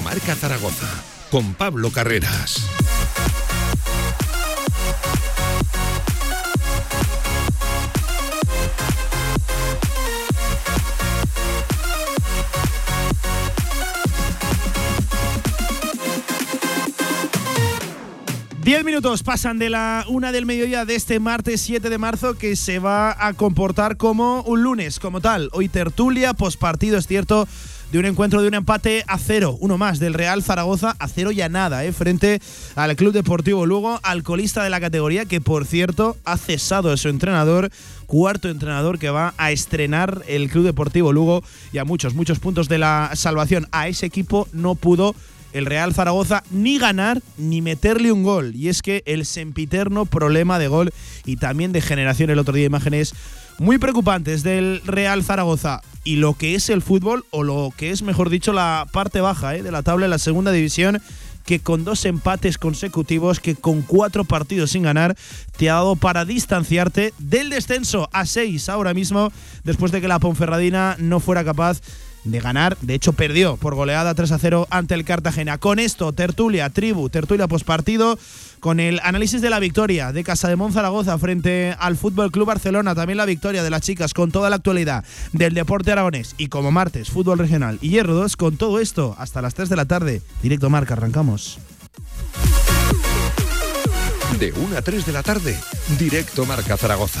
Directo Marca Zaragoza con Pablo Carreras. Diez minutos pasan de la una del mediodía de este martes 7 de marzo que se va a comportar como un lunes, como tal. Hoy tertulia, pospartido, es cierto, de un encuentro de un empate a cero, uno más del Real Zaragoza a cero y a nada, ¿eh? frente al Club Deportivo Lugo, alcoholista de la categoría, que por cierto ha cesado a su entrenador, cuarto entrenador que va a estrenar el Club Deportivo Lugo y a muchos, muchos puntos de la salvación. A ese equipo no pudo el Real Zaragoza ni ganar ni meterle un gol. Y es que el sempiterno problema de gol y también de generación, el otro día imágenes muy preocupantes del Real Zaragoza y lo que es el fútbol, o lo que es, mejor dicho, la parte baja ¿eh? de la tabla de la segunda división, que con dos empates consecutivos, que con cuatro partidos sin ganar, te ha dado para distanciarte del descenso a seis ahora mismo, después de que la Ponferradina no fuera capaz de ganar. De hecho, perdió por goleada 3 a 0 ante el Cartagena. Con esto, tertulia, tribu, tertulia postpartido, con el análisis de la victoria de Casa de Monzaragoza frente al Fútbol Club Barcelona. También la victoria de las chicas con toda la actualidad del deporte aragonés. Y como martes, fútbol regional y hierro 2, con todo esto hasta las 3 de la tarde. Directo Marca, arrancamos. De 1 a 3 de la tarde, directo Marca Zaragoza.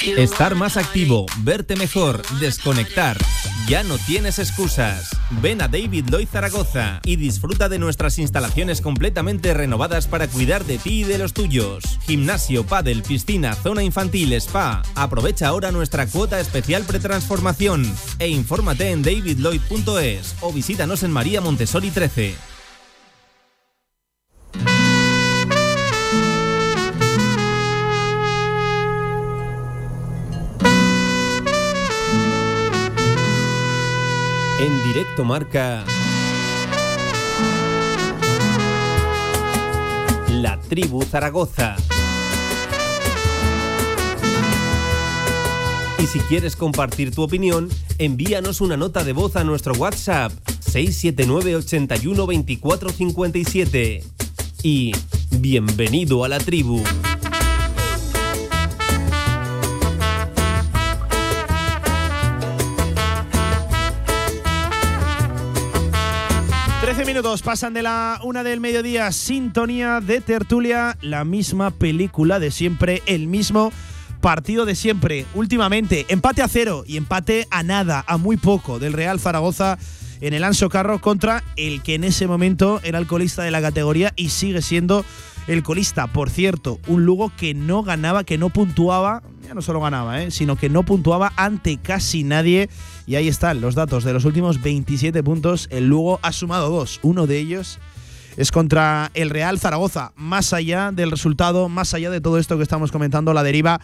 Estar más activo, verte mejor, desconectar. Ya no tienes excusas. Ven a David Lloyd Zaragoza y disfruta de nuestras instalaciones completamente renovadas para cuidar de ti y de los tuyos. Gimnasio, pádel, piscina, zona infantil, spa. Aprovecha ahora nuestra cuota especial pretransformación e infórmate en davidlloyd.es o visítanos en María Montessori 13. Directo marca La Tribu Zaragoza. Y si quieres compartir tu opinión, envíanos una nota de voz a nuestro WhatsApp 679 81 24 57. Y bienvenido a la tribu. 13 minutos pasan de la una del mediodía, sintonía de tertulia, la misma película de siempre, el mismo partido de siempre. Últimamente, empate a cero y empate a nada, a muy poco del Real Zaragoza en el Anso Carro contra el que en ese momento era el colista de la categoría y sigue siendo el colista. Por cierto, un Lugo que no ganaba, que no puntuaba, ya no solo ganaba, ¿eh? sino que no puntuaba ante casi nadie. Y ahí están los datos de los últimos 27 puntos. El Lugo ha sumado dos. Uno de ellos es contra el Real Zaragoza. Más allá del resultado, más allá de todo esto que estamos comentando, la deriva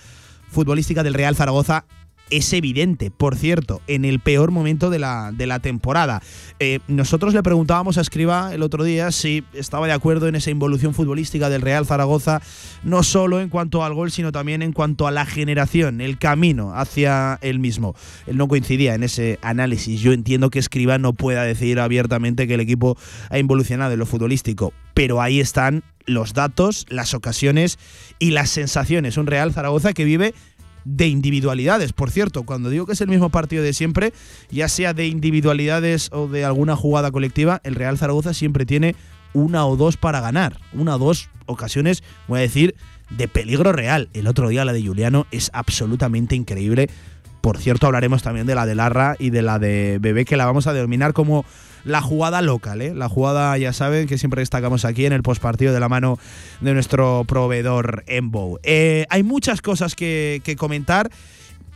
futbolística del Real Zaragoza es evidente, por cierto, en el peor momento de la, de la temporada. Eh, nosotros le preguntábamos a Escriba el otro día si estaba de acuerdo en esa involución futbolística del Real Zaragoza, no solo en cuanto al gol, sino también en cuanto a la generación, el camino hacia el mismo. Él no coincidía en ese análisis. Yo entiendo que Escriba no pueda decir abiertamente que el equipo ha involucionado en lo futbolístico, pero ahí están los datos, las ocasiones y las sensaciones. Un Real Zaragoza que vive de individualidades. Por cierto, cuando digo que es el mismo partido de siempre, ya sea de individualidades o de alguna jugada colectiva, el Real Zaragoza siempre tiene una o dos para ganar. Una o dos ocasiones, voy a decir, de peligro real. El otro día la de Juliano es absolutamente increíble por cierto, hablaremos también de la de Larra y de la de Bebé, que la vamos a denominar como la jugada local, ¿eh? La jugada, ya saben, que siempre destacamos aquí en el postpartido de la mano de nuestro proveedor Embo. Eh, hay muchas cosas que, que comentar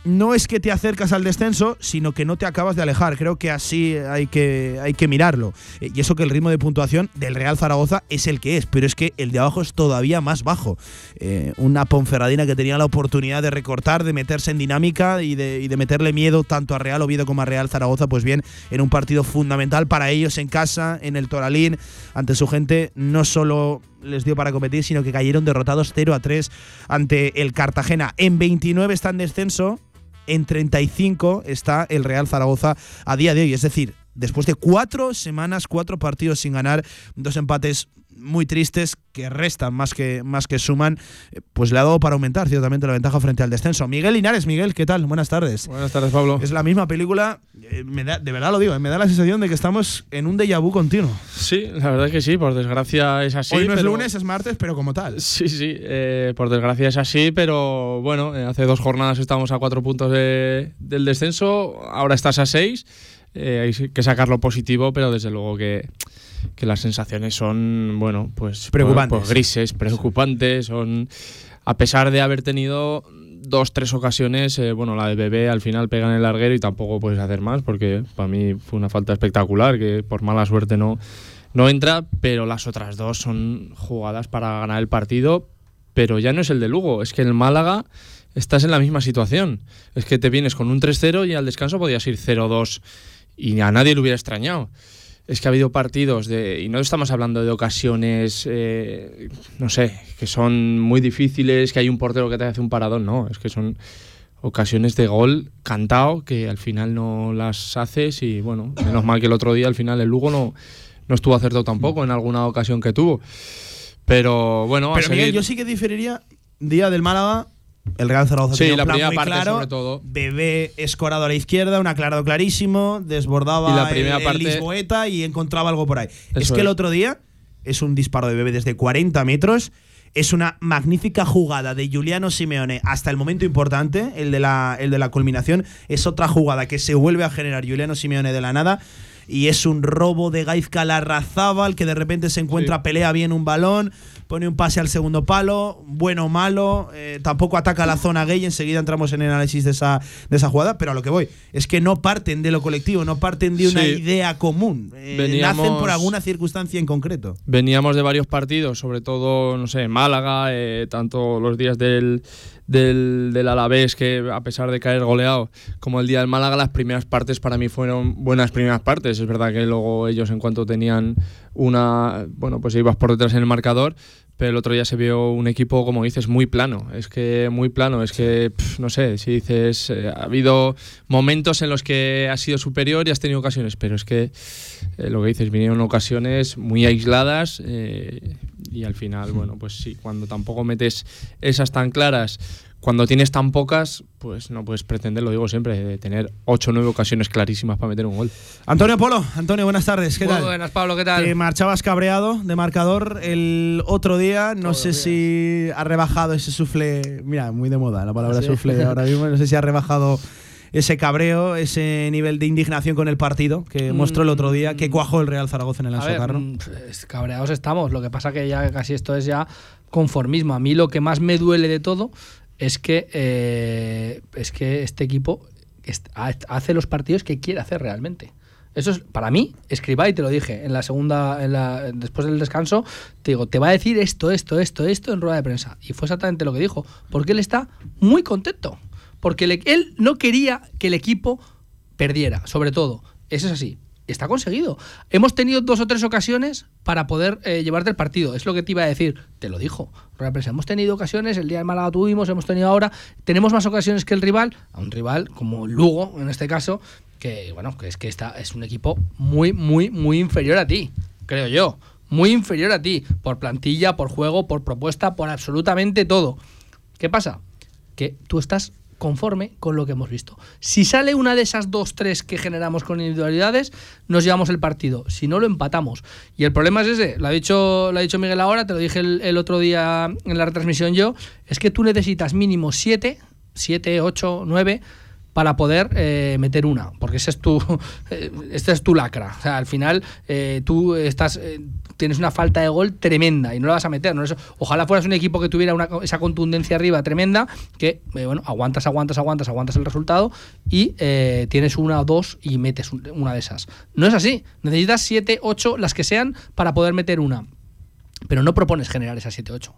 no es que te acercas al descenso, sino que no te acabas de alejar. Creo que así hay que, hay que mirarlo. Eh, y eso que el ritmo de puntuación del Real Zaragoza es el que es, pero es que el de abajo es todavía más bajo. Eh, una Ponferradina que tenía la oportunidad de recortar, de meterse en dinámica y de, y de, meterle miedo tanto a Real Oviedo como a Real Zaragoza, pues bien, en un partido fundamental para ellos en casa, en el Toralín, ante su gente, no solo les dio para competir, sino que cayeron derrotados 0 a 3 ante el Cartagena. En 29 está en descenso, en 35 está el Real Zaragoza a día de hoy. Es decir, después de cuatro semanas, cuatro partidos sin ganar, dos empates muy tristes que restan más que, más que suman, eh, pues le ha dado para aumentar ciertamente la ventaja frente al descenso. Miguel Linares, Miguel, ¿qué tal? Buenas tardes. Buenas tardes, Pablo. Es la misma película, eh, me da, de verdad lo digo, eh, me da la sensación de que estamos en un déjà vu continuo. Sí, la verdad es que sí, por desgracia es así. Hoy no pero... es lunes, es martes, pero como tal. Sí, sí, eh, por desgracia es así, pero bueno, eh, hace dos jornadas estamos a cuatro puntos de, del descenso, ahora estás a seis. Eh, hay que sacarlo positivo, pero desde luego que, que las sensaciones son, bueno, pues, preocupantes. Pues, grises, preocupantes. Son, a pesar de haber tenido dos, tres ocasiones, eh, bueno, la de bebé al final pega en el larguero y tampoco puedes hacer más, porque para mí fue una falta espectacular, que por mala suerte no, no entra, pero las otras dos son jugadas para ganar el partido, pero ya no es el de Lugo, es que el Málaga estás en la misma situación. Es que te vienes con un 3-0 y al descanso podías ir 0-2 y a nadie le hubiera extrañado. Es que ha habido partidos de. Y no estamos hablando de ocasiones, eh, no sé, que son muy difíciles, que hay un portero que te hace un paradón. No, es que son ocasiones de gol cantado que al final no las haces. Y bueno, menos mal que el otro día al final el Lugo no, no estuvo acertado tampoco en alguna ocasión que tuvo. Pero bueno, Pero a Miguel, seguir. yo sí que diferiría día del Málaga. El Real Zaragoza Sí, tenía un la plan primera muy parte, claro. sobre todo. Bebé escorado a la izquierda, un aclarado clarísimo, desbordaba Y la primera el, el parte- Lisboeta y encontraba algo por ahí. es que el otro día es un disparo de Bebé desde 40 metros. Es una magnífica jugada de Juliano Simeone hasta el momento importante, el de, la, el de la culminación. Es otra jugada que se vuelve a generar Juliano Simeone de la nada. Y es un robo de Gaizka Larrazábal que de repente se encuentra, pelea bien un balón, pone un pase al segundo palo, bueno o malo, eh, tampoco ataca la zona gay, enseguida entramos en el análisis de esa, de esa jugada, pero a lo que voy, es que no parten de lo colectivo, no parten de una Sí. idea común, eh, Veníamos- nacen por alguna circunstancia en concreto. Veníamos de varios partidos, sobre todo, no sé, en Málaga, eh, tanto los días del, del, del Alavés, que a pesar de caer goleado, como el día del Málaga, las primeras partes para mí fueron buenas primeras partes. Es verdad que luego ellos, en cuanto tenían una. Bueno, pues ibas por detrás en el marcador. Pero el otro día se vio un equipo, como dices, muy plano. Es que muy plano. Es que, no sé, si dices, eh, ha habido momentos en los que has sido superior y has tenido ocasiones, pero es que eh, lo que dices, vinieron ocasiones muy aisladas eh, y al final, bueno, pues sí, cuando tampoco metes esas tan claras, cuando tienes tan pocas, pues no puedes pretender, lo digo siempre, de tener 8 o 9 ocasiones clarísimas para meter un gol. Antonio Polo, Antonio, buenas tardes, ¿qué Muy tal? buenas, Pablo, ¿qué tal? Te marchabas cabreado de marcador el otro día. No Todos sé si ha rebajado ese sufle. Mira, muy de moda la palabra ¿Sí? sufle ahora mismo. No sé si ha rebajado ese cabreo, ese nivel de indignación con el partido que Mm. mostró el otro día, que cuajó el Real Zaragoza en el Anso Carro. mm, pues, cabreados estamos. Lo que pasa que ya casi esto es ya conformismo. A mí lo que más me duele de todo es que eh, es que este equipo hace los partidos que quiere hacer realmente. Eso es para mí, escriba y te lo dije en la segunda, en la, después del descanso, te digo, te va a decir esto, esto, esto, esto en rueda de prensa. Y fue exactamente lo que dijo, porque él está muy contento, porque él no quería que el equipo perdiera, sobre todo. Eso es así. Está conseguido. Hemos tenido dos o tres ocasiones para poder eh, llevarte el partido. Es lo que te iba a decir. Te lo dijo. De. Hemos tenido ocasiones, el día del Málaga tuvimos, hemos tenido ahora. Tenemos más ocasiones que el rival, a un rival como Lugo, en este caso, que bueno, que es que está, es un equipo muy, muy, muy inferior a ti, creo yo. Muy inferior a ti. Por plantilla, por juego, por propuesta, por absolutamente todo. ¿Qué pasa? Que tú estás conforme con lo que hemos visto. Si sale una de esas dos, tres que generamos con individualidades, nos llevamos el partido. Si no, lo empatamos. Y el problema es ese. Lo ha dicho, lo ha dicho Miguel ahora, te lo dije el, otro día en la retransmisión yo. Es que tú necesitas mínimo siete, siete, ocho, nueve para poder eh, meter una, porque ese es tu, eh, esta es tu lacra. Al final eh, tú estás, tienes una falta de gol tremenda y no la vas a meter. ojalá fueras un equipo que tuviera esa contundencia arriba tremenda, que eh, bueno, aguantas, aguantas, aguantas, aguantas el resultado y eh, tienes una o dos y metes un- una de esas. No es así. Necesitas siete, ocho, las que sean, para poder meter una. Pero no propones generar esas 7-8.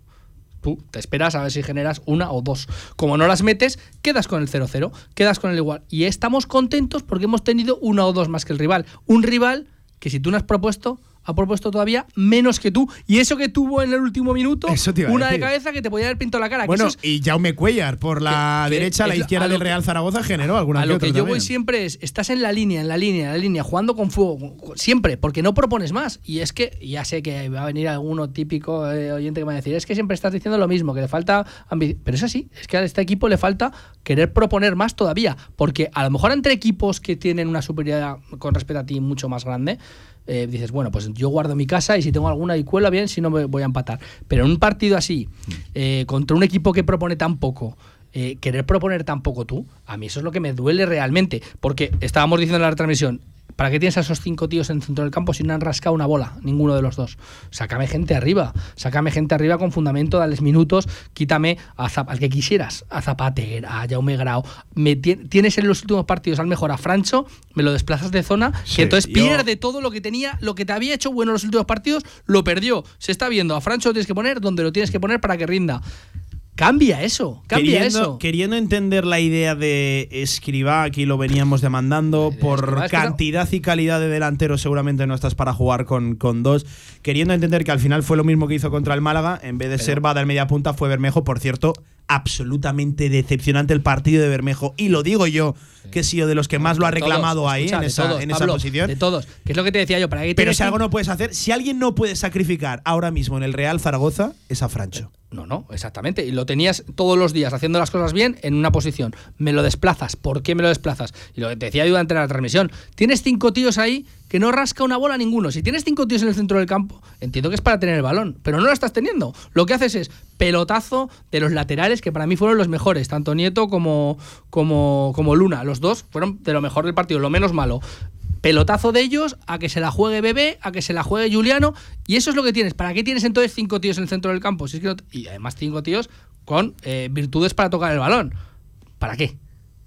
Tú te esperas a ver si generas una o dos. Como no las metes, quedas con el 0-0, quedas con el igual. Y estamos contentos porque hemos tenido una o dos más que el rival. Un rival que si tú no has propuesto, ha propuesto todavía menos que tú. Y eso que tuvo en el último minuto, una de cabeza que te podía haber pintado la cara. Bueno, es- y Jaume Cuellar por la que- derecha, la izquierda del Real Zaragoza generó alguna a lo que yo voy siempre es, estás en la línea, en la línea, en la línea, jugando con fuego, siempre, porque no propones más. Y es que, ya sé que va a venir alguno típico eh, oyente que me va a decir, es que siempre estás diciendo lo mismo, que le falta ambición. Pero es así, es que a este equipo le falta querer proponer más todavía, porque a lo mejor entre equipos que tienen una superioridad con respecto a ti mucho más grande, eh, dices, bueno, pues yo guardo mi casa y si tengo alguna y cuela bien, si no me voy a empatar. Pero en un partido así, eh, contra un equipo que propone tan poco, eh, querer proponer tan poco tú, a mí eso es lo que me duele realmente. Porque estábamos diciendo en la retransmisión, ¿para qué tienes a esos cinco tíos en el centro del campo si no han rascado una bola? Ninguno de los dos. Sácame gente arriba, sácame gente arriba con fundamento, dales minutos, quítame a Zap- al que quisieras, a Zapater, a Jaume Grau. Me ti- tienes en los últimos partidos al mejor a Francho, me lo desplazas de zona, Sí, que entonces yo- pierde todo lo que tenía, lo que te había hecho bueno en los últimos partidos, lo perdió. Se está viendo, a Francho lo tienes que poner donde lo tienes que poner para que rinda. Cambia eso, cambia queriendo, eso. queriendo entender la idea de Escribá, aquí lo veníamos demandando, de por Escribá es que cantidad y calidad de delanteros seguramente no estás para jugar con, con dos. Queriendo entender que al final fue lo mismo que hizo contra el Málaga, en vez de ser Bada el media punta fue Bermejo, por cierto, absolutamente decepcionante el partido de Bermejo. Y lo digo yo, que he sido de los que más lo ha todos, reclamado ahí, escucha, en esa, todos, en esa Pablo, posición. De todos. Que es lo que te decía yo, para Pero si algo no puedes hacer, si alguien no puede sacrificar ahora mismo en el Real Zaragoza, es a Francho. No, no, exactamente. Y lo tenías todos los días haciendo las cosas bien en una posición. Me lo desplazas. ¿Por qué me lo desplazas? Y lo que te decía yo durante la transmisión. Tienes cinco tíos ahí que no rasca una bola ninguno. Si tienes cinco tíos en el centro del campo, entiendo que es para tener el balón, pero no lo estás teniendo. Lo que haces es pelotazo de los laterales, que para mí fueron los mejores, tanto Nieto como, como, como Luna. Los dos fueron de lo mejor del partido, lo menos malo pelotazo de ellos a que se la juegue Bebé, a que se la juegue Juliano, y eso es lo que tienes. ¿Para qué tienes entonces cinco tíos en el centro del campo? Si es que no- y además cinco tíos con eh, virtudes para tocar el balón. ¿Para qué?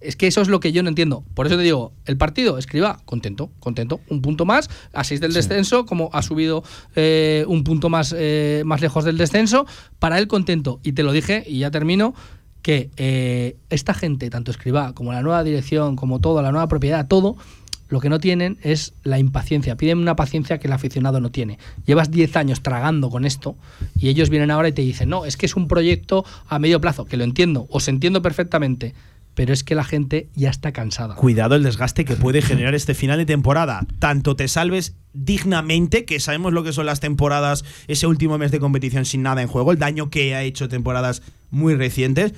Es que eso es lo que yo no entiendo. Por eso te digo, el partido, escriba, contento, contento. Un punto más, a seis del descenso, como ha subido eh, un punto más, eh, más lejos del descenso, para él contento. Y te lo dije, y ya termino, que eh, esta gente, tanto escriba como la nueva dirección, como todo, la nueva propiedad, todo, lo que no tienen es la impaciencia. Piden una paciencia que el aficionado no tiene. Llevas 10 años tragando con esto y ellos vienen ahora y te dicen, no, es que es un proyecto a medio plazo, que lo entiendo, os entiendo perfectamente, pero es que la gente ya está cansada. Cuidado el desgaste que puede generar este final de temporada. Tanto te salves dignamente, que sabemos lo que son las temporadas, ese último mes de competición sin nada en juego, el daño que ha hecho temporadas muy recientes,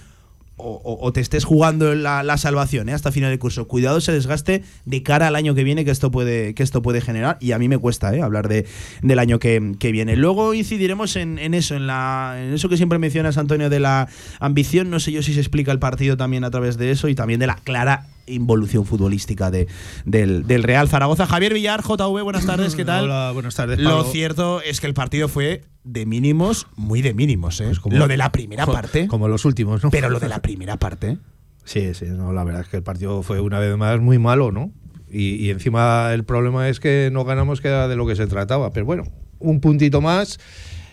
o, te estés jugando la, la salvación ¿eh? hasta final de curso. Cuidado ese desgaste de cara al año que viene que esto puede, que esto puede generar. Y a mí me cuesta ¿eh? hablar de, del año que, que viene. Luego incidiremos en, en eso, en, la, en eso que siempre mencionas, Antonio, de la ambición. No sé yo si se explica el partido también a través de eso y también de la clara involución futbolística de, del, del Real Zaragoza. Javier Villar, JV, buenas tardes, ¿qué tal? Hola, buenas tardes. Lo cierto es que el partido fue de mínimos, muy de mínimos, ¿eh? Pues como- lo de la primera parte. Como los últimos, ¿no? Pero lo de la primera parte. Sí, sí, no, la verdad es que el partido fue una vez más muy malo, ¿no? Y, y encima el problema es que no ganamos que era de lo que se trataba. Pero bueno, un puntito más.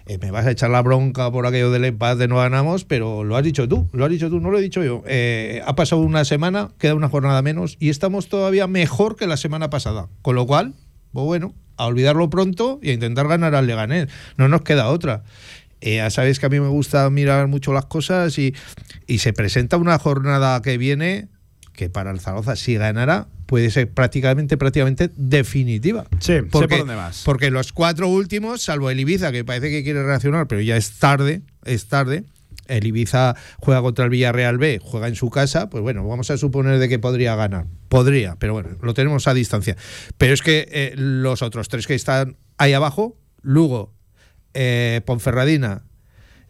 Eh, me vas a echar la bronca por aquello del empate, no ganamos, pero lo has dicho tú, lo has dicho tú, no lo he dicho yo. Eh, ha pasado una semana, queda una jornada menos y estamos todavía mejor que la semana pasada. Con lo cual, pues bueno, a olvidarlo pronto y a intentar ganar al Leganés. No nos queda otra. Eh, ya sabéis que a mí me gusta mirar mucho las cosas y, y se presenta una jornada que viene que para el Zaragoza, si ganara, puede ser prácticamente, prácticamente definitiva. Sí, sé por dónde vas. Porque los cuatro últimos, salvo el Ibiza, que parece que quiere reaccionar, pero ya es tarde, es tarde. El Ibiza juega contra el Villarreal B, juega en su casa, pues bueno, vamos a suponer de que podría ganar. Podría, pero bueno, lo tenemos a distancia. Pero es que eh, los otros tres que están ahí abajo, Lugo, eh, Ponferradina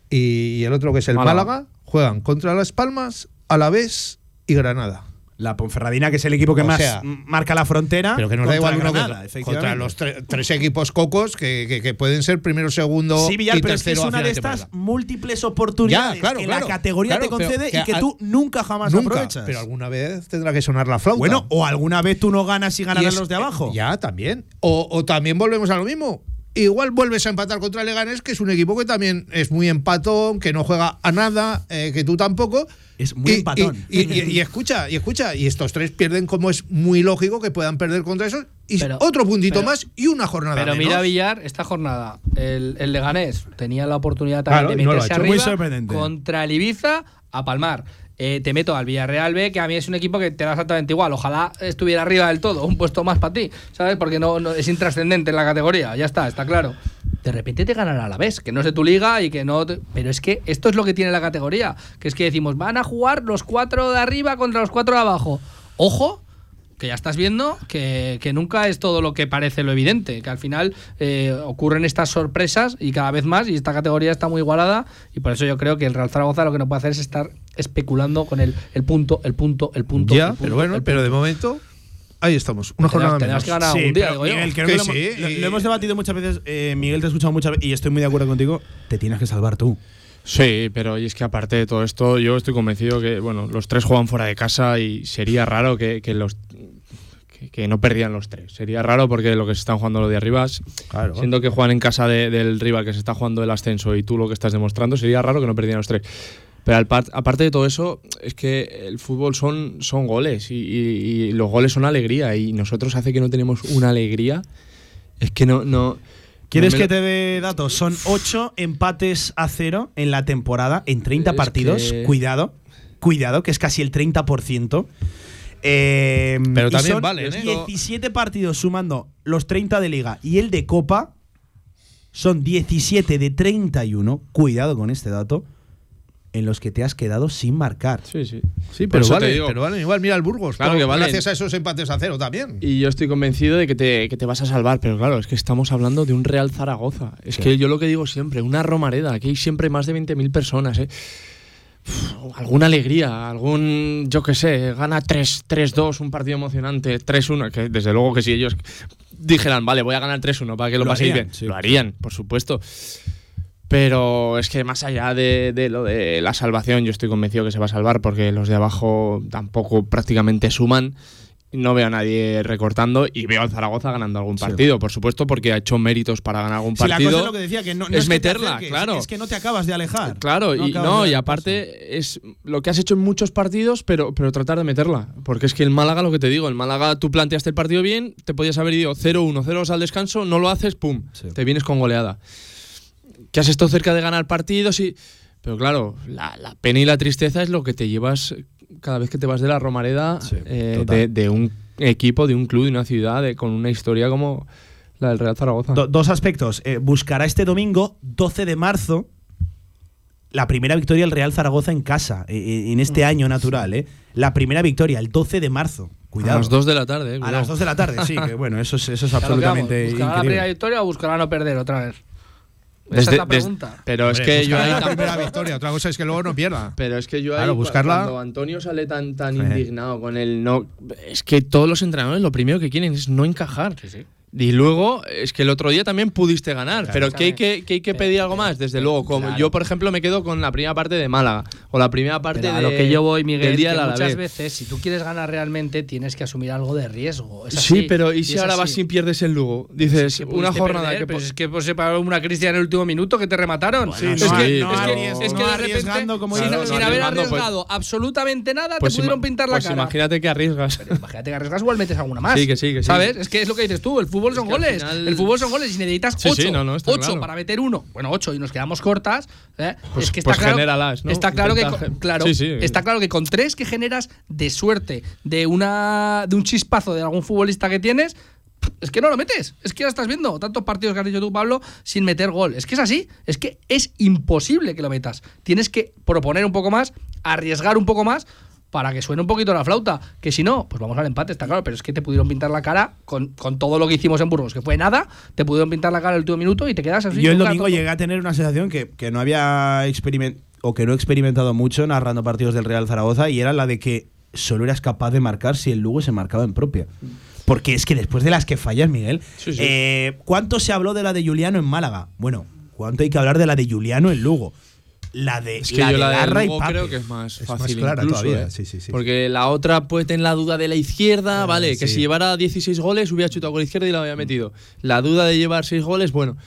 y, y el otro que es el Málaga. Málaga, juegan contra Las Palmas, Alavés y Granada. La Ponferradina, que es el equipo que O más sea, marca la frontera. Pero que nos da igual uno que Granada, efectivamente. Contra los tre- tres equipos cocos que, que- que pueden ser primero, segundo Sí, Villar, y pero es que tercero es una de estas temporada. múltiples oportunidades Ya, claro, que claro, la categoría claro, te concede que y que a- tú nunca jamás Nunca, aprovechas. pero alguna vez tendrá que sonar la flauta. bueno, o alguna vez tú no ganas y ganarán los de abajo. Ya, también. O, o también volvemos a lo mismo. Igual vuelves a empatar contra el Leganés, que es un equipo que también es muy empatón, que no juega a nada, eh, que tú tampoco. Es muy Y- empatón. Y, y- y- y escucha, y escucha, y estos tres pierden como es muy lógico que puedan perder contra esos. Y Pero- otro puntito pero- más y una jornada Pero menos. mira Villar, esta jornada, el, el Leganés tenía la oportunidad también no de lo ha meterse hecho. arriba Muy sorprendente. contra el Ibiza a palmar. Eh, te meto al Villarreal B, que a mí es un equipo que te da exactamente igual. Ojalá estuviera arriba del todo, un puesto más para ti, ¿sabes? Porque no, es intrascendente en la categoría, ya está, está claro. De repente te ganan a la vez, que no es de tu liga y que no. Pero es que esto es lo que tiene la categoría, que es que decimos, van a jugar los cuatro de arriba contra los cuatro de abajo. Ojo, que ya estás viendo que, que nunca es todo lo que parece lo evidente, que al final eh, ocurren estas sorpresas y cada vez más, y esta categoría está muy igualada, y por eso yo creo que el Real Zaragoza lo que no puede hacer es estar especulando con el, el punto, el punto, el punto. Ya, el punto, pero bueno, pero de momento, ahí estamos. Una jornada tenemos menos. que ganar Sí, algún día, digo yo. Miguel, creo Que que lo, sí, hemos, lo- y- lo hemos debatido muchas veces. eh, Miguel, te he escuchado muchas veces y estoy muy de acuerdo contigo. Te tienes que salvar tú. Sí, pero y es que aparte de todo esto, yo estoy convencido que bueno, los tres juegan fuera de casa y sería raro que, que los que, que no perdían los tres. Sería raro porque lo que se están jugando los de arriba, es- Claro. siendo que juegan en casa de- del rival que se está jugando el ascenso y tú lo que estás demostrando, sería raro que no perdieran los tres. Pero al par- aparte de todo eso, es que el fútbol son, son goles y, y- y los goles son alegría y nosotros hace que no tenemos una alegría. Es que no... no ¿Quieres no que lo- te dé datos? Son 8 empates a cero en la temporada, en 30 Es partidos. que- Cuidado, cuidado, que es casi el 30%. Eh, Pero también son valen, ¿eh? 17 partidos sumando los 30 de liga y el de copa. Son 17 de 31. Cuidado con este dato. En los que te has quedado sin marcar. Sí, sí. Sí, pero vale, digo. pero vale, igual mira el Burgos. Claro que valen. Gracias a esos empates a cero también. Y yo estoy convencido de que te, que te vas a salvar, pero claro, es que estamos hablando de un Real Zaragoza. Es que yo lo que digo siempre, una Romareda, aquí hay siempre más de 20.000 personas, ¿eh? Uf, alguna alegría, algún, yo qué sé, gana 3 3-2, un partido emocionante, 3-1, que desde luego que si ellos dijeran, vale, voy a ganar 3-1 para que lo, Lo paséis harían, bien, sí. lo harían, por supuesto. Pero es que más allá de, de lo de la salvación, yo estoy convencido que se va a salvar porque los de abajo tampoco prácticamente suman. No veo a nadie recortando y veo al Zaragoza ganando algún partido, por supuesto, porque ha hecho méritos para ganar algún Si la partido. cosa es lo que decía, que no, no es meterla, acerques, claro. Es que no te acabas de alejar. Claro, y no, y aparte es lo que has hecho en muchos partidos, pero, pero tratar de meterla. Porque es que el Málaga, lo que te digo, el Málaga tú planteaste el partido bien, te podías haber ido 0-1, 0-2 al descanso, no lo haces, pum, Sí. te vienes con goleada. Que has estado cerca de ganar partidos y. Pero claro, la, la pena y la tristeza es lo que te llevas cada vez que te vas de la Romareda Sí, eh, de, de un equipo, de un club, de una ciudad, de- con una historia como la del Real Zaragoza. Do- dos aspectos. Eh, buscará este domingo, 12 de marzo, la primera victoria del Real Zaragoza en casa, eh, en este año natural. Eh. La primera victoria, el 12 de marzo. Cuidado. A las 2 de la tarde, eh, A las 2 de la tarde, sí, que bueno, eso es, eso es absolutamente ¿Buscará la primera victoria o buscará no perder otra vez? Esa Desde- es la des- pregunta. pero es que yo ahí la tampoco- primera victoria. Otra cosa es que luego no pierda. Pero es que yo ahí, Claro, buscarla- cuando Antonio sale tan, tan Sí. indignado con el no. Es que todos los entrenadores lo primero que quieren es no encajar. Y luego, es que el otro día también pudiste ganar. pero ¿qué hay que, qué hay que pedir algo más? Desde luego, como yo, por ejemplo, me quedo con la primera parte de Málaga. O la primera parte Pero a de, lo que yo voy, Miguel, día que muchas veces, si tú quieres ganar realmente, tienes que asumir algo de riesgo. Es Sí, pero ¿y si ahora vas y pierdes el Lugo? Dices, Que una jornada perder, que. po- es que pues, se paró una Cristian en el último minuto que te remataron. Bueno, es, no que, arries- es no que- es que no de repente, como sin, dices. sin No, no haber pues- arriesgado absolutamente nada, pues te pudieron ima- pintar la pues cara. imagínate que arriesgas. Imagínate que arriesgas igual metes alguna más. Sí, que sí, que sí. ¿Sabes? Es que es lo que dices tú, el fútbol Son goles. final- El fútbol son goles y necesitas Sí, 8. sí, no, no, está claro. para meter uno. Bueno, 8 y nos quedamos cortas. ¿eh? Pues- es que está pues claro, genéralas, ¿no? está claro que Intenta claro, sí. está claro que con tres que generas de suerte, de una de un chispazo de algún futbolista que tienes, es que no lo metes. Es que ya estás viendo tantos partidos que has dicho tú, Pablo, sin meter gol. Es que es así. Es que es imposible que lo metas. Tienes que proponer un poco más, arriesgar un poco más para que suene un poquito la flauta. Que si no, pues vamos al empate, está claro. Pero es que te pudieron pintar la cara con, con todo lo que hicimos en Burgos, que fue nada. Te pudieron pintar la cara el último minuto y te quedas así. Yo el domingo llegué a tener una sensación que, que no había experimentado o que no he experimentado mucho narrando partidos del Real Zaragoza y era la de que solo eras capaz de marcar si el Lugo se marcaba en propia. Porque es que después de las que fallas, Miguel, Sí, sí. eh, ¿cuánto se habló de la de Juliano en Málaga? Bueno, ¿cuánto hay que hablar de la de Juliano en Lugo? La de, Es que la yo de la de y Lugo Pape. creo que es más Es más fácil clara incluso, todavía, ¿eh? sí, sí, sí. Porque la otra puede tener la duda de la izquierda, vale, que si llevara 16 goles hubiera chutado con la izquierda y la había metido. La duda de llevar 6 goles, bueno.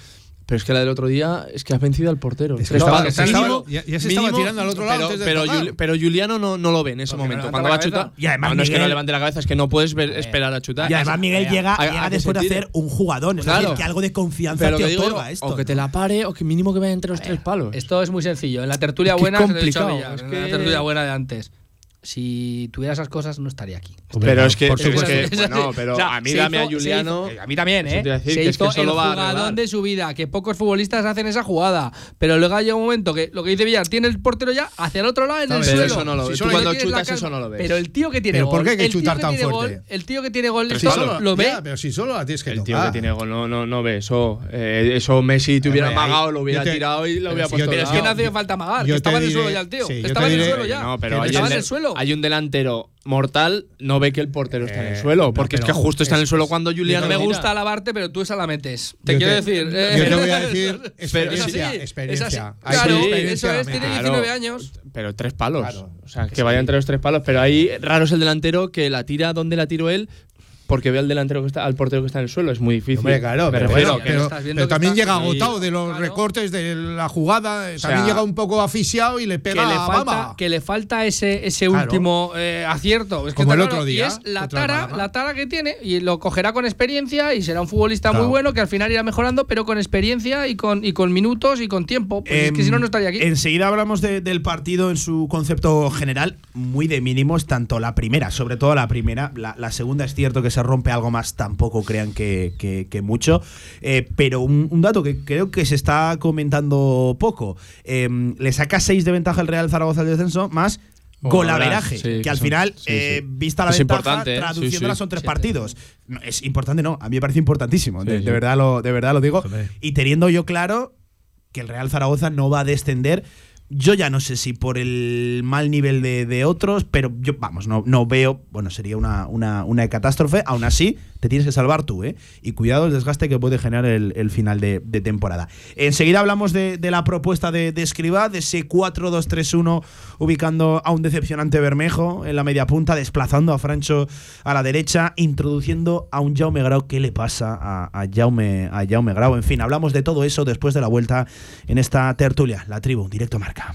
Pero es que la del otro día es que has vencido al portero. Es que estaba- se estaba- Mínimo- ya- ya se estaba mínimo, tirando al otro lado pero, antes de pero. Juli- pero Juliano no, no lo ve en ese Porque no momento. levanta Cuando va a chutar. Y además no, no es que Miguel- no levante la cabeza, es que no puedes ver- esperar a chutar. Y además Miguel llega, a- a llega que después de hacer un jugadón. Es Claro. decir, que algo de confianza Pero te digo, otorga esto. o que te la pare o que mínimo que vaya entre los tres palos. Esto es muy sencillo. En la tertulia buena, se lo he dicho a complicado, Villar, es en que- la tertulia buena de antes. Si tuviera esas cosas, no estaría aquí. Pero es que, por es que- supuesto. bueno, pero O sea, a mí dame a hizo- se Juliano. hizo- a mí también, ¿eh? a decir, se que es que hizo solo el va a jugadón arreglar. de su vida, que pocos futbolistas hacen esa jugada. Pero luego llega un momento que lo que dice Villar, tiene el portero ya hacia el otro lado en el pero suelo. eso no lo ves. Si Tú solo cuando chutas eso no lo ves. Pero el tío que tiene ¿Pero gol. por qué hay que el tío chutar que tan tiene fuerte? gol- el tío que tiene gol, Tres esto palos. lo ve. Ya, pero si solo la tienes que El tío tocar. que tiene gol no, no, no ve eso. Eh, eso Messi te hubiera amagado, lo hubiera tirado y lo pero hubiera si puesto Pero es que no hacía falta amagar, estaba en el suelo ya el tío. estaba en el suelo ya. Pero estaba en el del- suelo. hay un delantero mortal, no ve que el portero está en el Eh, suelo. no, Porque es que justo está en el suelo cuando Juliano No me gusta alabarte, pero tú esa la metes. Te Yo quiero te- decir. Yo te voy a eh, decir pero experiencia, es así, experiencia. es Claro, experiencia eso es, tiene también. 19 Claro. años. Pero tres palos. Claro. O sea, que vaya entre los tres palos. Pero ahí raro es el delantero que la tira donde la tiro él porque ve al delantero que está, al portero que está en el suelo. Es muy difícil. Hombre, claro, pero, refiero bueno, que- pero, estás viendo pero que también llega agotado de los Claro. recortes de la jugada. sea, también llega un poco asfixiado y le Que pega le, a falta, Bamba. que le falta ese, ese Claro. último eh, acierto. Es que Como el otro día, Y es la tara, la tara que tiene. Y lo cogerá con experiencia y será un futbolista Claro. muy bueno que al final irá mejorando, pero con experiencia y con, y con minutos y con tiempo. Pues es que Em, si no, no estaría aquí. Enseguida hablamos de- del partido en su concepto general, muy de mínimos, tanto la primera, sobre todo la primera. La, la segunda es cierto que se rompe algo más, tampoco crean que, que- que mucho. Eh, pero un, un dato que creo que se está comentando poco: em, le saca 6 de ventaja el Real Zaragoza al descenso, más. Golaveraje, Sí, que que al son- final, sí, eh, vista la Es ventaja, ¿eh? Traduciéndola son tres partidos. No, es importante, no, a mí me parece importantísimo, de, verdad lo, de verdad lo digo. Y teniendo yo claro que el Real Zaragoza no va a descender. Yo ya no sé si por el mal nivel de, de otros, pero yo, vamos, no, no veo, bueno, sería una, una, una catástrofe. Aún así, te tienes que salvar tú, ¿eh? Y cuidado el desgaste que puede generar el, el final de, temporada. Enseguida hablamos de, de la propuesta de, de de ese 4-2-3-1, ubicando a un decepcionante Bermejo en la media punta, desplazando a Francho a la derecha, introduciendo a un Jaume Grau. ¿Qué le pasa a, a, Jaume, a Jaume Grau? En fin, hablamos de todo eso después de la vuelta en esta tertulia, la tribu, directo marca.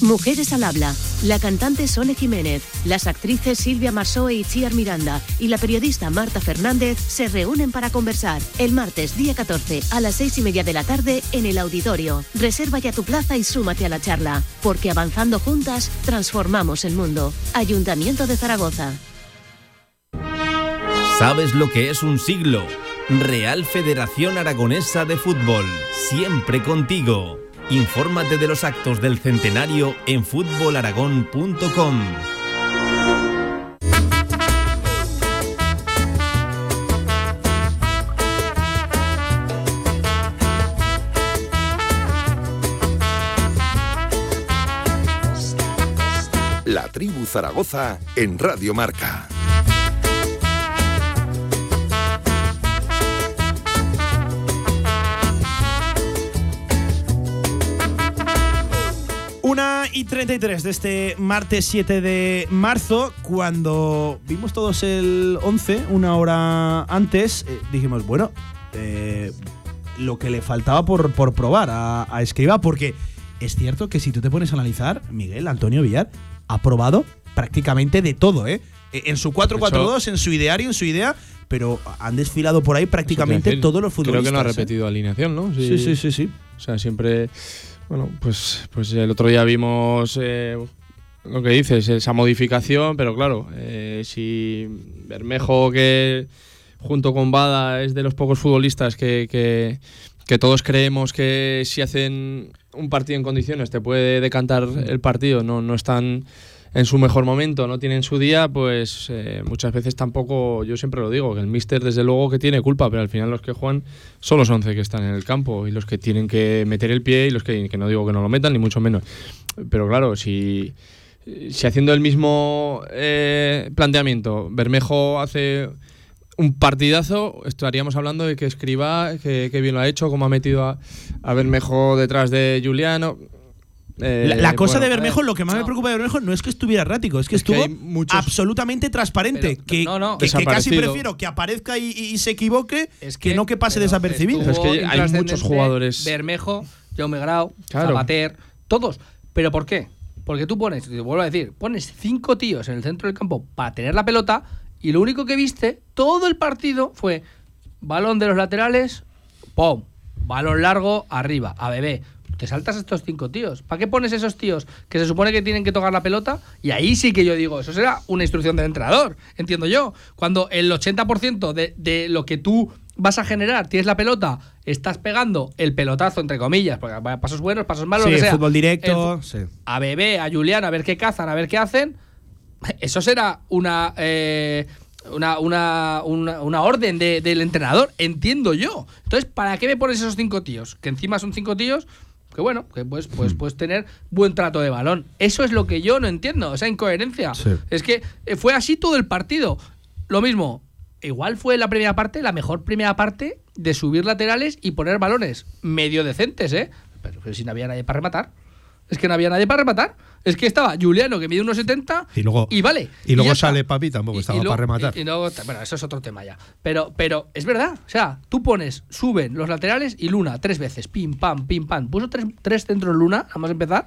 Mujeres al habla. La cantante Sole Jiménez, las actrices Silvia Marsó y Chiar Miranda y la periodista Marta Fernández se reúnen para conversar el martes día 14 a las seis y media de la tarde en el auditorio. Reserva ya tu plaza y súmate a la charla, porque avanzando juntas transformamos el mundo. Ayuntamiento de Zaragoza. ¿Sabes lo que es un siglo? Real Federación Aragonesa de Fútbol, siempre contigo. Infórmate de los actos del centenario en fútbolaragón.com. La tribu Zaragoza en Radio Marca. 33 de este martes 7 de marzo, cuando vimos todos el 11, una hora antes, eh, dijimos, bueno, eh, lo que le faltaba por, por probar a, a Escriba, porque es cierto que si tú te pones a analizar, Miguel Antonio Villar ha probado prácticamente de todo, ¿eh? Eh, En su 4-4-2, en su ideario, en su idea, pero han desfilado por ahí prácticamente decir, todos los futbolistas. Creo que no ha ¿eh? repetido alineación, ¿no? Sí, sí, sí, sí. O sea, siempre. Bueno, pues, pues el otro día vimos eh, lo que dices, esa modificación, pero claro, eh, si Bermejo que junto con Bada es de los pocos futbolistas que, que, que todos creemos que si hacen un partido en condiciones te puede decantar el partido, no, no están en su mejor momento, no tienen su día, pues eh, muchas veces tampoco, yo siempre lo digo, que el míster desde luego que tiene culpa, pero al final los que juegan son los 11 que están en el campo y los que tienen que meter el pie y los que, no digo que no lo metan, ni mucho menos. Pero claro, si, si haciendo el mismo eh, planteamiento, Bermejo hace un partidazo, estaríamos hablando de que escriba, que, bien lo ha hecho, como ha metido a, a Bermejo detrás de Juliano. Eh, La, la cosa bueno, de Bermejo, lo que más me preocupa de Bermejo no es que estuviera errático, es que Es que estuvo muchos- absolutamente transparente. Pero- que, no, no. que- que casi prefiero que aparezca y, y se equivoque Es que, no que pase desapercibido. Es que hay muchos jugadores- Bermejo, Jaume Grau, Claro. Zapater, todos. ¿Pero por qué? Porque tú pones, te vuelvo a decir, pones cinco tíos en el centro del campo para tener la pelota y lo único que viste todo el partido fue balón de los laterales, ¡pum! Balón largo, arriba, a bebé. Te saltas estos cinco tíos. ¿Para qué pones esos tíos que se supone que tienen que tocar la pelota? Y ahí sí que yo digo, eso será una instrucción del entrenador, entiendo yo. Cuando el 80% de, de lo que tú vas a generar, tienes la pelota, estás pegando el pelotazo, entre comillas, porque pasos buenos, pasos malos, Sí, lo que sea. fútbol directo. El fu- sí. a Bebé, a Julián, a ver qué cazan, a ver qué hacen. Eso será una, eh, una, una, una, una orden de- del entrenador, entiendo yo. Entonces, ¿para qué me pones esos cinco tíos? Que encima son cinco tíos que bueno, que pues, pues puedes tener buen trato de balón. Eso es lo que yo no entiendo, esa incoherencia. Sí. Es que eh, fue así todo el partido. Lo mismo, igual fue la primera parte, la mejor primera parte de subir laterales y poner balones medio decentes, ¿eh? Pero, pero si no había nadie para rematar. Es que no había nadie para rematar. Es que estaba Juliano, que mide unos 70, Y luego- y vale. y luego sale Papi, tampoco estaba luego- para rematar. y- y luego- bueno, eso es otro tema ya. Pero, pero es verdad. O sea, tú pones, suben los laterales y Luna tres veces. Pim, pam, pim, pam. Puso tres, tres centros Luna, vamos a empezar.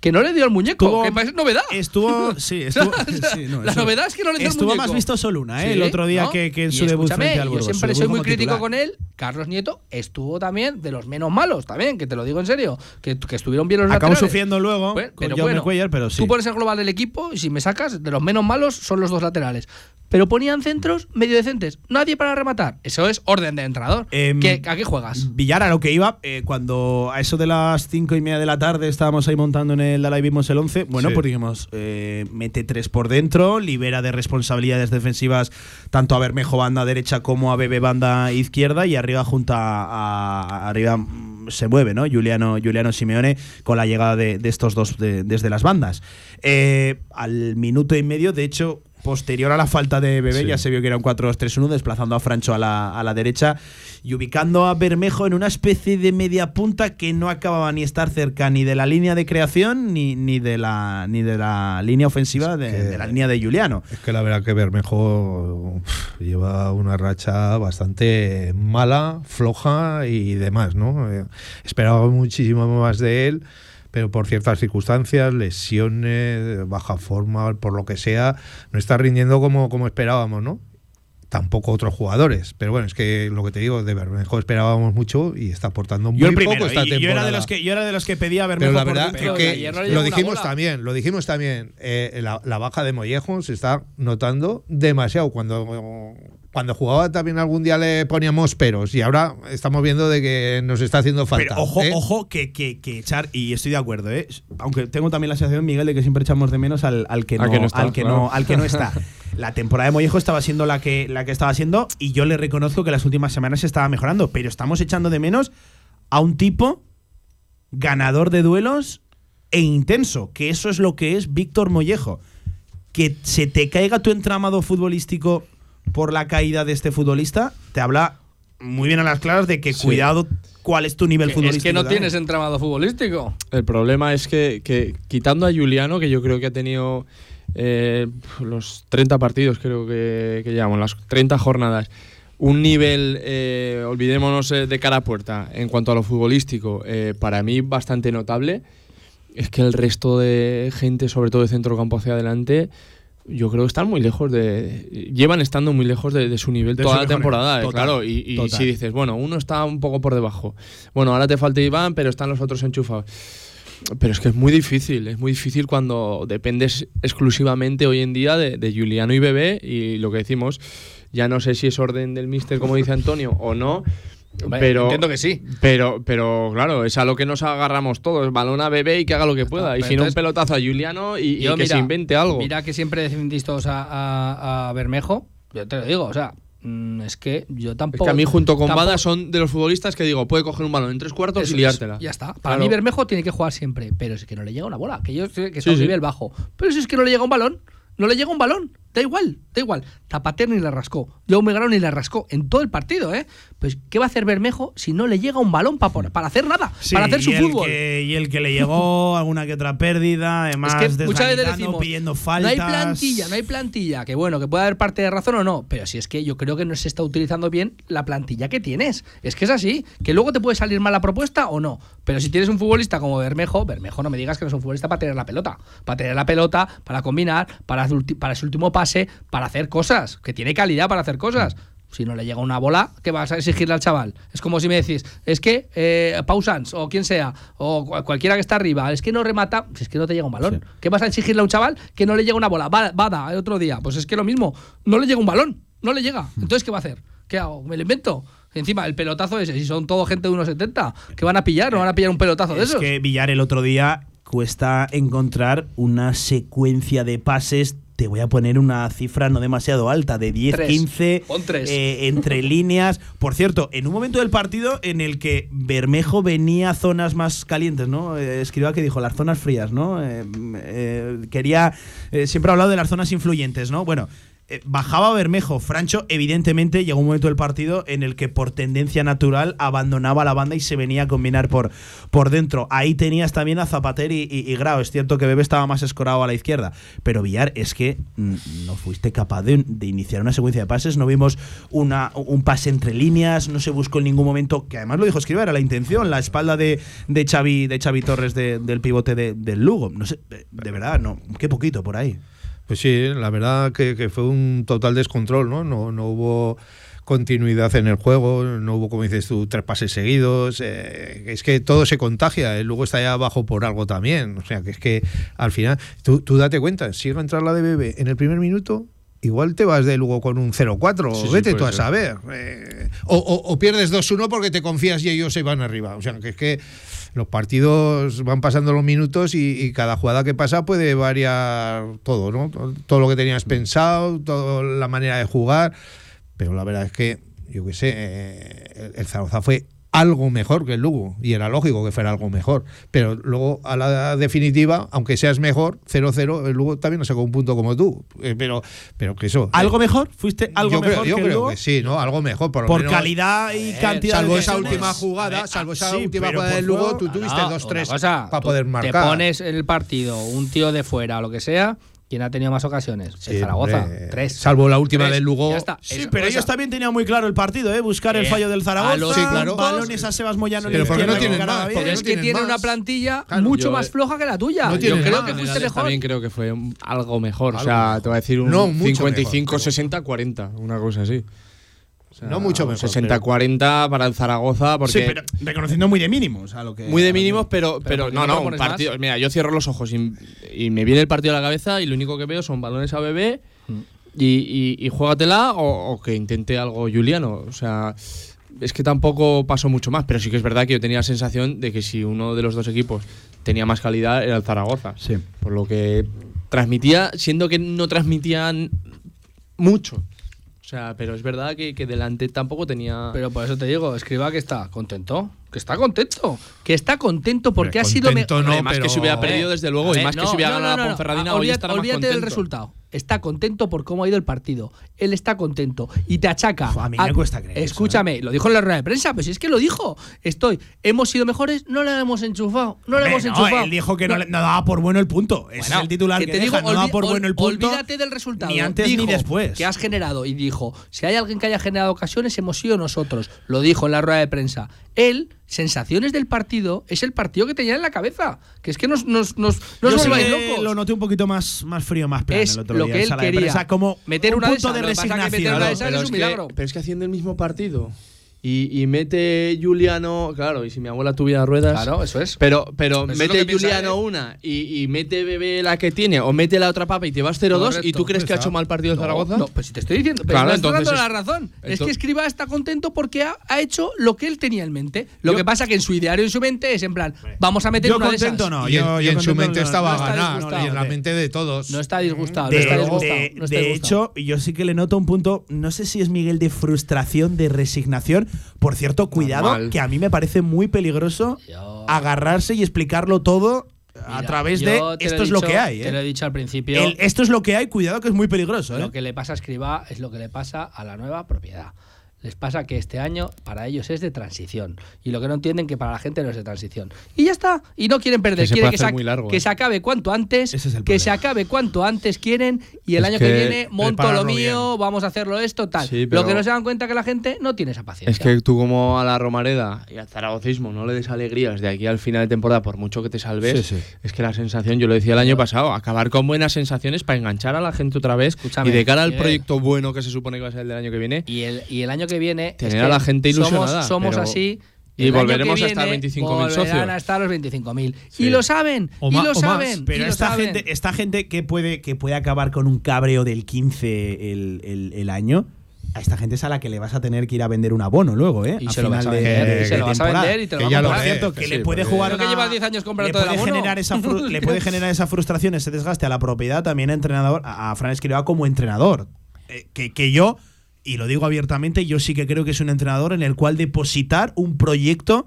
Que no le dio al muñeco. Tuvo- que es novedad. Estuvo. Sí, estuvo. Sí, no, la eso- novedad es que no le dio Estuvo muñeco. más vistoso Luna, ¿eh? Sí, el otro día ¿no? que, que en su debut frente al Yo siempre soy muy crítico titular. con él. Carlos Nieto estuvo también de los menos malos, también, que te lo digo en serio. Que, que estuvieron bien los Acabó laterales. sufriendo luego Pues, con pero bueno, Cuellar, pero sí. Tú pones el global del equipo y si me sacas, de los menos malos son los dos laterales. Pero ponían centros medio decentes. Nadie para rematar. Eso es orden de entrenador. Em, ¿Qué- ¿A qué juegas? Villar, a lo que iba, eh, cuando a eso de las cinco y media de la tarde estábamos ahí montando en el Dalai vimos el 11, bueno, Sí. pues dijimos, eh, mete tres por dentro, libera de responsabilidades defensivas tanto a Bermejo banda derecha como a Bebe banda izquierda y arriba junta a, a- arriba mm, se mueve, ¿no? Juliano, Juliano Simeone con la llegada de, de estos dos de- desde las bandas. Eh, al minuto y medio, de hecho, posterior a la falta de Bebé, Sí. ya se vio que era un 4-2-3-1, desplazando a Francho a la, a la derecha y ubicando a Bermejo en una especie de media punta que no acababa ni estar cerca ni de la línea de creación ni, ni, de, la, ni de la línea ofensiva de, que- de la línea de Juliano. Es que la verdad que Bermejo uf, lleva una racha bastante mala, floja y demás, ¿no? Eh, esperaba muchísimo más de él, pero por ciertas circunstancias, lesiones, baja forma, por lo que sea, no está rindiendo como, como esperábamos, ¿no? Tampoco otros jugadores, pero bueno, es que lo que te digo, de Bermejo esperábamos mucho y está aportando muy Yo el primero, poco esta y yo, era temporada. de los que, yo era de los que pedía a Bermejo Pero la por verdad dentro. es que no lo dijimos también, lo dijimos también, eh, la, la baja de Mollejo se está notando demasiado. Cuando, cuando jugaba también algún día le poníamos peros y ahora estamos viendo de que nos está haciendo falta. Pero ojo, ¿eh? ojo, que, que, que echar, y estoy de acuerdo, ¿eh? aunque tengo también la sensación, Miguel, de que siempre echamos de menos al, al que, no, Al que no está, al, que claro. no, al que no está. La temporada de Mollejo estaba siendo la que, la que estaba siendo, y yo le reconozco que las últimas semanas se estaba mejorando, pero estamos echando de menos a un tipo ganador de duelos e intenso, que eso es lo que es Víctor Mollejo. Que se te caiga tu entramado futbolístico por la caída de este futbolista, te habla muy bien a las claras de que Sí. cuidado cuál es tu nivel Es futbolístico. que no también. tienes entramado futbolístico. El problema es que, que quitando a Juliano, que yo creo que ha tenido eh, los 30 partidos, creo que, que llevamos, las 30 jornadas, un nivel, eh, olvidémonos eh, de cara a puerta, en cuanto a lo futbolístico, eh, para mí bastante notable. Es que el resto de gente, sobre todo de centro campo hacia adelante, yo creo que están muy lejos de. Llevan estando muy lejos de, de su nivel De toda su la temporada, eh, claro. Y, si dices, bueno, uno está un poco por debajo. Bueno, ahora te falta Iván, pero están los otros enchufados. Pero es que es muy difícil, es muy difícil cuando dependes exclusivamente hoy en día de, de Juliano y Bebé y lo que decimos, ya no sé si es orden del míster como dice Antonio o no, pero entiendo que sí. Pero, pero claro, es a lo que nos agarramos todos, balón a Bebé y que haga lo que pueda, y si no un pelotazo a Juliano y, y que mira, se invente algo. Mira que siempre defendís todos a, a- a Bermejo. Yo te lo digo, o sea, mm, es que yo es tampoco. que a mí junto con Bada son de los futbolistas que digo, puede coger un balón en tres cuartos Eso y es, liártela. Ya está. Para Claro. mí Bermejo tiene que jugar siempre, pero es que no le llega una bola. Que yo sé que está Sí, sí. nivel bajo. Pero si es que no le llega un balón, no le llega un balón. Da igual, da igual. Zapater ni le rascó. Jaume Grau ni le rascó. En todo el partido, ¿eh? Pues, ¿qué va a hacer Bermejo si no le llega un balón pa- para hacer nada? Sí, para hacer su y fútbol. que- y el que le llegó alguna que otra pérdida, además es que muchas veces decimos, pidiendo no faltas. hay plantilla, no hay plantilla. Que bueno, que puede haber parte de razón o no, pero si es que yo creo que no se está utilizando bien la plantilla que tienes. Es que es así, que luego te puede salir mal la propuesta o no. Pero si tienes un futbolista como Bermejo, Bermejo no me digas que no es un futbolista para tener la pelota. Para tener la pelota, para combinar, para, para su último pase, para hacer cosas. Que tiene calidad para hacer cosas. Si no le llega una bola, ¿qué vas a exigirle al chaval? Es como si me decís, es que eh, Pausans o quien sea, o cu- cualquiera que está arriba, es que no remata, es que no te llega un balón. ¿Qué vas a exigirle a un chaval que no le llega una bola? Bada, el otro día, pues es que lo mismo, no le llega un balón, no le llega. Entonces, ¿qué va a hacer? ¿Qué hago? ¿Me lo invento? Encima, el pelotazo ese, si son todo gente de 1,70, ¿qué van a pillar? ¿No van a pillar un pelotazo de Es esos? que Villar el otro día cuesta encontrar una secuencia de pases. Te voy a poner una cifra no demasiado alta, de 10, Tres. 15, Pon tres. eh, entre líneas. Por cierto, en un momento del partido en el que Bermejo venía a zonas más calientes, ¿no? Eh, escriba que dijo las zonas frías, ¿no? Eh, eh, quería. siempre ha hablado de las zonas influyentes, ¿no? Bueno. Eh, Bajaba Bermejo, Francho evidentemente llegó un momento del partido en el que por tendencia natural abandonaba la banda y se venía a combinar por, por dentro. Ahí tenías también a Zapater y, Grau. Es cierto que Bebe estaba más escorado a la izquierda, pero Villar es que mm, no fuiste capaz de, de iniciar una secuencia de pases. No vimos una, un pase entre líneas, no se buscó en ningún momento, que además lo dijo Escriba, era la intención, la espalda de, de, Xavi, de Xavi Torres de- del pivote de- del Lugo. No sé, de verdad, no, qué poquito por ahí. Pues sí, la verdad que, que fue un total descontrol, ¿no? No, no hubo continuidad en el juego, no hubo, como dices tú, tres pases seguidos. eh, es que todo se contagia, el Lugo está allá abajo por algo también. O sea, que es que al final, tú, tú date cuenta, si llega a entrar la de Bebe en el primer minuto, igual te vas de Lugo con un 0-4, Sí, vete tú a saber. eh, o, o- o pierdes 2-1 porque te confías y ellos se van arriba. O sea, que es que los partidos van pasando los minutos y, y cada jugada que pasa puede variar todo, ¿no? Todo, todo lo que tenías pensado, toda la manera de jugar. Pero la verdad es que, yo qué sé, eh, el Zaragoza fue algo mejor que el Lugo y era lógico que fuera algo mejor. Pero luego, a la definitiva, aunque seas mejor, 0-0, el Lugo también no sacó un punto como tú. Eh, pero, pero que eso. ¿Algo eh, mejor? ¿Fuiste algo yo mejor creo, yo que el creo Lugo? que sí, ¿no? Algo mejor, por, lo Por menos. calidad y cantidad Salvo de esa última jugada, ver, salvo esa sí, última jugada del Lugo, tú tuviste No, dos, una tres cosa, para tú poder marcar. Te pones en el partido un tío de fuera o lo que sea, ¿quién ha tenido más ocasiones? Sí, el Zaragoza. hombre, Tres. Salvo la última Tres. del Lugo. Ya está. Sí, Eso- pero o ellos sea, también tenían muy claro el partido, ¿eh? Buscar el Eh, fallo del Zaragoza, a los Sí, claro. balones a Sebas Moyano en Pero la ¿por qué no izquierda, tienen más? Pero es no que tienen tiene más. una plantilla Claro, mucho yo- más floja que la tuya. No yo tienen creo más. que En fuiste mejor. También creo que fue algo mejor. o Algo sea, mejor. te voy a decir un No, mucho 55, mejor, pero- 60, 40, una cosa así. Sea, No mucho mejor, 60-40 para el Zaragoza, porque Sí, pero reconociendo muy de mínimos a lo que. muy de mínimos, pero, pero, ¿por qué no, no un partido. más? Mira, yo cierro los ojos y, y me viene el partido a la cabeza y lo único que veo son balones a bebé y, y, y juégatela o, o que intente algo Juliano. O sea, es que tampoco pasó mucho más, pero sí que es verdad que yo tenía la sensación de que si uno de los dos equipos tenía más calidad era el Zaragoza. Sí. Por lo que transmitía, siendo que no transmitían mucho. O sea, pero es verdad que, que delante tampoco tenía. Pero por eso te digo, escriba que está contento. Que está contento. Que está contento porque ha sido me- contento no, más pero- que se hubiera perdido, desde luego, A y ver, más que se hubiera no, ganado no, la no. Ponferradina, hoy estará más del resultado. Está contento por cómo ha ido el partido. Él está contento y te achaca. Uf, a mí me cuesta creer eso, ¿eh? Escúchame, lo dijo en la rueda de prensa, pero si es que lo dijo. Estoy, hemos sido mejores, no le hemos enchufado. No le Hombre, hemos no, enchufado. él dijo que no, le- no daba por bueno el punto. Ese Bueno, es el titular que, te digo, deja, no da olvi- por ol- bueno el punto. Olvídate del resultado. Ni antes Dijo ni después. Que has generado y dijo, si hay alguien que haya generado ocasiones, hemos sido nosotros. Lo dijo en la rueda de prensa. Él, sensaciones del partido, es el partido que tenía en la cabeza. Que es que nos, nos, nos, nos Yo volváis que locos. lo noté un poquito más, más frío, más plano Es el otro lo día que en él sala de quería. prensa, como Meter un una de punto de lo que pasa es que meter resignación. una de esas pero, es un que, milagro. pero es que haciendo el mismo partido y, y mete Juliano, claro, y si mi abuela tuviera ruedas. Claro, eso es. Pero, pero Eso mete piensa Juliano una y, y mete Bebé la que tiene, o mete la otra papa y te vas 0-2, ¿y tú crees que ha hecho mal partido el No, Zaragoza? No, pues si te estoy diciendo, pero Claro, me estás entonces dando la razón. es que Escriba está contento porque ha, ha hecho lo que él tenía en mente. Lo Yo- que pasa que en su ideario y en su mente es en plan, vamos a meter Yo una de contento esas. no. y en, yo- y yo en su mente no- estaba no a ganar, y en la mente de todos. No está disgustado, De, no está de- disgustado. no está de disgustado. hecho, yo sí que le noto un punto, no sé si es Miguel de frustración, de resignación. Por cierto, cuidado, Normal. que a mí me parece muy peligroso Yo- agarrarse y explicarlo todo a Mira, través de esto es lo que hay. Te lo he ¿eh? dicho al principio. El esto es lo que hay, cuidado que es muy peligroso. ¿eh? Lo que le pasa a Escribá es lo que le pasa a la nueva propiedad. Les pasa que este año para ellos es de transición. Y lo que no entienden que para la gente no es de transición. Y ya está. Y no quieren perder. Que se quieren que, se, largo, que eh. se acabe cuanto antes. Ese es el que se acabe cuanto antes quieren. Y el Es año que, que viene monto lo mío, vamos a hacerlo esto, tal. Sí, Lo que no se dan cuenta que la gente no tiene esa paciencia. Es que tú como a la Romareda y al Zaragocismo no le des alegrías de aquí al final de temporada por mucho que te salves, Sí, sí. es que la sensación, yo lo decía el año pasado, acabar con buenas sensaciones para enganchar a la gente otra vez Escúchame, y de cara al Miguel. proyecto bueno que se supone que va a ser el del año que viene. Y el, y el año que viene. es Tener que a la gente somos- ilusionada, Somos, pero- así. y volveremos que a estar viene 25.000 socios. volverán a estar los 25.000. Sí. Y lo saben. O y lo saben. Pero lo esta saben. gente, esta gente que puede, que puede acabar con un cabreo del 15 el, el- el año, a esta gente es a la que le vas a tener que ir a vender un abono luego, ¿eh? Y A se lo vas a de- vender, de- y se de lo vas a vender y te lo Que a lo cierto, que sí, le puede jugar Creo que una- llevas 10 años comprando todo el puede generar esa le puede generar esa frustración, ese desgaste a la propiedad también a entrenador a, a Fran Escribá como entrenador. Eh, que, que yo y lo digo abiertamente, yo sí que creo que es un entrenador en el cual depositar un proyecto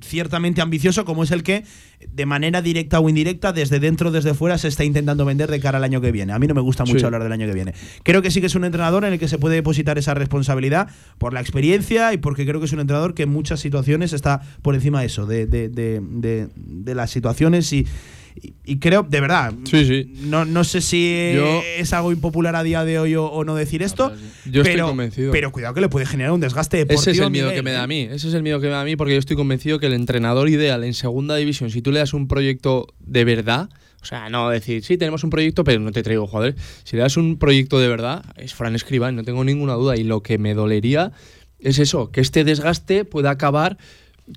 ciertamente ambicioso como es el que de manera directa o indirecta desde dentro desde fuera se está intentando vender de cara al año que viene. A mí no me gusta mucho Sí. hablar del año que viene. Creo que sí que es un entrenador en el que se puede depositar esa responsabilidad por la experiencia y porque creo que es un entrenador que en muchas situaciones está por encima de eso, de, de, de, de- de las situaciones y, y, y creo, de verdad, Sí, sí. no, no sé si Yo- es algo impopular a día de hoy o, o no decir esto, sí. Yo estoy convencido. pero cuidado que le puede generar un desgaste deportivo. Ese es el miedo Miguel, que me da a ¿eh? mí. Ese es el miedo que me da a mí porque yo estoy convencido que el entrenador ideal en segunda división, si tú le das un proyecto de verdad, o sea, no decir, sí, tenemos un proyecto, pero no te traigo jugadores. Si le das un proyecto de verdad, es Fran Escribán, no tengo ninguna duda. Y lo que me dolería es eso, que este desgaste pueda acabar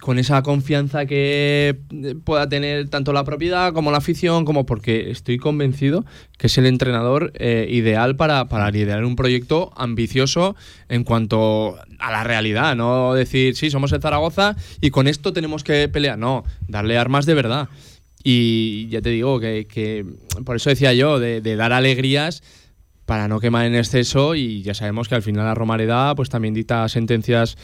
con esa confianza que eh, pueda tener tanto la propiedad como la afición, como porque estoy convencido que es el entrenador eh, ideal para, para liderar un proyecto ambicioso en cuanto a la realidad, no decir, sí, somos el Zaragoza y con esto tenemos que pelear, no, darle armas de verdad. Y ya te digo que, que por eso decía yo, de, dar alegrías para no quemar en exceso y ya sabemos que al final la Romareda pues también dicta sentencias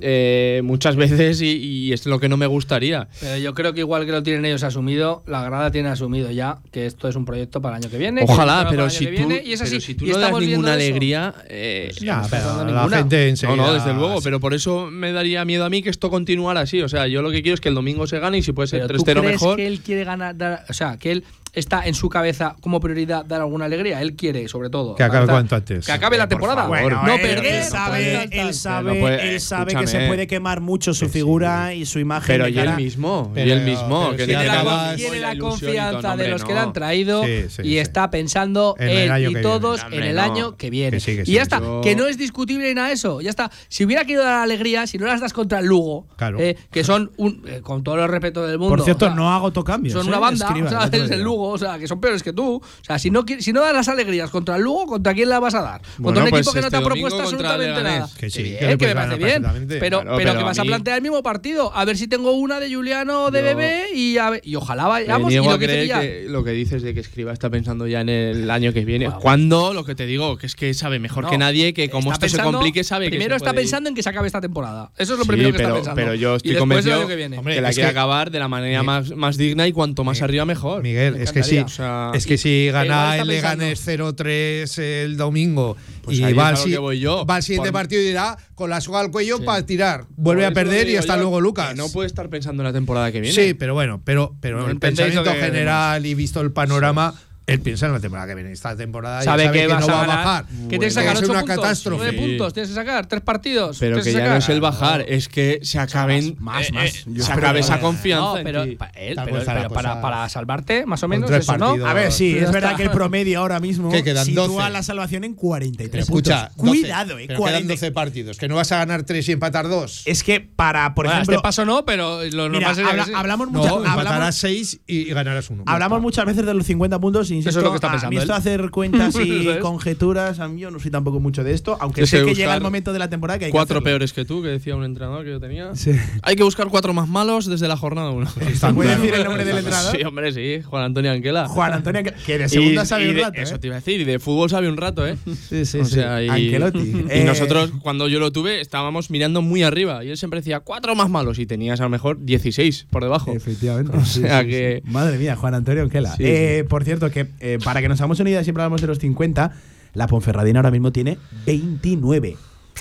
eh, muchas veces y, y es lo que no me gustaría. Pero yo creo que igual que lo tienen ellos asumido, la grada tiene asumido ya que esto es un proyecto para el año que viene. Ojalá, pero si tú, viene, y es pero así. si tú Y no das ninguna alegría... eh, Ya, no pero la ninguna. gente no, enseguida. no, desde luego, pero por eso me daría miedo a mí que esto continuara así. O sea, yo lo que quiero es que el domingo se gane y si puede ser Pero ¿tú 3-0 crees mejor. que él quiere ganar, dar- o sea, que él está en su cabeza como prioridad dar alguna alegría? Él quiere, sobre todo, Que acabe cuanto antes. Que acabe la Por temporada. favor. Bueno, no él, perder. él sabe, tal, él sabe, él sabe que se escúchame. puede quemar mucho su figura y su imagen. Pero de y él mismo, y Pero- él mismo. pero que si Tiene la, tiene y confianza de los que le han traído Sí, sí, y sí. está pensando él y todos viene. en el año que viene. Que sí, que y ya está, Yo- que no es discutible ni nada eso. Ya está. Si hubiera querido dar alegría, si no las das contra el Lugo, Claro. eh, que son, un, eh, con todo el respeto del mundo. Por cierto, o sea, no hago tocambios. son ¿eh? una banda, Escriba, el Lugo, o sea, que son peores que tú. O sea, si no, si no das las alegrías contra el Lugo, ¿contra quién la vas a dar? Contra un pues equipo que no te este ha propuesto absolutamente nada. Que sí, que me parece bien. Pero, Claro, pero, pero que vas a mí- plantear el mismo partido. A ver si tengo una de Juliano de Yo- bebé y, a ver- y ojalá vayamos. Y lo a que que lo que dices de que Escriba está pensando ya en el año que viene. Bueno, Cuando lo que te digo, que es que sabe mejor No, que nadie que como esto se complique sabe que Primero se está ir. pensando en que se acabe esta temporada. Eso es lo Sí, primero que pero, está pensando. pero yo estoy convencido que viene. Hombre, que la quiere que- acabar de la manera más, más digna y cuanto más arriba mejor. Miguel, es que sí. encantaría. O sea, Es que si gana el Leganés 0-3 el domingo Pues y va al, a lo si- que voy yo. va al siguiente Por- partido y dirá con la soga al cuello Sí. Tirar. Vuelve a perder y yo luego Lucas. No puede estar pensando en la temporada que viene. Sí, pero bueno, pero, pero No el pensamiento general y visto el panorama, Él piensa en la temporada que viene. Esta temporada ya Sabe, sabe que, no a va a bajar. Que tienes que va a sacar ser 8 una puntos, catástrofe. 9 puntos, tienes que sacar 3 partidos. Pero que ya no es el bajar, es que se acaben. más, eh, más. eh, se acabe esa confianza. No, en pero, ti. pa- él, Tal pero- vez hará, pero para, para salvarte, más o menos, tres eso, ¿no? partidos. A ver, sí, Ya es está. verdad que el promedio ahora mismo sitúa 12. la salvación en 43 Escucha, puntos. 12, Cuidado, eh. pero 40. quedan 12 partidos. Que no vas a ganar 3 y empatar 2. Es que para, por Bueno, ejemplo, este paso no, pero lo normal hablamos hablamos, 6 y, y ganarás 1. hablamos muchas veces de los 50 puntos. Insisto, Eso es lo que está a pensando mí esto hacer cuentas y conjeturas, a mí yo no soy tampoco mucho de esto, aunque Yo sé que llega el momento de la temporada que hay Cuatro que peores que tú, que decía un entrenador que yo tenía. Sí. Hay que buscar cuatro más malos desde la jornada 1. ¿Puede decir el nombre del entrenador? Sí, hombre, sí. Juan Antonio Anquela. Juan Antonio, que- que de segunda Y- sabe y un de- rato. Eso ¿eh? te iba a decir, y de fútbol sabe un rato, ¿eh? Sí, sí, O sí. sea, y, Ancelotti. y Eh, nosotros, cuando yo lo tuve, estábamos mirando muy arriba. Y él siempre decía cuatro más malos. Y tenías a lo mejor 16 por debajo. Efectivamente. O sí, sea sí, que- sí. Madre mía, Juan Antonio Anquela. Eh, Por cierto, que eh, para que nos hagamos una idea, siempre hablamos de los 50. La Ponferradina ahora mismo tiene 29.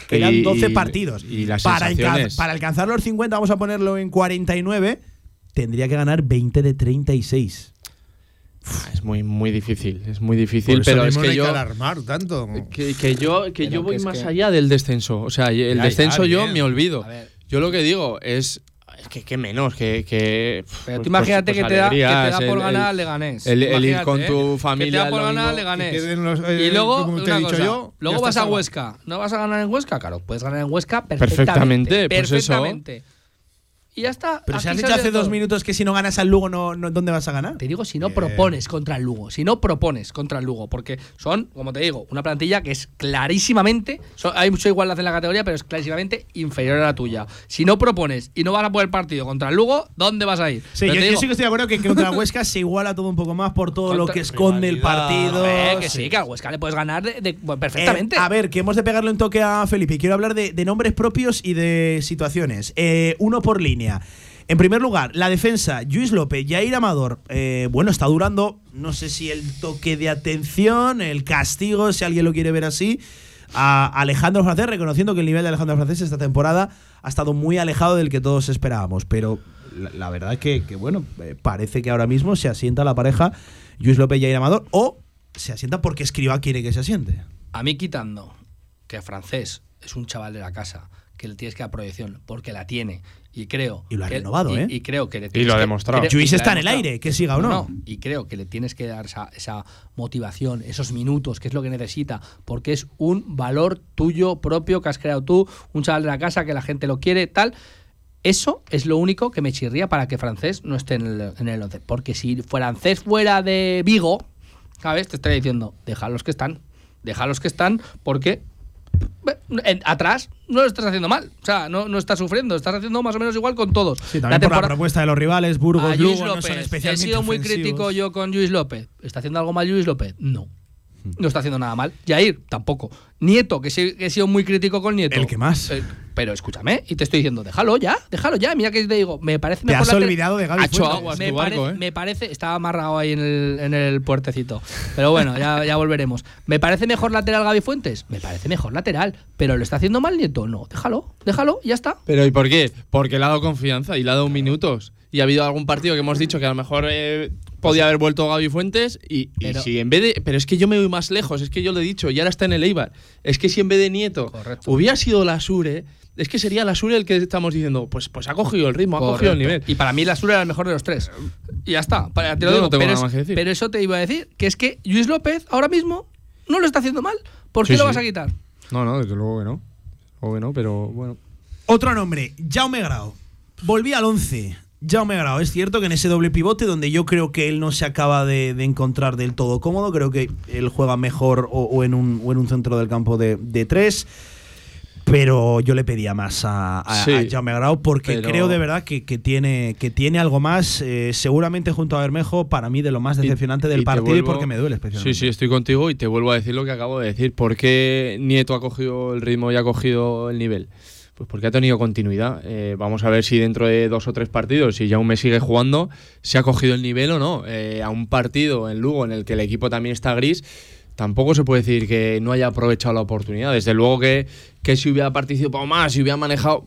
Quedan Y- 12 partidos. y las para, alca- sensaciones. para alcanzar los 50, vamos a ponerlo en 49. Tendría que ganar 20 de 36. Ah, Es muy, muy difícil. Es muy difícil, pero es no que hay yo. que alarmar tanto. Que, que yo, que Pero yo voy más que- allá del descenso. O sea, el Ya, descenso ya, yo me olvido. Yo lo que digo es. Es que, que menos, que. que Pero pues- tú imagínate pues- que, pues te da, que te da por ganar el- Leganés. el- el ir con ¿eh? tu Que familia te da por ganar domingo, Leganés. que queden los- eh, y luego, como te una he dicho cosa, yo, luego vas a. Huesca. ¿No vas a ganar en Huesca? Claro, puedes ganar en Huesca perfectamente. Perfectamente, pues eso. Y ya está. Pero si has dicho ha hace dos todo. minutos que si no ganas al Lugo, no, no- ¿dónde vas a ganar? Te digo si no Bien. propones contra el Lugo. Si no propones contra el Lugo. Porque son, como te digo, una plantilla que es clarísimamente. son- hay mucha igualdad en la categoría, pero es clarísimamente inferior a la tuya. Si no propones y no vas a poder partido contra el Lugo, ¿dónde vas a ir? Sí, Pero yo, sí que estoy de acuerdo que contra el Huesca se iguala todo un poco más por todo lo que esconde el partido. eh, que sí, que al Huesca le puedes ganar de- de- bueno, perfectamente. Eh, a ver, que hemos de pegarle un toque a Felipe. Quiero hablar de, de nombres propios y de situaciones. Eh, uno por línea. En primer lugar, la defensa, Luis López, Jair Amador. eh, bueno, está durando, no sé si el toque de atención, el castigo, si alguien lo quiere ver así. A Alejandro Francés, reconociendo que el nivel de Alejandro Francés esta temporada ha estado muy alejado del que todos esperábamos. Pero la, verdad que, que, bueno, eh, parece que ahora mismo se asienta la pareja Luis López, Jair Amador. O se asienta porque Escriba quiere que se asiente. A mí quitando que francés es un chaval de la casa, que le tienes que dar proyección, porque la tiene. Y creo. Y lo ha que- renovado, y- ¿eh? Y creo que le Y lo ha que- demostrado. ha está en el aire, que siga o no. Y creo que le tienes que dar esa, esa motivación, esos minutos, que es lo que necesita, porque es un valor tuyo propio que has creado tú, un chaval de la casa que la gente lo quiere, tal. Eso es lo único que me chirría para que francés no esté en el, en el 11. Porque si francés fuera de Vigo, ¿sabes? Te estaría diciendo, déjalos que están. Déjalos que están porque en- atrás no lo estás haciendo mal. O sea, no, no estás sufriendo. Estás haciendo más o menos igual con todos. Sí, también por la propuesta de los rivales, Burgos, a Luis Lugo, no López. son He especialmente sido muy ofensivos. crítico yo con Luis López. ¿Está haciendo algo mal Luis López? No. No está haciendo nada mal. Jair, tampoco. Nieto, que, he sido muy crítico con Nieto. El que más. Eh, pero escúchame, y te estoy diciendo, déjalo ya, déjalo ya. Mira que te digo, me parece Te mejor. has lateral- olvidado de Gaby aguas me, tu barco, pare- ¿eh? me parece, estaba amarrado ahí en el, en el puertecito. Pero bueno, ya, ya volveremos. ¿Me parece mejor lateral Gaby Fuentes? Me parece mejor lateral. ¿Pero lo está haciendo mal Nieto? No, déjalo, déjalo, y ya está. Pero ¿y por qué? Porque le ha dado confianza y le ha dado minutos. Y ha habido algún partido que hemos dicho que a lo mejor eh, podía haber vuelto Gaby Fuentes. Y, y Pero- si en vez de. Pero es que yo me voy más lejos, es que yo lo he dicho, y ahora está en el Eibar. Es que si en vez de Nieto Correcto. hubiera sido la Sure, es que sería la Sure el que estamos diciendo, pues, pues ha cogido el ritmo, ha cogido el nivel. Y para mí la Sura era el mejor de los tres. Y ya está. Para- te lo Yo digo. no tengo pero, nada es- más que decir. pero eso te iba a decir, que es que Luis López ahora mismo no lo está haciendo mal. ¿Por qué Sí, lo sí. vas a quitar? No, no, desde luego que no. Luego que no, pero bueno. Otro nombre, Jaume Grau. Volví al 11. Jaume Grau, es cierto que en ese doble pivote donde yo creo que él no se acaba de, de encontrar del todo cómodo, creo que él juega mejor o, o en, un, o en un centro del campo de, de tres. Pero yo le pedía más a, a, Sí, a Jaume Grau porque pero- creo de verdad que, que tiene, que tiene algo más, eh, seguramente junto a Bermejo, para mí de lo más Y- decepcionante del y partido y porque me duele especialmente. Sí, sí, estoy contigo y te vuelvo a decir lo que acabo de decir. ¿Por qué Nieto ha cogido el ritmo y ha cogido el nivel? Pues porque ha tenido continuidad. Eh, vamos a ver si dentro de dos o tres partidos, si me sigue jugando, se ha cogido el nivel o no. Eh, a un partido en Lugo en el que el equipo también está gris, tampoco se puede decir que no haya aprovechado la oportunidad. Desde luego que, que si hubiera participado más, si hubiera manejado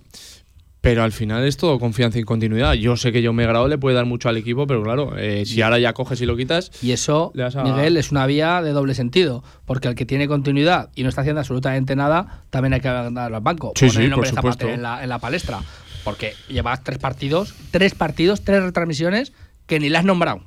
pero al final es todo confianza y continuidad. Yo sé que yo me grado le puede dar mucho al equipo, pero claro, eh, si ahora ya coges y lo quitas. Y eso, a- Miguel, es una vía de doble sentido. Porque el que tiene continuidad y no está haciendo absolutamente nada, también hay que darlo al banco. Sí, Poner sí, el nombre por de Zapatero supuesto. en la, en la palestra. Porque llevas tres partidos, tres partidos, tres retransmisiones que ni le has nombrado.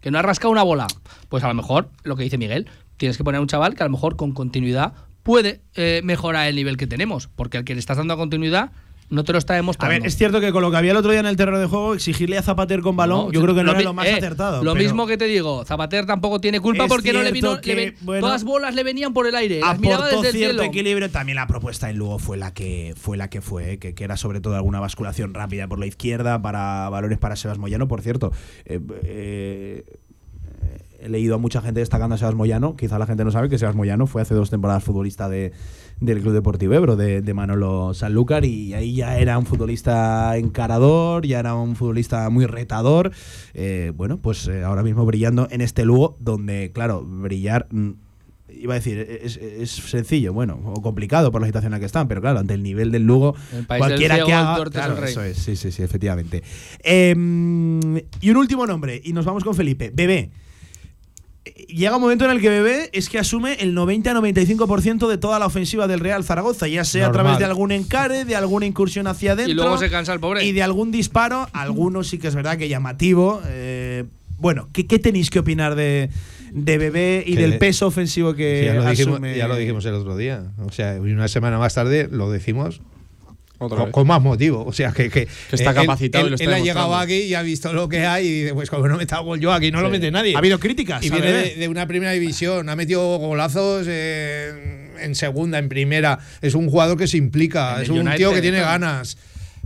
Que no has rascado una bola. Pues a lo mejor, lo que dice Miguel, tienes que poner a un chaval que a lo mejor con continuidad puede eh, mejorar el nivel que tenemos. Porque al que le estás dando continuidad no te lo está A demostrando. ver, es cierto que con lo que había el otro día en el terreno de juego, exigirle a Zapater con balón, No, yo creo que no era lo más eh, acertado. Lo pero mismo que te digo, Zapater tampoco tiene culpa Es porque no le vino. le que, ven- bueno, todas bolas le venían por el aire. Las miraba el cierto cielo. equilibrio. También la propuesta en Lugo fue la que fue la que fue, que, que era sobre todo alguna basculación rápida por la izquierda para valores para Sebas Moyano. Por cierto, eh, eh, he leído a mucha gente destacando a Sebas Moyano. Quizá la gente no sabe que Sebas Moyano fue hace dos temporadas futbolista de, del Club Deportivo Ebro, de, de Manolo Sanlúcar, y ahí ya era un futbolista encarador, ya era un futbolista muy retador. Eh, bueno, pues eh, ahora mismo brillando en este Lugo, donde, claro, brillar. mm, Iba a decir, es, es sencillo, bueno, o complicado por la situación en la que están, pero claro, ante el nivel del Lugo, El país cualquiera del que ciego, haga. claro, eso es, sí, sí, sí, efectivamente. Em, y un último nombre, y nos vamos con Felipe. Bebé. Llega un momento en el que Bebé es que asume el 90-95% de toda la ofensiva del Real Zaragoza, ya sea a través de algún encare, de alguna incursión hacia adentro. Y luego se cansa el pobre. Y de algún disparo, algunos sí que es verdad que llamativo. eh, bueno, ¿qué, qué tenéis que opinar de, de Bebé y Que del peso ofensivo que ya, lo dijimos, asume? ya lo dijimos el otro día. O sea, una semana más tarde lo decimos con, vez. con más motivo. O sea, que, que, Que está él- capacitado y él, lo está él ha llegado aquí y ha visto lo que hay y dice, pues como no me está gol yo aquí, no lo mete nadie. Ha habido críticas. Y viene de, de una primera división, ha metido golazos en segunda, en primera. Es un jugador que se implica, En es un United, tío que tiene ganas.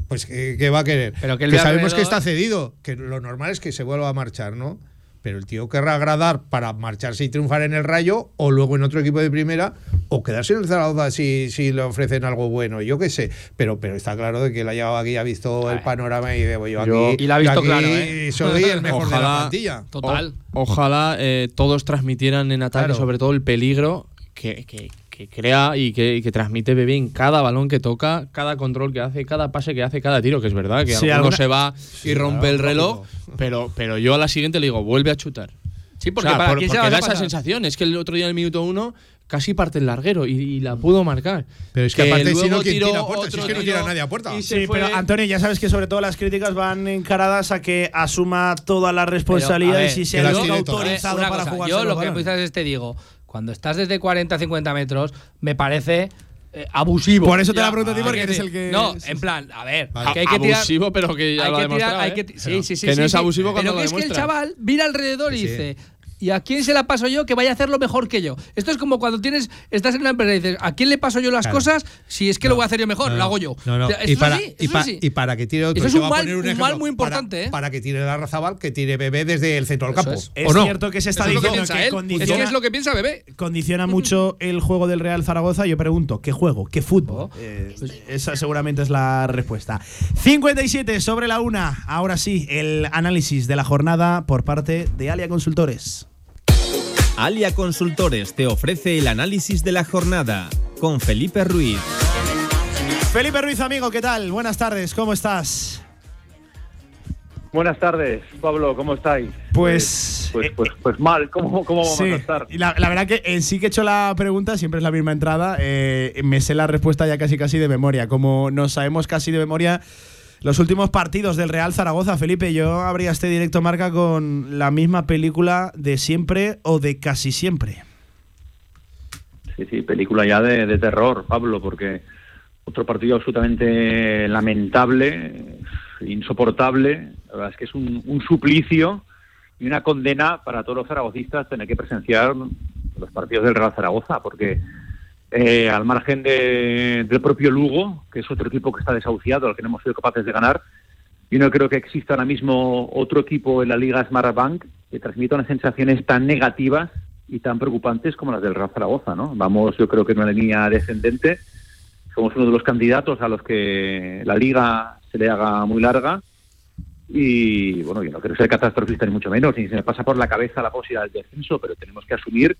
Pues que, que va a querer. Pero que sabemos que está cedido, que lo normal es que se vuelva a marchar, ¿no? Pero el tío querrá agradar para marcharse y triunfar en el Rayo o luego en otro equipo de primera o quedarse en el Zaragoza si, si le ofrecen algo bueno, yo qué sé. Pero, pero está claro de que él ha llegado aquí, ha visto el panorama y "Voy yo Yo- aquí, Y la ha visto aquí claro, ¿eh? soy el mejor de la Ojalá- plantilla. Total. O- ojalá eh, todos transmitieran en ataque, Claro. sobre todo el peligro que, que- que crea y que, y que transmite Bebé en cada balón que toca, cada control que hace, cada pase que hace, cada tiro, que es verdad que Sí, alguno alguna- se va y rompe el claro, reloj, lógico. pero, pero yo a la siguiente le digo, vuelve a chutar. Sí, porque O sea, para por- se porque la da a esa sensación. Es que el otro día en el minuto uno casi parte el larguero y, y la pudo marcar. Pero es que aparte, si no, ¿quién tiró tira a puerta? Si es que no tira nadie a puerta. se Sí, fue- pero Antonio, ya sabes que sobre todo las críticas van encaradas a que asuma todas las Pero, a responsabilidades ver, y que el tiene todas. autorizado Una para cosa, jugar. Yo lo que quizás es te digo, cuando estás desde 40 50 metros, me parece eh, abusivo. Por eso te Ya, la pregunto a ti, hay porque que eres el que- No, sí, en plan, a ver, Vale. que hay que tirar. abusivo, pero que ya hay lo ha que tirar, hay ¿eh? que sí, sí, sí, Que no sí, es sí. abusivo cuando Pero lo que es que el chaval mira alrededor y Sí. dice. ¿Y a quién se la paso yo que vaya a hacerlo mejor que yo? Esto es como cuando tienes, estás en una empresa y dices, ¿a quién le paso yo las Claro. cosas? Si es que lo voy a hacer yo mejor, No, lo hago yo. No, no. O sea, Y para, es así, y, esto pa- es así. y para que tire otro. Eso es un mal- poner un ejemplo. mal muy Para- importante, ¿eh? Para, que tire la Razabal, que tire bebé desde el centro del campo. es. Es ¿O no? cierto que se está Eso es lo que diciendo que él. condiciona, Es que es lo que piensa Bebé. condiciona mucho el juego del Real Zaragoza. Yo pregunto, ¿qué juego? ¿Qué fútbol? Oh. Eh, esa seguramente es la respuesta. 57 sobre la una. Ahora sí, el análisis de la jornada por parte de Alia Consultores. Alia Consultores te ofrece el análisis de la jornada con Felipe Ruiz. Felipe Ruiz, amigo, ¿qué tal? Buenas tardes, ¿cómo estás? Buenas tardes, Pablo, ¿cómo estáis? Pues, Pues, eh, pues, pues mal, ¿cómo, cómo vamos Sí, a estar? y la, la verdad que eh, sí que he hecho la pregunta, siempre es la misma entrada. eh, me sé la respuesta ya casi casi de memoria. Como nos sabemos casi de memoria los últimos partidos del Real Zaragoza, Felipe, yo habría este directo marca con la misma película de siempre o de casi siempre. Sí, sí, película ya de, de terror, Pablo, porque otro partido absolutamente lamentable, insoportable. La verdad es que es un, un suplicio y una condena para todos los zaragocistas tener que presenciar los partidos del Real Zaragoza, porque eh, al margen de- del propio Lugo, que es otro equipo que está desahuciado, al que no hemos sido capaces de ganar, yo no creo que exista ahora mismo otro equipo en la Liga Smart Bank que transmita unas sensaciones tan negativas y tan preocupantes como las del Real Zaragoza, ¿no? Vamos, yo creo que en una línea descendente. Somos uno de los candidatos a los que la Liga se le haga muy larga. Y bueno, yo no quiero ser catastrofista ni mucho menos, ni se me pasa por la cabeza la posibilidad del descenso, pero tenemos que asumir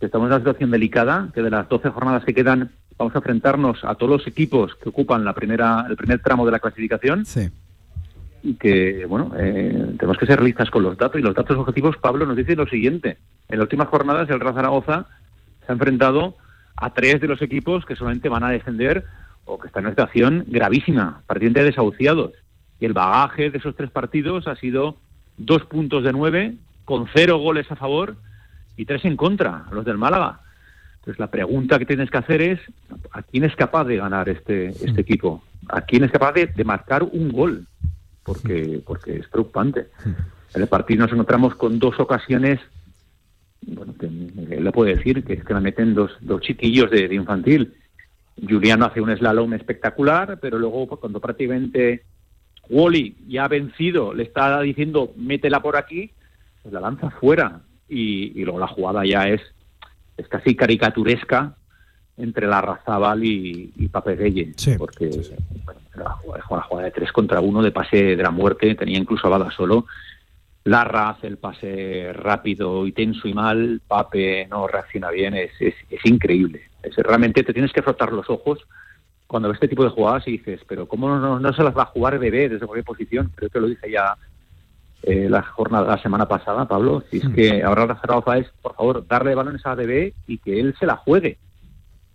estamos en una situación delicada, que de las 12 jornadas que quedan vamos a enfrentarnos a todos los equipos que ocupan la primera, el primer tramo de la clasificación. Sí. Y que, bueno, eh, tenemos que ser realistas con los datos. Y los datos objetivos, Pablo, nos dice lo siguiente. En las últimas jornadas, el Real Zaragoza se ha enfrentado a tres de los equipos que solamente van a descender o que están en una situación gravísima, partiendo de desahuciados. Y el bagaje de esos tres partidos ha sido dos puntos de nueve, con cero goles a favor y tres en contra, los del Málaga. Entonces la pregunta que tienes que hacer es ¿a quién es capaz de ganar este, este equipo? ¿A quién es capaz de, de marcar un gol? Porque, porque es preocupante. En el partido nos encontramos con dos ocasiones, bueno, que él le puede decir que es que la meten dos, dos chiquillos de, de infantil. Juliano hace un slalom espectacular, pero luego pues, cuando prácticamente Wally ya ha vencido, le está diciendo métela por aquí, pues la lanza fuera y, y luego la jugada ya es, es casi caricaturesca entre la Razabal y, y Pape Gueye, porque bueno, era la jugada, la jugada de tres contra uno de pase de la muerte, tenía incluso a Bada solo. Larra hace el pase rápido y tenso y mal, Pape no reacciona bien, es, es, es increíble. Es, realmente te tienes que frotar los ojos cuando ves este tipo de jugadas y dices, pero ¿cómo no, no se las va a jugar Bebé desde cualquier posición? Creo que lo dije ya eh, la jornada la semana pasada, Pablo. Si es que ahora la Zaragoza es, por favor, darle balones a Bebé y que él se la juegue.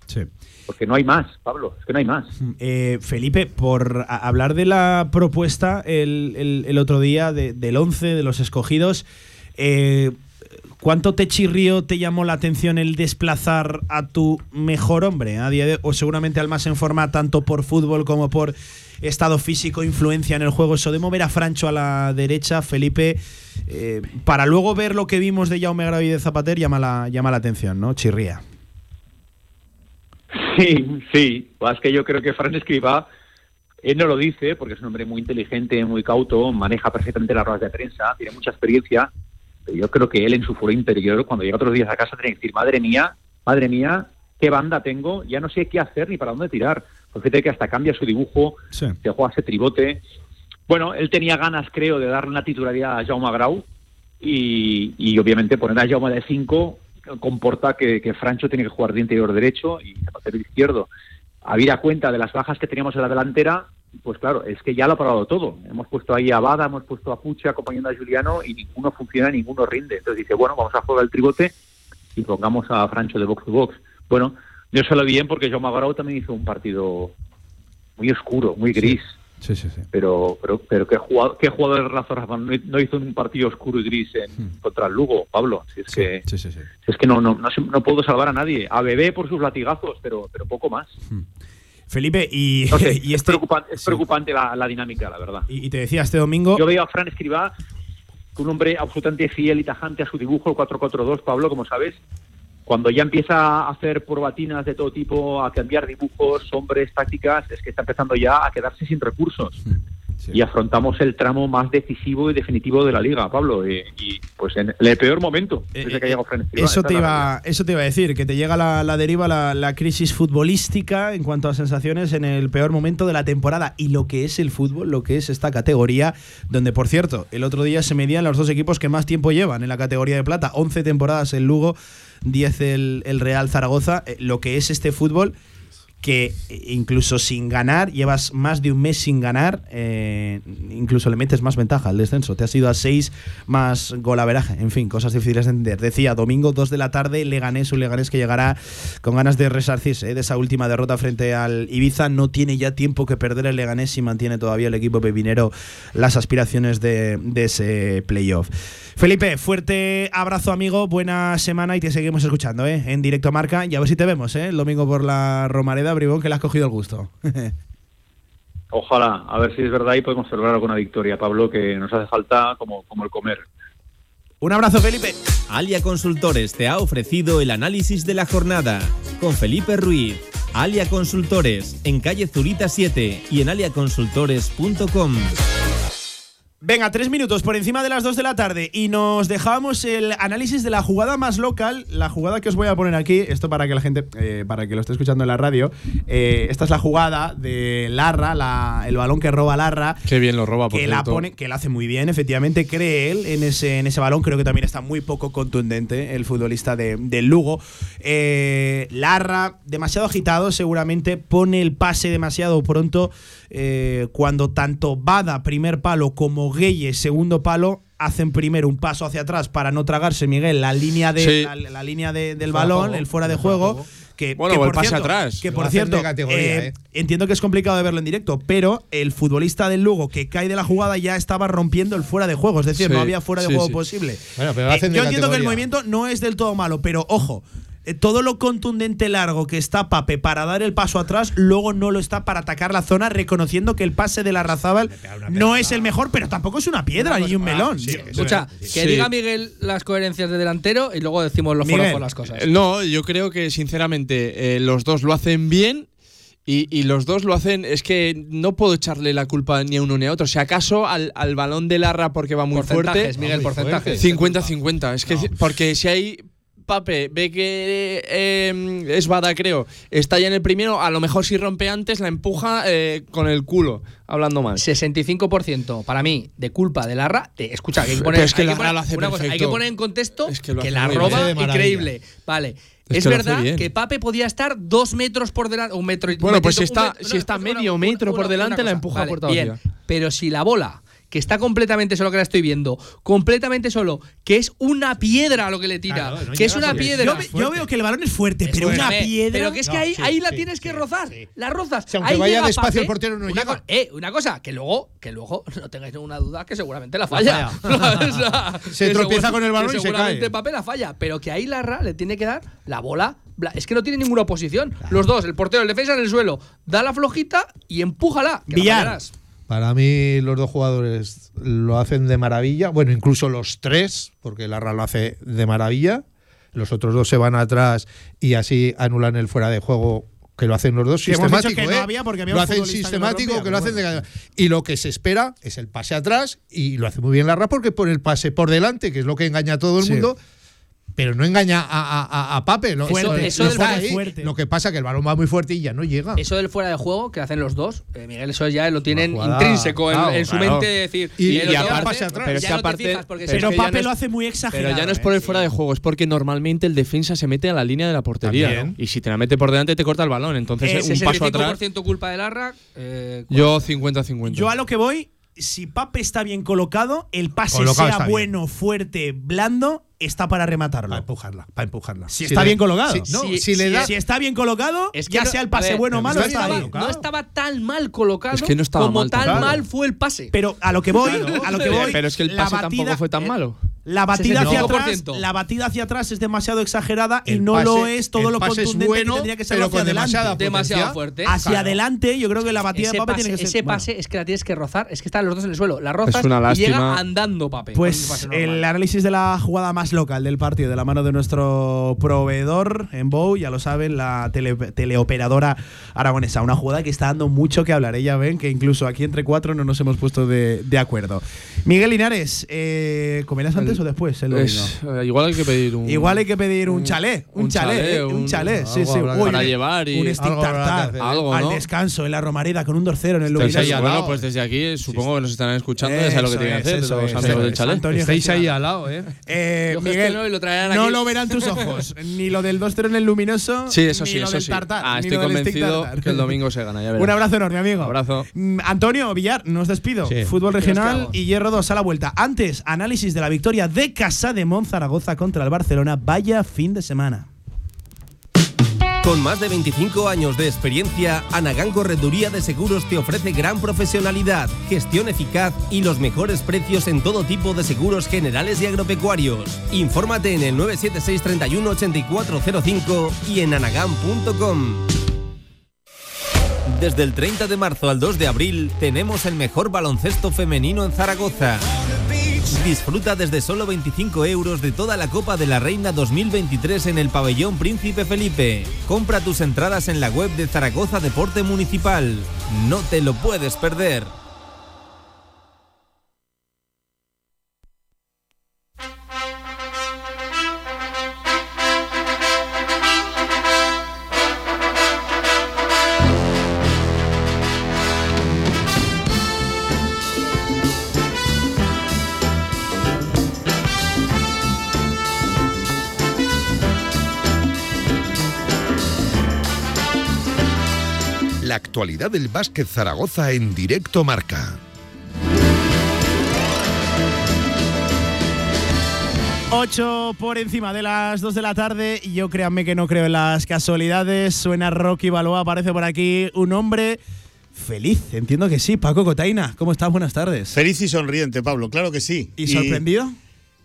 Sí. Porque no hay más, Pablo, es que no hay más. Eh, Felipe, por hablar de la propuesta el, el- el otro día de- del 11 de los escogidos, eh, ¿cuánto te chirrió, te llamó la atención el desplazar a tu mejor hombre a día de, o seguramente al más en forma tanto por fútbol como por estado físico, influencia en el juego, eso de mover a Francho a la derecha, Felipe, eh, para luego ver lo que vimos de Jaume Grau de Zapater llama la, llama la atención, ¿no? Chirría. Sí, sí. Es que yo creo que Fran Escriba, él no lo dice porque es un hombre muy inteligente, muy cauto, maneja perfectamente las ruedas de prensa, tiene mucha experiencia. Pero yo creo que él en su foro interior, cuando llega otros días a casa, tiene que decir, madre mía, madre mía, qué banda tengo, ya no sé qué hacer ni para dónde tirar. Fíjate que hasta cambia su dibujo, se juega ese tribote. Bueno, él tenía ganas, creo, de darle una titularidad a Jaume Grau y, y obviamente poner a Jaume de 5 comporta que, que Francho tiene que jugar de interior derecho y Zapatero izquierdo. Habida cuenta de las bajas que teníamos en la delantera, pues claro, es que ya lo ha probado todo. Hemos puesto ahí a Bada, hemos puesto a Pucha acompañando a Juliano y ninguno funciona, ninguno rinde. Entonces dice, bueno, vamos a jugar el tribote y pongamos a Francho de box to box. Bueno, yo se lo bien porque Jaume Grau también hizo un partido muy oscuro, muy gris. Sí, sí, sí. Pero, pero, pero ¿qué jugador, qué jugador de Rafa Rafa no hizo un partido oscuro y gris en, contra el Lugo, Pablo? Si es Sí, sí, sí. si es que no, no, no, puedo salvar a nadie. A Bebé por sus latigazos, pero, pero poco más. Felipe, y, No sé, y es este, preocupante, es preocupante la, la dinámica, la verdad. y, y te decía este domingo. Yo veo a Fran Escribá, un hombre absolutamente fiel y tajante a su dibujo, el 4-4-2, Pablo, como sabes. Cuando ya empieza a hacer probatinas de todo tipo, a cambiar dibujos, hombres, tácticas, es que está empezando ya a quedarse sin recursos. Y afrontamos el tramo más decisivo y definitivo de la liga, Pablo. Y, y, pues en el peor momento desde que Fran Escribá. Eh, Eso te, iba, eso te iba a decir, que te llega la, la deriva, la, la crisis futbolística en cuanto a sensaciones en el peor momento de la temporada y lo que es el fútbol, lo que es esta categoría, donde por cierto, el otro día se medían los dos equipos que más tiempo llevan en la categoría de plata, 11 temporadas el Lugo, 10 el, el Real Zaragoza, Eh, lo que es este fútbol que incluso sin ganar, llevas más de un mes sin ganar, eh, incluso le metes más ventaja al descenso. Te has ido a 6 más golaveraje. En fin, cosas difíciles de entender. Decía, domingo 2 de la tarde, Leganés, un Leganés que llegará con ganas de resarcirse eh, de esa última derrota frente al Ibiza. No tiene ya tiempo que perder el Leganés y mantiene todavía el equipo pepinero las aspiraciones de ese playoff. Felipe, fuerte abrazo amigo, buena semana y te seguimos escuchando ¿eh? en directo a marca y a ver si te vemos ¿eh? el domingo por la Romareda, Bribón, que le has cogido el gusto. Ojalá, a ver si es verdad y podemos celebrar alguna victoria, Pablo, que nos hace falta como, como el comer. Un abrazo, Felipe. Alia Consultores te ha ofrecido el análisis de la jornada con Felipe Ruiz. Alia Consultores en calle Zurita 7 y en aliaconsultores.com. Venga, tres minutos por encima de las dos de la tarde y nos dejábamos el análisis de la jugada más local, la jugada que os voy a poner aquí, esto para que la gente, eh, para que lo esté escuchando en la radio, eh, esta es la jugada de Larra, la- el balón que roba Larra, Qué bien lo roba, por que la pone, que la hace muy bien, efectivamente cree él en ese, en ese balón, creo que también está muy poco contundente el futbolista de- del Lugo. Eh, Larra, demasiado agitado, seguramente pone el pase demasiado pronto eh, cuando tanto Bada, primer palo, como Gueye, segundo palo, hacen primero un paso hacia atrás para no tragarse, Miguel, la línea, de, Sí. la, la línea de- del Fuera balón, juego, el fuera de juego. juego. Que, Bueno, que el pase cierto- atrás. Que por cierto, de categoría, eh, eh. entiendo que es complicado de verlo en directo, pero el futbolista del Lugo que cae de la jugada ya estaba rompiendo el fuera de juego, es decir, Sí, no había fuera de sí, juego sí. posible. Bueno, pero lo Eh, de yo entiendo que el movimiento no es del todo malo, pero ojo. Eh, Todo lo contundente largo que está Pape para dar el paso atrás, luego no lo está para atacar la zona, reconociendo que el pase de la Razábal no es el mejor, pero tampoco es una piedra ni un melón. sí, Escucha, que diga Miguel las coherencias de delantero y luego decimos los Miguel, forofos las cosas. Eh, No, yo creo que sinceramente eh, los dos lo hacen bien. Y, y los dos lo hacen, es que no puedo echarle la culpa ni a uno ni a otro. Si acaso al, al balón de Larra porque va muy fuerte, porcentajes, Miguel, muy porcentajes. 50-50. Es que porque si hay Pape ve que eh, es Bada, creo, está ya en el primero, a lo mejor si rompe antes la empuja eh, con el culo, hablando mal. 65% para mí de culpa de Larra. De, escucha, hay que poner, es que hay que Larra poner- lo hace una cosa, hay que perfecto. poner en contexto Es que lo que, la roba increíble. Vale. Es que verdad que Pape podía estar dos metros por delante, un metro y Bueno, pues si está- metro- si está medio metro por delante, la empuja Vale, puerta bien. Pero si la bola que está completamente solo que la estoy viendo, completamente solo, que es una piedra lo que le tira, Claro, no que es una piedra. Yo, ve- yo veo que el balón es fuerte, pero una piedra. Pero que es que No, ahí, sí, ahí la sí, tienes que rozar. sí. La rozas. Si aunque Ahí vaya despacio el portero no una llega. eh, una cosa, que luego, que luego no tengáis ninguna duda que seguramente la falla. O sea, Se que tropieza con el balón que y se seguramente cae. Pape la falla. Pero que ahí Larra le tiene que dar la bola. Es que no tiene ninguna oposición. Los dos, el portero, el defensa en el suelo. Da la flojita y empújala. que Villar. Para mí los dos jugadores lo hacen de maravilla, bueno, incluso los tres, porque Larra lo hace de maravilla, los otros dos se van atrás y así anulan el fuera de juego que lo hacen los dos Que sistemático, que no ¿eh? había porque había lo hacen que lo sistemático, que lo pero hacen de y lo que se espera es el pase atrás y lo hace muy bien Larra porque pone el pase por delante, que es lo que engaña a todo el Sí. mundo. Pero no engaña a, a, a- a Pape. Lo, Fuerte, lo- eso lo del fuerte, ahí. fuerte. Lo que pasa que el balón va muy fuerte y ya no llega. Eso del fuera de juego que hacen los dos, eh, Miguel, eso ya lo tienen intrínseco en, claro, en su claro. mente. de decir, Y- eh, y hacer, pero ya es no aparte- pero es Pape no lo es- hace muy exagerado. Pero ya no es ¿eh? por el fuera de juego, es porque normalmente el defensa se mete a la línea de la portería. Y si te la mete por delante, te corta el balón. Entonces, Eh, un paso atrás. 65% culpa de Larra. eh, Yo 50-50. Yo a lo que voy, si Pape está bien colocado, el pase Colocado sea bien. bueno, fuerte, blando, está para rematarlo. Para empujarla, para empujarla. Si está bien colocado. Si, no, Si- si le si- da. Si está bien colocado, Es que ya no- sea el pase ver, bueno o malo, está está bien ahí. colocado. no estaba tan mal colocado Es que no estaba como mal tan tocado. mal fue el pase. Pero a lo que voy, a lo que voy. Pero es que el la pase batida- tampoco fue tan eh, malo. La batida hacia atrás, 65%. la batida hacia atrás es demasiado exagerada y no pase- lo es todo lo contundente bueno, que tendría que ser pero hacia con adelante. demasiada demasiado fuerte. Hacia Claro. adelante, yo creo que la batida ese de Pape pase, tiene que ser. ese bueno. pase es que la tienes que rozar. Es que están los dos en el suelo. La rozas Es una y llega andando, Pape. Pues el análisis de la jugada más local del partido, de la mano de nuestro proveedor en Bow, ya lo saben, la tele- teleoperadora aragonesa. Una jugada que está dando mucho que hablar. Ella ven que incluso aquí entre cuatro no nos hemos puesto de, de acuerdo. Miguel Linares, eh, ¿comerás antes El- o después? El? Es- eh, igual hay que pedir un. Igual hay que pedir un chalet, un, un chalet, chalet, eh, un un- chalet, sí, sí. Uy, para llevar y- un stick Algo tartar hacer. Algo, al ¿no? descanso en la Romareda con un dorcero en el Estáis Luminares. ahí al bueno, lado. pues desde aquí supongo que nos estarán escuchando. ya saben lo que tienen que hacer, eso los amigos del chalet. Estáis ahí al lado, ¿eh? Eh, Yo Miguel, gestiono y lo traerán no lo verán tus ojos. ni lo del 2-0 en el luminoso. Sí, eso ni sí, lo eso del sí. tartar, Ah, estoy convencido tartar. que el domingo se gana, ya verás. Un abrazo enorme, amigo. Abrazo. Mm, Antonio Villar, nos despido. Sí. Fútbol regional y Hierro 2 a la vuelta. Antes, análisis de la victoria de Casa de Monzaragoza contra el Barcelona. Vaya fin de semana. Con más de 25 años de experiencia, Anagán Correduría de Seguros te ofrece gran profesionalidad, gestión eficaz y los mejores precios en todo tipo de seguros generales y agropecuarios. Infórmate en el 976 31 8405 y en anagán.com. Desde el 30 de marzo al 2 de abril tenemos el mejor baloncesto femenino en Zaragoza. Disfruta desde solo 25 euros de toda la Copa de la Reina 2023 en el pabellón Príncipe Felipe. Compra tus entradas en la web de Zaragoza Deporte Municipal. No te lo puedes perder. Actualidad del básquet Zaragoza en directo marca. 8 por encima de las 2 de la tarde. Y yo créanme que no creo en las casualidades. Suena Rocky Balboa, aparece por aquí un hombre feliz. Entiendo que sí. Paco Cotaina, ¿cómo estás? Buenas tardes. Feliz y sonriente, Pablo, claro que sí. ¿Y sorprendido?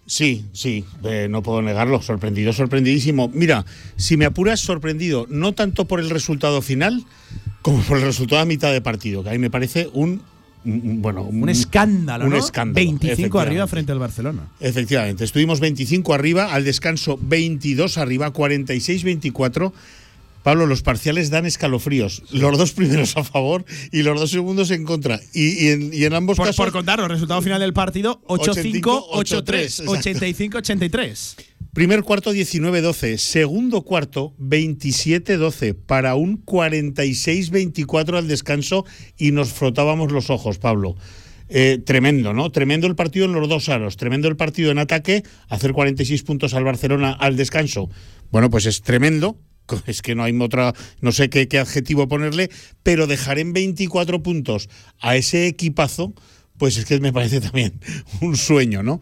Sí, sí, eh, no puedo negarlo. Sorprendido, sorprendidísimo. Mira, si me apuras, sorprendido, no tanto por el resultado final como por el resultado a mitad de partido, que a mí me parece un bueno, un, escándalo, un ¿no? escándalo. 25 arriba frente al Barcelona. Efectivamente, estuvimos 25 arriba, al descanso 22 arriba, 46-24. Pablo, los parciales dan escalofríos. Los dos primeros a favor y los dos segundos en contra. Y, en, ambos por, casos. Por contaros, resultado final del partido: 8-5, 8-3. 85-83. Primer cuarto 19-12, segundo cuarto 27-12 para un 46-24 al descanso y nos frotábamos los ojos, Pablo. Eh, tremendo, ¿no? Tremendo el partido en los dos aros, tremendo el partido en ataque, hacer 46 puntos al Barcelona al descanso. Bueno, pues es tremendo, es que no hay otra, no sé qué, adjetivo ponerle, pero dejar en 24 puntos a ese equipazo, pues es que me parece también un sueño, ¿no?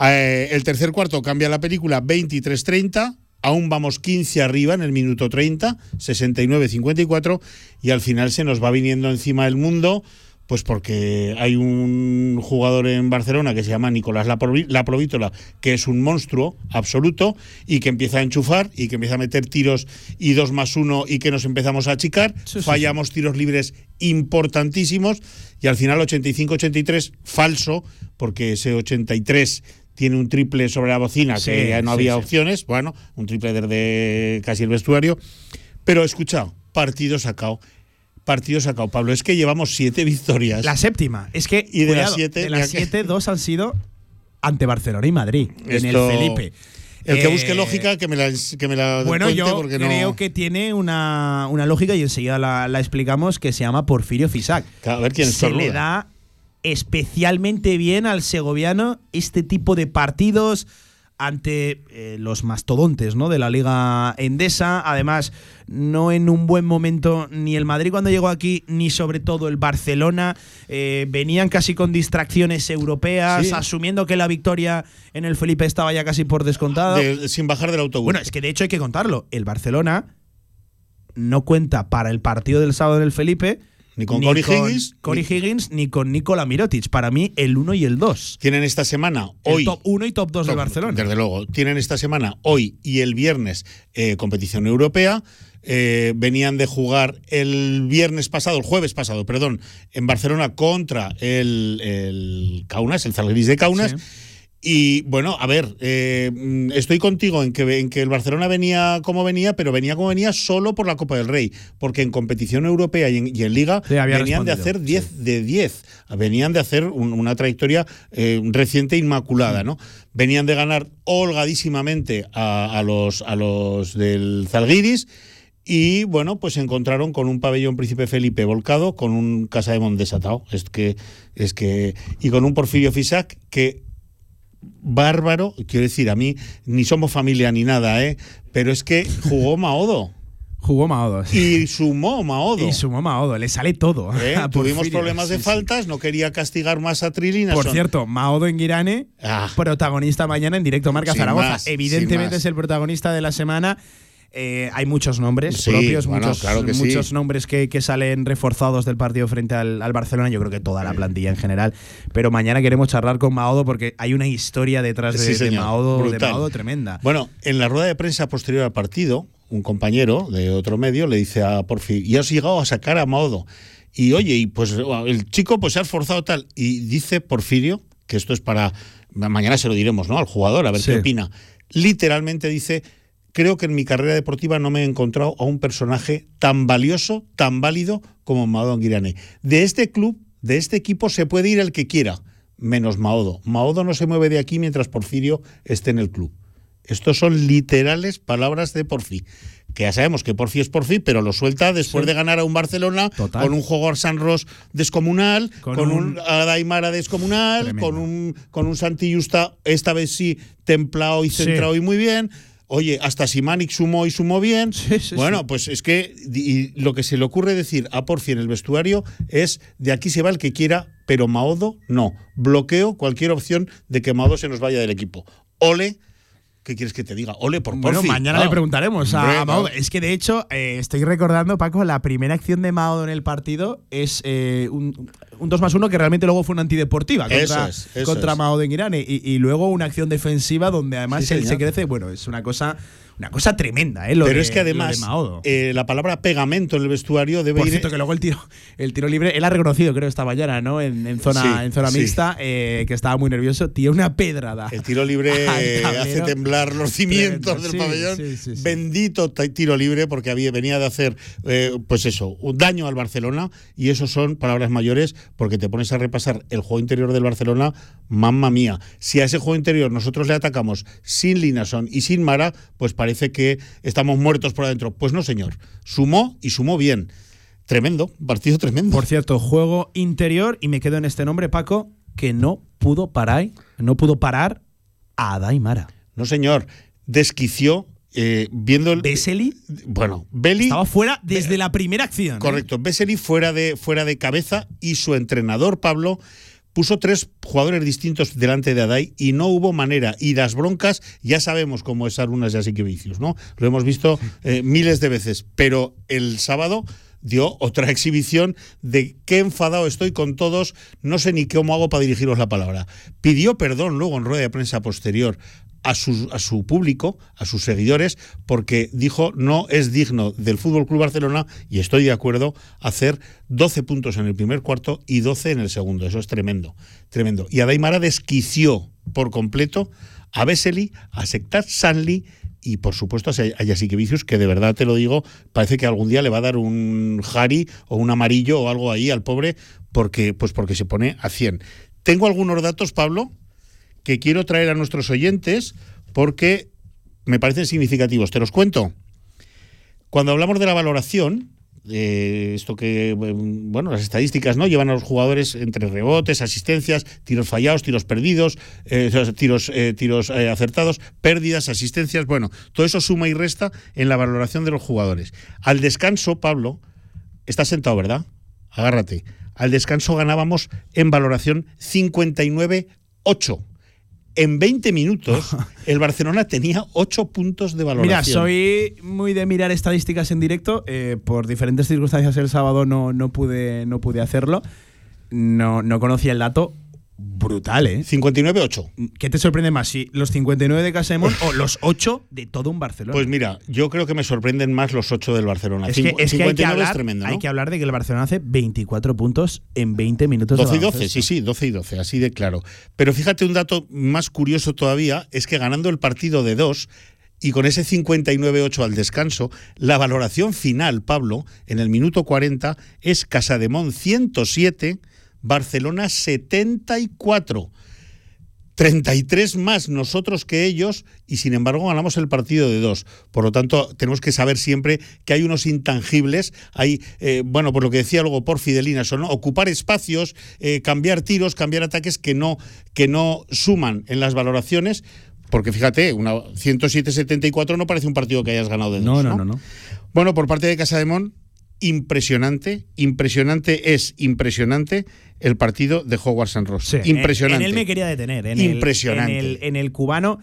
Eh, el tercer cuarto cambia la película 23-30. Aún vamos 15 arriba en el minuto 30, 69-54, y al final se nos va viniendo encima el mundo, pues porque hay un jugador en Barcelona que se llama Nicolás Laprovítola, que es un monstruo absoluto y que empieza a enchufar y que empieza a meter tiros y dos más uno y que nos empezamos a achicar. Fallamos tiros libres importantísimos y al final 85-83 falso, porque ese 83 tiene un triple sobre la bocina, que ya no había opciones, bueno, un triple desde casi el vestuario. Pero escucha, partido sacado. Partido sacado, Pablo. Es que llevamos siete victorias. La séptima. Es que y de las siete, de las siete, dos han sido ante Barcelona y Madrid, en el Felipe. El que busque eh, lógica, que me la, que me la Bueno, yo porque creo que tiene una, una, lógica y enseguida la, la, explicamos que se llama Porfirio Fisac. A ver quién Se le da especialmente bien al segoviano este tipo de partidos ante eh, los mastodontes ¿no? de la Liga Endesa. Además, no en un buen momento ni el Madrid cuando llegó aquí, ni sobre todo el Barcelona. Eh, venían casi con distracciones europeas, asumiendo que la victoria en el Felipe estaba ya casi por descontado. sin bajar del autobús. Bueno, es que de hecho hay que contarlo. El Barcelona no cuenta para el partido del sábado en el Felipe ni con Corey Higgins. Corey Higgins, ni con Nikola Mirotic. Para mí, el 1 y el 2. Tienen esta semana, hoy. top 1 y top 2 de Barcelona. Desde luego. Tienen esta semana, hoy y el viernes, eh, competición europea. Eh, venían de jugar el viernes pasado, el jueves pasado, perdón, en Barcelona contra el, el Kaunas, el Zalgiris de Kaunas. Y bueno, a ver, eh, estoy contigo en que, en que el Barcelona venía como venía, pero venía como venía solo por la Copa del Rey, porque en competición europea y en, Liga venían de hacer 10 de 10, venían de hacer una trayectoria eh, reciente inmaculada, ¿no? Venían de ganar holgadísimamente a, los, a los del Zalgiris. Y bueno, pues se encontraron con un pabellón Príncipe Felipe volcado, con un Casa de desatado. Es que, es que, y con un Porfirio Fisac que bárbaro. Quiero decir, a mí ni somos familia ni nada, ¿eh? Pero es que jugó Maodo. Jugó Maodo. Y sumó Maodo. Y sumó Maodo, le sale todo. ¿Eh? Tuvimos problemas de faltas, no quería castigar más a Trilina. Por cierto, Maodo en Girane, ah. protagonista mañana en directo Marca Zaragoza. Evidentemente es el protagonista de la semana. Eh, hay muchos nombres propios, muchos, muchos nombres que, salen reforzados del partido frente al, Barcelona. Yo creo que toda la plantilla en general. Pero mañana queremos charlar con Maodo porque hay una historia detrás de, de, Maodo, tremenda. Bueno, en la rueda de prensa posterior al partido, un compañero de otro medio le dice a Porfi, y has llegado a sacar a Maodo. Y oye, y pues el chico pues se ha esforzado tal. Y dice Porfirio, que esto es para. Mañana se lo diremos, ¿no? Al jugador, a ver qué opina. Literalmente dice creo que en mi carrera deportiva no me he encontrado a un personaje tan valioso, tan válido como Maodo Anguirane. De este club, de este equipo, se puede ir el que quiera, menos Maodo. Maodo no se mueve de aquí mientras Porfirio esté en el club. Estos son literales palabras de Porfi. Que ya sabemos que Porfi es Porfi, pero lo suelta después de ganar a un Barcelona con un jugador Sanros descomunal, con, un, un Adaimara descomunal, con un, con un Santi Justa, esta vez sí, templado y centrado y muy bien Oye, hasta Simanic sumó y sumó bien. Sí, sí, bueno, sí. pues es que y lo que se le ocurre decir a Porfi en el vestuario es de aquí se va el que quiera, pero Maodo no. Bloqueo cualquier opción de que Maodo se nos vaya del equipo. Ole, ¿qué quieres que te diga? Ole por Bueno, Porfi. mañana Claro. le preguntaremos a, Hombre, a Mao. claro. Es que de hecho, eh, estoy recordando, Paco, la primera acción de Mao en el partido es eh, un, un 2 más 1 que realmente luego fue una antideportiva contra, Eso es, eso contra. Mao de Irán. Y, y luego una acción defensiva donde además Sí, él se crece. Bueno, es una cosa, una cosa tremenda, ¿eh? Lo Pero de- es que además eh, la palabra pegamento en el vestuario debe Por ir cierto, que luego el tiro, el tiro libre, él ha reconocido, creo, esta mañana, ¿no? En, en zona, Sí, en zona sí. mixta, eh, que estaba muy nervioso. Tiene una pedrada. El tiro libre hace temblar los cimientos del Sí, pabellón. Bendito tiro libre porque había, venía de hacer, eh, pues eso, un daño al Barcelona y eso son palabras mayores porque te pones a repasar el juego interior del Barcelona, mamma mía. Si a ese juego interior nosotros le atacamos sin Linason y sin Mara, pues parece que estamos muertos por adentro. Pues no, señor. Sumó y sumó bien. Tremendo, partido tremendo. Por cierto, juego interior, y me quedo en este nombre, Paco, que no pudo parar, no pudo parar a Daimara. No, señor. Desquició eh, viendo el. Beseli Bueno, Belli. estaba fuera desde la primera acción. ¿eh? Correcto. Beseli fuera de, fuera de cabeza y su entrenador, Pablo, puso tres jugadores distintos delante de Adai y no hubo manera. Y las broncas, ya sabemos cómo es Arunas y así que vicios, ¿no? Lo hemos visto eh, miles de veces. Pero el sábado dio otra exhibición de qué enfadado estoy con todos, no sé ni cómo hago para dirigiros la palabra. Pidió perdón luego en rueda de prensa posterior a su, a su público, a sus seguidores, porque dijo no es digno del Fútbol Club Barcelona, y estoy de acuerdo, hacer 12 puntos en el primer cuarto y 12 en el segundo. Eso es tremendo, tremendo. Y Adaimara desquició por completo a Vesely, a Sectar Sanli y por supuesto a Yasikevicius, que de verdad te lo digo, parece que algún día le va a dar un Jari o un amarillo o algo ahí al pobre, porque, pues porque se pone a 100. Tengo algunos datos, Pablo, que quiero traer a nuestros oyentes porque me parecen significativos. Te los cuento. Cuando hablamos de la valoración, eh, esto que, bueno, las estadísticas, ¿no? Llevan a los jugadores entre rebotes, asistencias, tiros fallados, tiros perdidos, eh, tiros, eh, tiros eh, acertados, pérdidas, asistencias, bueno, todo eso suma y resta en la valoración de los jugadores. Al descanso, Pablo, estás sentado, ¿verdad? Agárrate. Al descanso ganábamos en valoración 59-8 en 20 minutos el Barcelona tenía 8 puntos de valoración. Mira, soy muy de mirar estadísticas en directo. eh, por diferentes circunstancias el sábado no, no, pude, no pude hacerlo. No, no conocía el dato. Brutal, ¿eh? 59-8. ¿Qué te sorprende más? Si los 59 de Casemón o los 8 de todo un Barcelona. Pues mira, yo creo que me sorprenden más los 8 del Barcelona. es que, es, que hay, que hablar, es tremendo, ¿no? hay que hablar de que el Barcelona hace 24 puntos en 20 minutos 12 de y 12, baloncesto. sí, sí, 12 y 12, así de claro. Pero fíjate, un dato más curioso todavía es que ganando el partido de 2 y con ese 59-8 al descanso, la valoración final, Pablo, en el minuto 40 es Casademón 107, Barcelona 74. 33 más nosotros que ellos y sin embargo ganamos el partido de dos. Por lo tanto, tenemos que saber siempre que hay unos intangibles, hay, eh, bueno, por lo que decía luego por Fidelina, son ¿no? ocupar espacios, eh, cambiar tiros, cambiar ataques que no, que no suman en las valoraciones. Porque fíjate, una 107-74 no parece un partido que hayas ganado de No, dos. no, no, no. Bueno, por parte de Casademón, impresionante, impresionante es impresionante el partido de Hogwarts and Ross. Sí, impresionante. En, él me quería detener. En Impresionante. El, en, el, en el cubano.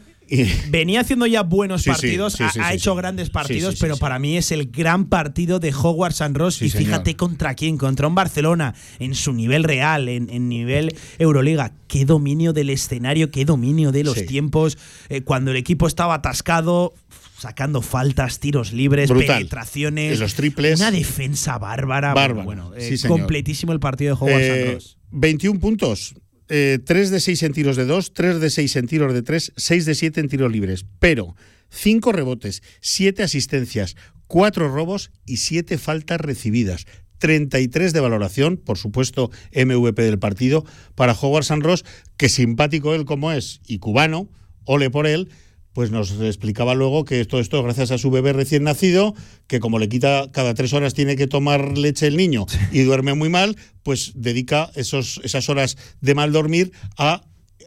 Venía haciendo ya buenos Sí, partidos, sí, ha, sí, ha sí, hecho grandes partidos, pero para mí es el gran partido de Hogwarts and Ross. Y señor. fíjate contra quién, contra un Barcelona, en su nivel real, en, en nivel Euroliga. Qué dominio del escenario, qué dominio de los tiempos. Eh, cuando el equipo estaba atascado, sacando faltas, tiros libres, Brutal. penetraciones. En los triples. Una defensa bárbara. Bárbara, Bueno, eh, sí, completísimo el partido de Hogwarts Eh, Ross. 21 puntos. Eh, 3 de 6 en tiros de 2, 3 de 6 en tiros de 3, 6 de 7 en tiros libres. Pero 5 rebotes, 7 asistencias, 4 robos y 7 faltas recibidas. 33 de valoración, por supuesto, MVP del partido para Howard San Ross, que simpático él como es y cubano, ole por él, pues nos explicaba luego que todo esto gracias a su bebé recién nacido, que como le quita cada tres horas tiene que tomar leche el niño y duerme muy mal, pues dedica esos, esas horas de mal dormir a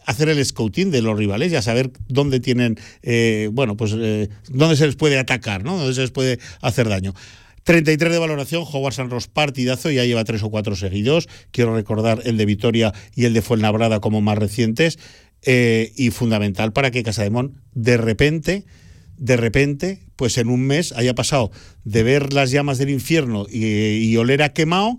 hacer el scouting de los rivales y a saber dónde tienen, eh, bueno, pues eh, dónde se les puede atacar, ¿no? Dónde se les puede hacer daño. 33 de valoración, Howard Sanros partidazo, ya lleva tres o cuatro seguidos. Quiero recordar el de Vitoria y el de Fuenlabrada como más recientes. Eh, y fundamental para que Casademón de repente, de repente, pues en un mes haya pasado de ver las llamas del infierno y, y oler a quemado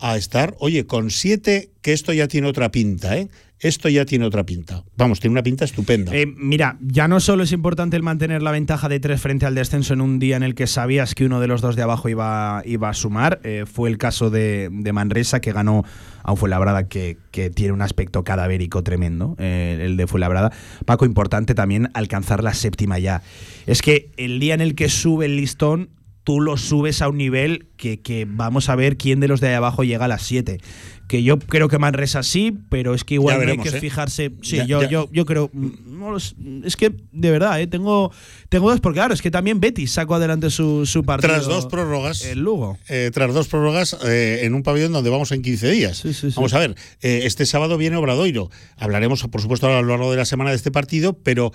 a estar, oye, con siete, que esto ya tiene otra pinta, ¿eh? Esto ya tiene otra pinta. Vamos, tiene una pinta estupenda. Eh, mira, ya no solo es importante el mantener la ventaja de tres frente al descenso en un día en el que sabías que uno de los dos de abajo iba, iba a sumar. eh, fue el caso de, de Manresa, que ganó a Fuenlabrada que, que tiene un aspecto cadavérico tremendo, eh, el de Fuenlabrada. Paco, importante también alcanzar la séptima ya. Es que el día en el que sube el listón, tú lo subes a un nivel que, que vamos a ver quién de los de ahí abajo llega a las 7. Que yo creo que Manresa sí, pero es que igual veremos, hay que ¿eh? fijarse. Sí, Ya- yo, ya. yo, yo creo. mm, no es que, de verdad, ¿eh? tengo, tengo dos, porque claro, es que también Betis sacó adelante su, su partido. Tras dos prórrogas. El Lugo. eh, tras dos prórrogas eh, en un pabellón donde vamos en 15 días. Sí, sí, sí. Vamos a ver, eh, este sábado viene Obradoiro. Hablaremos, por supuesto, a lo largo de la semana de este partido, pero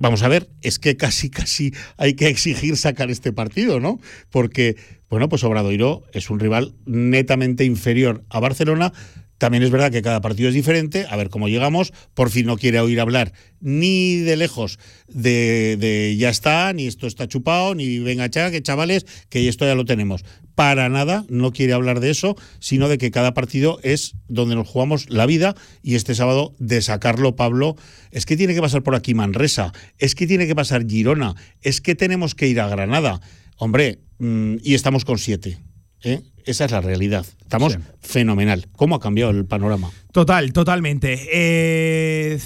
vamos a ver, es que casi, casi hay que exigir sacar este partido, ¿no? Porque, bueno, pues Obradoiro es un rival netamente inferior a Barcelona. También es verdad que cada partido es diferente. A ver cómo llegamos. Por fin no quiere oír hablar ni de lejos de, de ya está, ni esto está chupado, ni venga cha, que chavales, que esto ya lo tenemos. Para nada no quiere hablar de eso, sino de que cada partido es donde nos jugamos la vida y este sábado de sacarlo, Pablo, es que tiene que pasar por aquí Manresa, es que tiene que pasar Girona, es que tenemos que ir a Granada. Hombre, mm, y estamos con siete. ¿Eh? Esa es la realidad. Estamos Sí. fenomenal. ¿Cómo ha cambiado el panorama? Total, totalmente. Eh,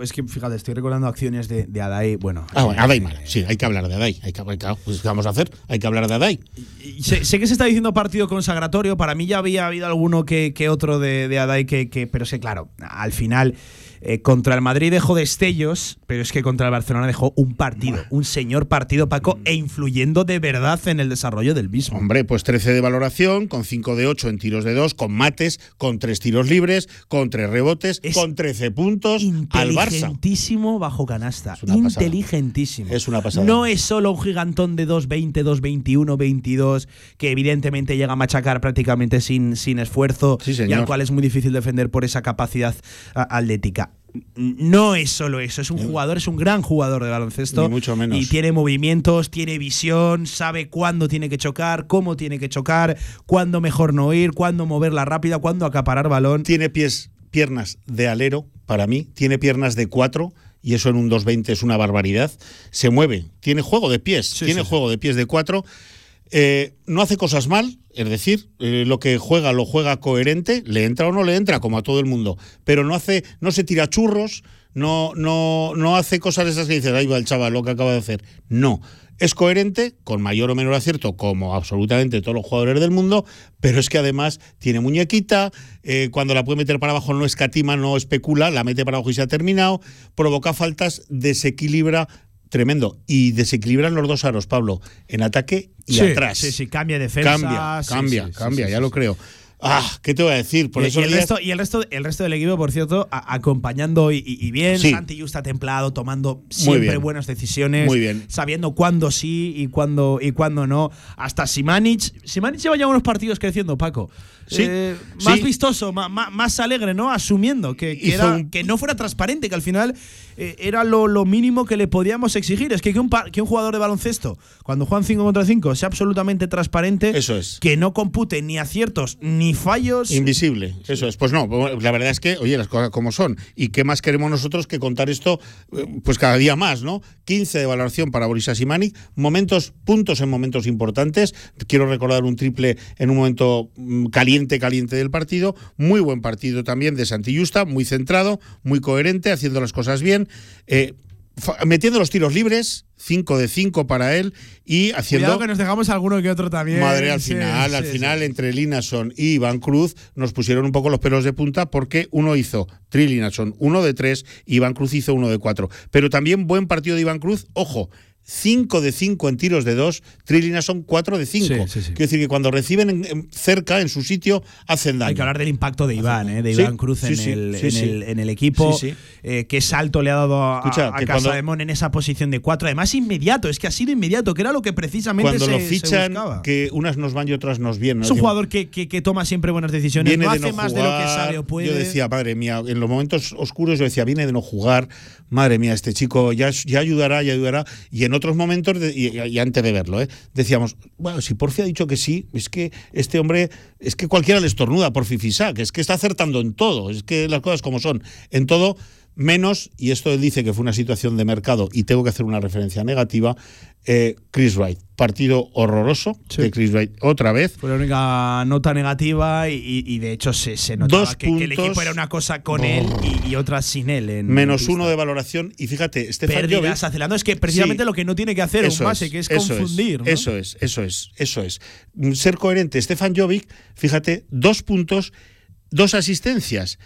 es que, fíjate, estoy recordando acciones de, de Adai. Bueno, Ah, bueno, eh, Adai mal. Sí, hay que hablar de Adai. Hay que, hay que- pues, ¿qué vamos a hacer? Hay que hablar de Adai. Sé, sé que se está diciendo partido consagratorio. Para mí ya había habido alguno que, que otro de, de Adai, que, que- pero sí, claro, al final eh, contra el Madrid dejó destellos, pero es que contra el Barcelona dejó un partido, un señor partido, Paco, e influyendo de verdad en el desarrollo del mismo. Hombre, pues 13 de valoración, con 5 de 8 en tiros de 2, con mates, con 3 tiros libres, con 3 rebotes, Es con 13 puntos al Barça. Inteligentísimo bajo canasta. Es una pasada. Inteligentísimo. Es una pasada. No es solo un gigantón de 2.20, 2.21, 22, que evidentemente llega a machacar prácticamente sin, sin esfuerzo Sí, y al cual es muy difícil defender por esa capacidad atlética. No es solo eso, es un jugador, es un gran jugador de baloncesto. Ni mucho menos. Y tiene movimientos, tiene visión, sabe cuándo tiene que chocar, cómo tiene que chocar, cuándo mejor no ir, cuándo moverla rápida, cuándo acaparar balón. Tiene pies, piernas de alero, para mí, tiene piernas de 4. Y eso en un 2.20 es una barbaridad. Se mueve, tiene juego de pies, Sí, tiene sí, sí. juego de pies de 4. Eh, no hace cosas mal, es decir, eh, lo que juega lo juega coherente, le entra o no le entra, como a todo el mundo, pero no hace, no se tira churros, no, no, no hace cosas esas que dices, ahí va el chaval, lo que acaba de hacer. No. Es coherente, con mayor o menor acierto, como absolutamente todos los jugadores del mundo, pero es que además tiene muñequita, eh, cuando la puede meter para abajo no escatima, no especula, la mete para abajo y se ha terminado, provoca faltas, desequilibra tremendo. Y desequilibran los dos aros, Pablo, en ataque y Sí, atrás. Sí, sí, cambia defensa. Cambia, sí, cambia, sí, sí, cambia, sí, ya sí, lo sí. creo. Ah, ¿qué te voy a decir? Por y, eso y el días- resto, y el resto, el resto del equipo, por cierto, a- acompañando y, y bien. Sí. Santi está templado, tomando siempre buenas decisiones. Muy bien. Sabiendo cuándo sí y cuándo y cuándo no. Hasta Simanic. Simanic lleva ya unos partidos creciendo, Paco. Sí, Eh, más vistoso, ma- más, alegre, ¿no? Asumiendo que, que Hizo era- un- que no fuera transparente, que al final eh, era lo, lo mínimo que le podíamos exigir. Es que, que, un, que un jugador de baloncesto, cuando juegan 5 contra 5, sea absolutamente transparente. Eso es. Que no compute ni aciertos ni fallos. Invisible, eso es. Pues no, la verdad es que, oye, las cosas como son. ¿Y qué más queremos nosotros que contar esto, eh, pues cada día más, ¿no? 15 de valoración para Boris Asimanic, momentos, puntos en momentos importantes. Quiero recordar un triple en un momento mm, caliente, caliente del partido. Muy buen partido también de Santillusta, muy centrado, muy coherente, haciendo las cosas bien. eh, metiendo los tiros libres, 5 de 5 para él y haciendo. Cuidado que nos dejamos alguno que otro también. Madre, al Sí, final, al sí, final, entre Linason y Iván Cruz, nos pusieron un poco los pelos de punta porque uno hizo, Tri Linason, uno de tres, y Iván Cruz hizo uno de cuatro. Pero también buen partido de Iván Cruz, ojo, 5 de 5 en tiros de 2, Trilina son 4 de 5. Sí, sí, sí. Quiero decir que cuando reciben en- en- cerca, en su sitio, hacen daño. Hay que hablar del impacto de Iván, ¿eh? de Iván Cruz en, el, en, el, en el equipo. Eh, qué salto le ha dado a, Escucha, a en esa posición de cuatro. Además, inmediato, es que ha sido inmediato, que era lo que precisamente Cuando se, lo fichan, que unas nos van y otras nos vienen. Es un jugador que, que- que toma siempre buenas decisiones, viene no de hace no más jugar. de lo que sabe o puede. Yo decía, madre mía, en los momentos oscuros yo decía, viene de no jugar, madre mía, este chico ya, ya ayudará, ya ayudará. Y en otros momentos, y antes de verlo, ¿eh? decíamos, bueno, si Porfi ha dicho que sí, es que este hombre, es que cualquiera le estornuda por Fifisac, es que está acertando en todo, es que las cosas como son, en todo. Menos, y esto él dice que fue una situación de mercado y tengo que hacer una referencia negativa, eh, Chris Wright. Partido horroroso de Chris Wright otra vez. Fue la única nota negativa y, de hecho se, se notaba Dos que, que el equipo era una cosa con él y, y otra sin él. En Menos uno de valoración. Y fíjate, Stefan Pérdidas acelerando. Es que precisamente Sí. lo que no tiene que hacer un base, que es eso confundir. ¿no? Eso es, eso es, eso es. Mm, Ser coherente. Stefan Jovic, fíjate, dos puntos, dos asistencias.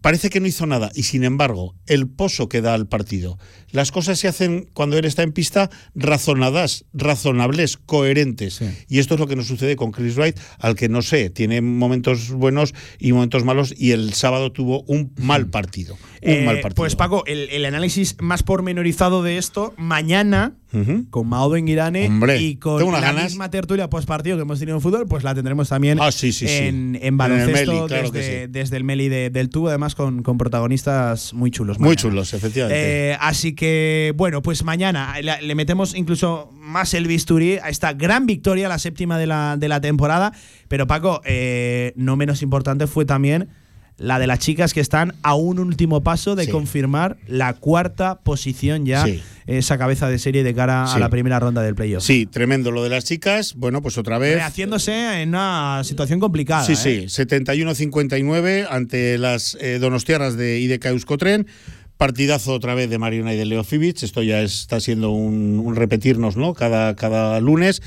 Parece que no hizo nada y sin embargo, el pozo que da al partido. Las cosas se hacen cuando él está en pista razonadas, razonables, coherentes. Y esto es lo que nos sucede con Chris Wright, al que no sé, tiene momentos buenos y momentos malos y el sábado tuvo un mal partido. Un Eh, mal partido. Pues Paco, el, el análisis más pormenorizado de esto, mañana, con Mao Benguirane Hombre, y con la ganas. misma tertulia post partido que hemos tenido en fútbol, pues la tendremos también Ah, sí, sí, sí. en, en En el baloncesto Meli, claro que desde, sí. desde el Meli de- del tubo, además con, con protagonistas muy chulos. Muy mañana. chulos, efectivamente. Eh, así que, bueno, pues mañana le, le metemos incluso más el bisturí a esta gran victoria, la séptima de la, de la temporada. Pero Paco, eh, no menos importante fue también la de las chicas que están a un último paso de Sí. confirmar la cuarta posición ya, Sí. esa cabeza de serie de cara a la primera ronda del playoff. Sí, tremendo lo de las chicas. Bueno, pues otra vez. Rehaciéndose en una situación complicada. Sí, ¿eh? sí, 71-59 ante las eh, donostiarras de IDK Euskotren. Partidazo otra vez de Mariona y de Leo Fibic. Esto ya está siendo un, un repetirnos, ¿no? Cada, cada lunes.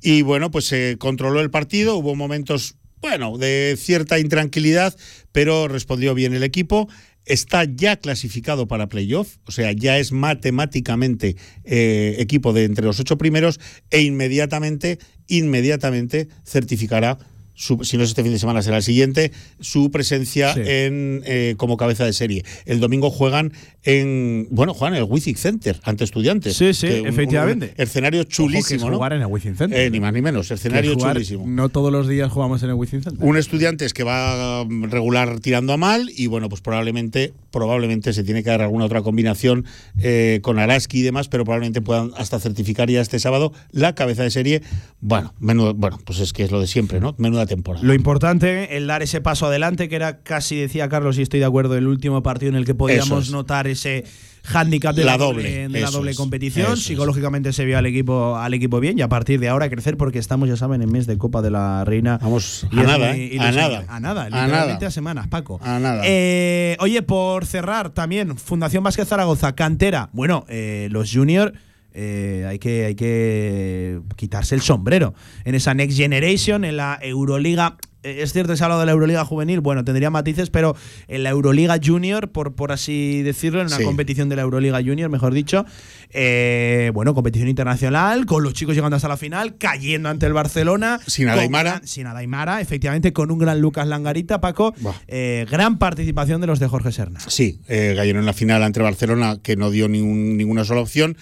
Y bueno, pues se controló el partido. Hubo momentos, bueno, de cierta intranquilidad, pero respondió bien el equipo. Está ya clasificado para playoff, o sea, ya es matemáticamente eh, equipo de entre los ocho primeros e inmediatamente, inmediatamente certificará su- si no es este fin de semana, será el siguiente, su presencia Sí. en eh, como cabeza de serie. El domingo juegan en, bueno, juegan en el Wizzing Center ante estudiantes. Sí, sí, un- efectivamente. un escenario chulísimo, Ojo, que es ¿no? jugar en el Wizzing Center. Eh, ni más ni menos, escenario jugar- chulísimo. No todos los días jugamos en el Wizzing Center. Un estudiante que va mm, regular tirando a mal y bueno, pues probablemente, probablemente se tiene que dar alguna otra combinación eh, con Araski y demás, pero probablemente puedan hasta certificar ya este sábado la cabeza de serie. Bueno, menudo, bueno, pues es que es lo de siempre, ¿no? Menuda temporada. Lo importante, el dar ese paso adelante, que era casi, decía Carlos, y estoy de acuerdo, el último partido en el que podíamos es. notar ese hándicap de La doble, de la doble es, competición. es. Psicológicamente se vio al equipo, al equipo bien y a partir de ahora crecer porque estamos, ya saben, en mes de Copa de la Reina. Vamos Y a nada, ¿eh? A ilusionante. nada. A nada, A nada. a semanas, Paco. A nada. Eh, oye, por cerrar también, Fundación Vázquez Zaragoza, cantera. Bueno, eh, los juniors. Eh, hay, que, hay que quitarse el sombrero en esa Next Generation, en la Euroliga. eh, Es cierto, se ha hablado de la Euroliga juvenil, bueno, tendría matices, pero en la Euroliga Junior, por, por así decirlo, en una Sí. competición de la Euroliga Junior, mejor dicho, eh, bueno, competición internacional, con los chicos llegando hasta la final, cayendo ante el Barcelona. Sin Adaimara. sin Adaimara, efectivamente, con un gran Lucas Langarita, Paco. Eh, gran participación de los de Jorge Serna. Sí, eh, Gallero en la final ante Barcelona, que no dio ningún- ninguna sola opción.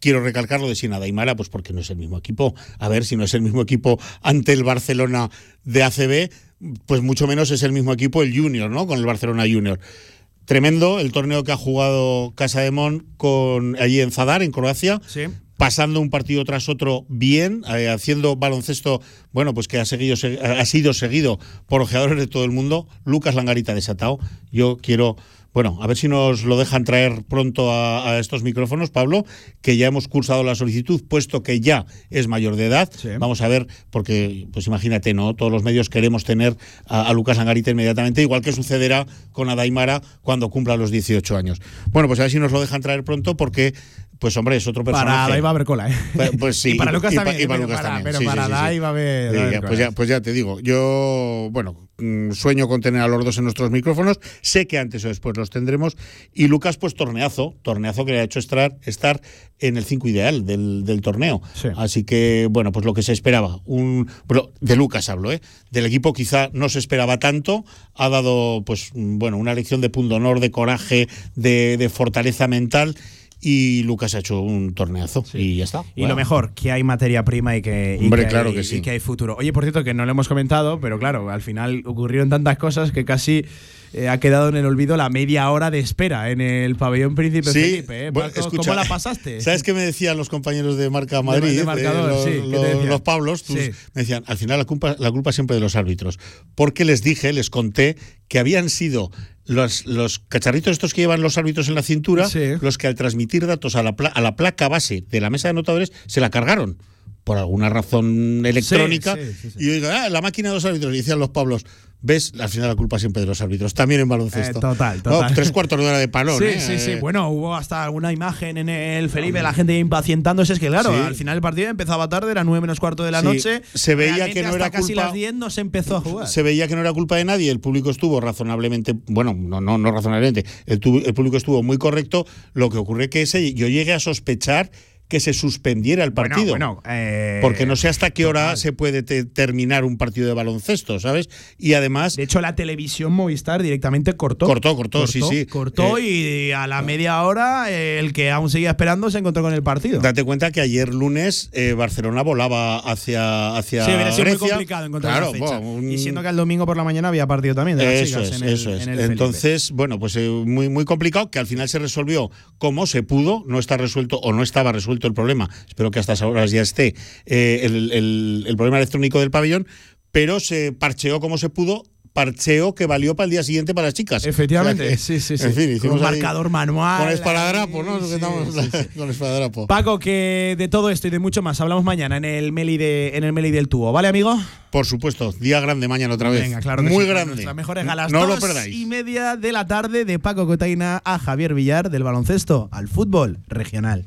Quiero recalcar lo de Sin Adaimara, pues porque no es el mismo equipo. A ver, si no es el mismo equipo ante el Barcelona de ACB, pues mucho menos es el mismo equipo el Junior, ¿no? Con el Barcelona Junior. Tremendo el torneo que ha jugado Casa de Mon con allí en Zadar, en Croacia. Sí. pasando un partido tras otro bien, eh, haciendo baloncesto, bueno, pues que ha seguido se- ha sido seguido por ojeadores de todo el mundo. Lucas Langarita desatado. Yo quiero, bueno, a ver si nos lo dejan traer pronto a, a estos micrófonos, Pablo, que ya hemos cursado la solicitud, puesto que ya es mayor de edad. Sí. Vamos a ver, porque, pues imagínate, ¿no? Todos los medios queremos tener a, a Lucas Langarita inmediatamente, igual que sucederá con Adaimara cuando cumpla los 18 años. Bueno, pues a ver si nos lo dejan traer pronto, porque Pues hombre, es otro personaje. Para Dai va a haber cola, ¿eh? Pues, pues sí. Y para Lucas también. y para Lucas para, también. pero Sí, para sí, sí, sí. Dai va a haber. A haber ya, cola. pues, ya, pues ya te digo, yo, bueno, mm, sueño con tener a los dos en nuestros micrófonos, sé que antes o después los tendremos, y Lucas, pues torneazo, torneazo que le ha hecho estar, estar en el 5 ideal del, del torneo. Sí. Así que, bueno, pues lo que se esperaba, un, de Lucas hablo, ¿eh? Del equipo quizá no se esperaba tanto, ha dado, pues, mm, bueno, una lección de punto honor, de coraje, de, de fortaleza mental. Y Lucas ha hecho un torneazo y ya está. Y Bueno. lo mejor, que hay materia prima y que, y Hombre, que claro hay, que sí. y que hay futuro. Oye, por cierto, que no lo hemos comentado, pero claro, al final ocurrieron tantas cosas que casi eh, ha quedado en el olvido la media hora de espera en el pabellón Príncipe Sí, Felipe. ¿eh? bueno, escucha, ¿Cómo la pasaste? ¿Sabes qué me decían los compañeros de Marca Madrid? de marcador, eh, los, sí, ¿qué te los- Pablos, tus- Sí. me decían, al final la culpa, la culpa siempre de los árbitros. Porque les dije, les conté que habían sido los, los cacharritos estos que llevan los árbitros en la cintura, Sí. los que al transmitir datos a la, pla- a la placa base de la mesa de anotadores se la cargaron. Por alguna razón electrónica. sí, sí, sí. Y yo digo, ah, la máquina de los árbitros. Y decían los Pablos, ¿ves? Al final la culpa siempre de los árbitros. También en baloncesto. Eh, total, No, total. tres cuartos de hora de palón. Sí, ¿eh? sí, sí. Bueno, hubo hasta alguna imagen en el Felipe, la gente impacientándose. Es que, claro, Sí. al final el partido empezaba tarde, era 9 menos cuarto de la Sí, noche. se veía Realmente que no hasta era casi culpa- las 10 no se empezó a jugar. se veía que no era culpa de nadie, el público estuvo razonablemente, bueno, no, no, no razonablemente, el, tu- el público estuvo muy correcto, lo que ocurre que ese, yo llegué a sospechar que se suspendiera el partido. bueno, eh, porque no sé hasta qué hora se puede te- terminar un partido de baloncesto, ¿sabes? Y además, De hecho, la televisión Movistar directamente cortó. Cortó, cortó, sí, sí. Cortó Eh, y a la media hora eh, el que aún seguía esperando se encontró con el partido. date cuenta que ayer lunes eh, Barcelona volaba hacia, hacia Sí, hubiera sido muy complicado encontrar Claro, esa fecha. bueno, un- Y siendo que el domingo por la mañana había partido también de las Eso es, en el, eso es. en el Felipe. Entonces, bueno, pues muy, muy complicado, que al final se resolvió como se pudo, no está resuelto o no estaba resuelto el problema. Espero que a estas horas ya esté eh, el, el- el problema electrónico del pabellón, pero se parcheó como se pudo. Parcheo que valió para el día siguiente para las chicas. Efectivamente, O sea que, sí, sí, sí. En fin, Con un marcador manual. Con esparadrapo, ¿no? sí, sí, con esparadrapo. Paco, que de todo esto y de mucho más hablamos mañana en el Meli, de, en el Meli del Tubo, ¿vale, amigo? Por supuesto, día grande mañana otra vez. Venga, claro que Muy sí, grande. Nuestras mejores galas. No lo perdáis. y media de la tarde de Paco Cotaina a Javier Villar del baloncesto al fútbol regional.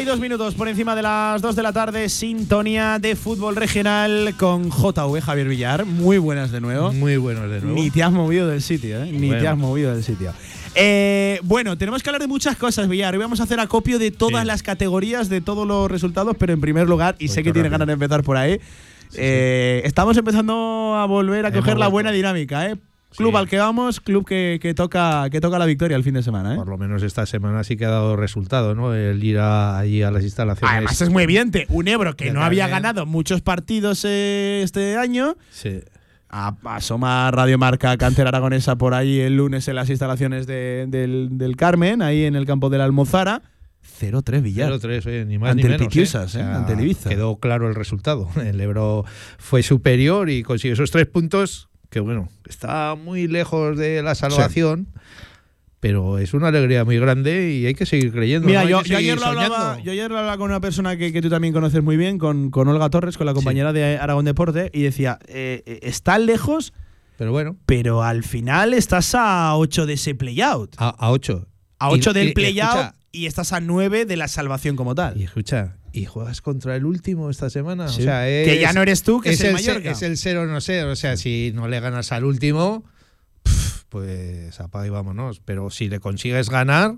32 minutos por encima de las 2 de la tarde, sintonía de fútbol regional con JV Javier Villar. Muy buenas de nuevo. Muy buenos de nuevo. Ni te has movido del sitio, ¿eh? Ni Bueno. te has movido del sitio. Eh, bueno, tenemos que hablar de muchas cosas, Villar. Hoy vamos a hacer acopio de todas Sí. las categorías, de todos los resultados, pero en primer lugar, y sé Voy que tiene ganas de empezar por ahí, eh, estamos empezando a volver a Hemos coger la buena dinámica, ¿eh? Club Sí. al que vamos, club que, que toca, que toca la victoria el fin de semana, ¿eh? Por lo menos esta semana sí que ha dado resultado, ¿no? El ir a- allí a las instalaciones. Además es muy evidente, un Ebro que no había Carmen. ganado muchos partidos eh, este año, Sí. a- asoma Radio Marca Cantera Aragonesa por ahí el lunes en las instalaciones de- del, del Carmen, ahí en el campo de la Almozara. 0-3 Villar. 0-3, oye, ni más Ante ni el menos. Pitiusas, ¿eh? ¿eh? Ante el Ibiza. Quedó claro el resultado. El Ebro fue superior y consiguió esos tres puntos, que bueno, está muy lejos de la salvación. Pero es una alegría muy grande y hay que seguir creyendo. Mira, yo, yo ayer lo hablaba, yo ayer lo hablaba con una persona que, que tú también conoces muy bien, con, con Olga Torres, con la compañera de Aragón Deporte, y decía, eh, eh, está lejos, Pero bueno, pero al final estás a 8 de ese playout. a, a 8. A Y- 8 y- del y playout escucha, y estás a 9 de la salvación como tal. Y escucha, y juegas contra el último esta semana. Sí. O sea, Que es- ya no eres tú, que es el ce- Mallorca. Es el cero no sé. O sea, si no le ganas al último, pues apaga y vámonos. Pero si le consigues ganar,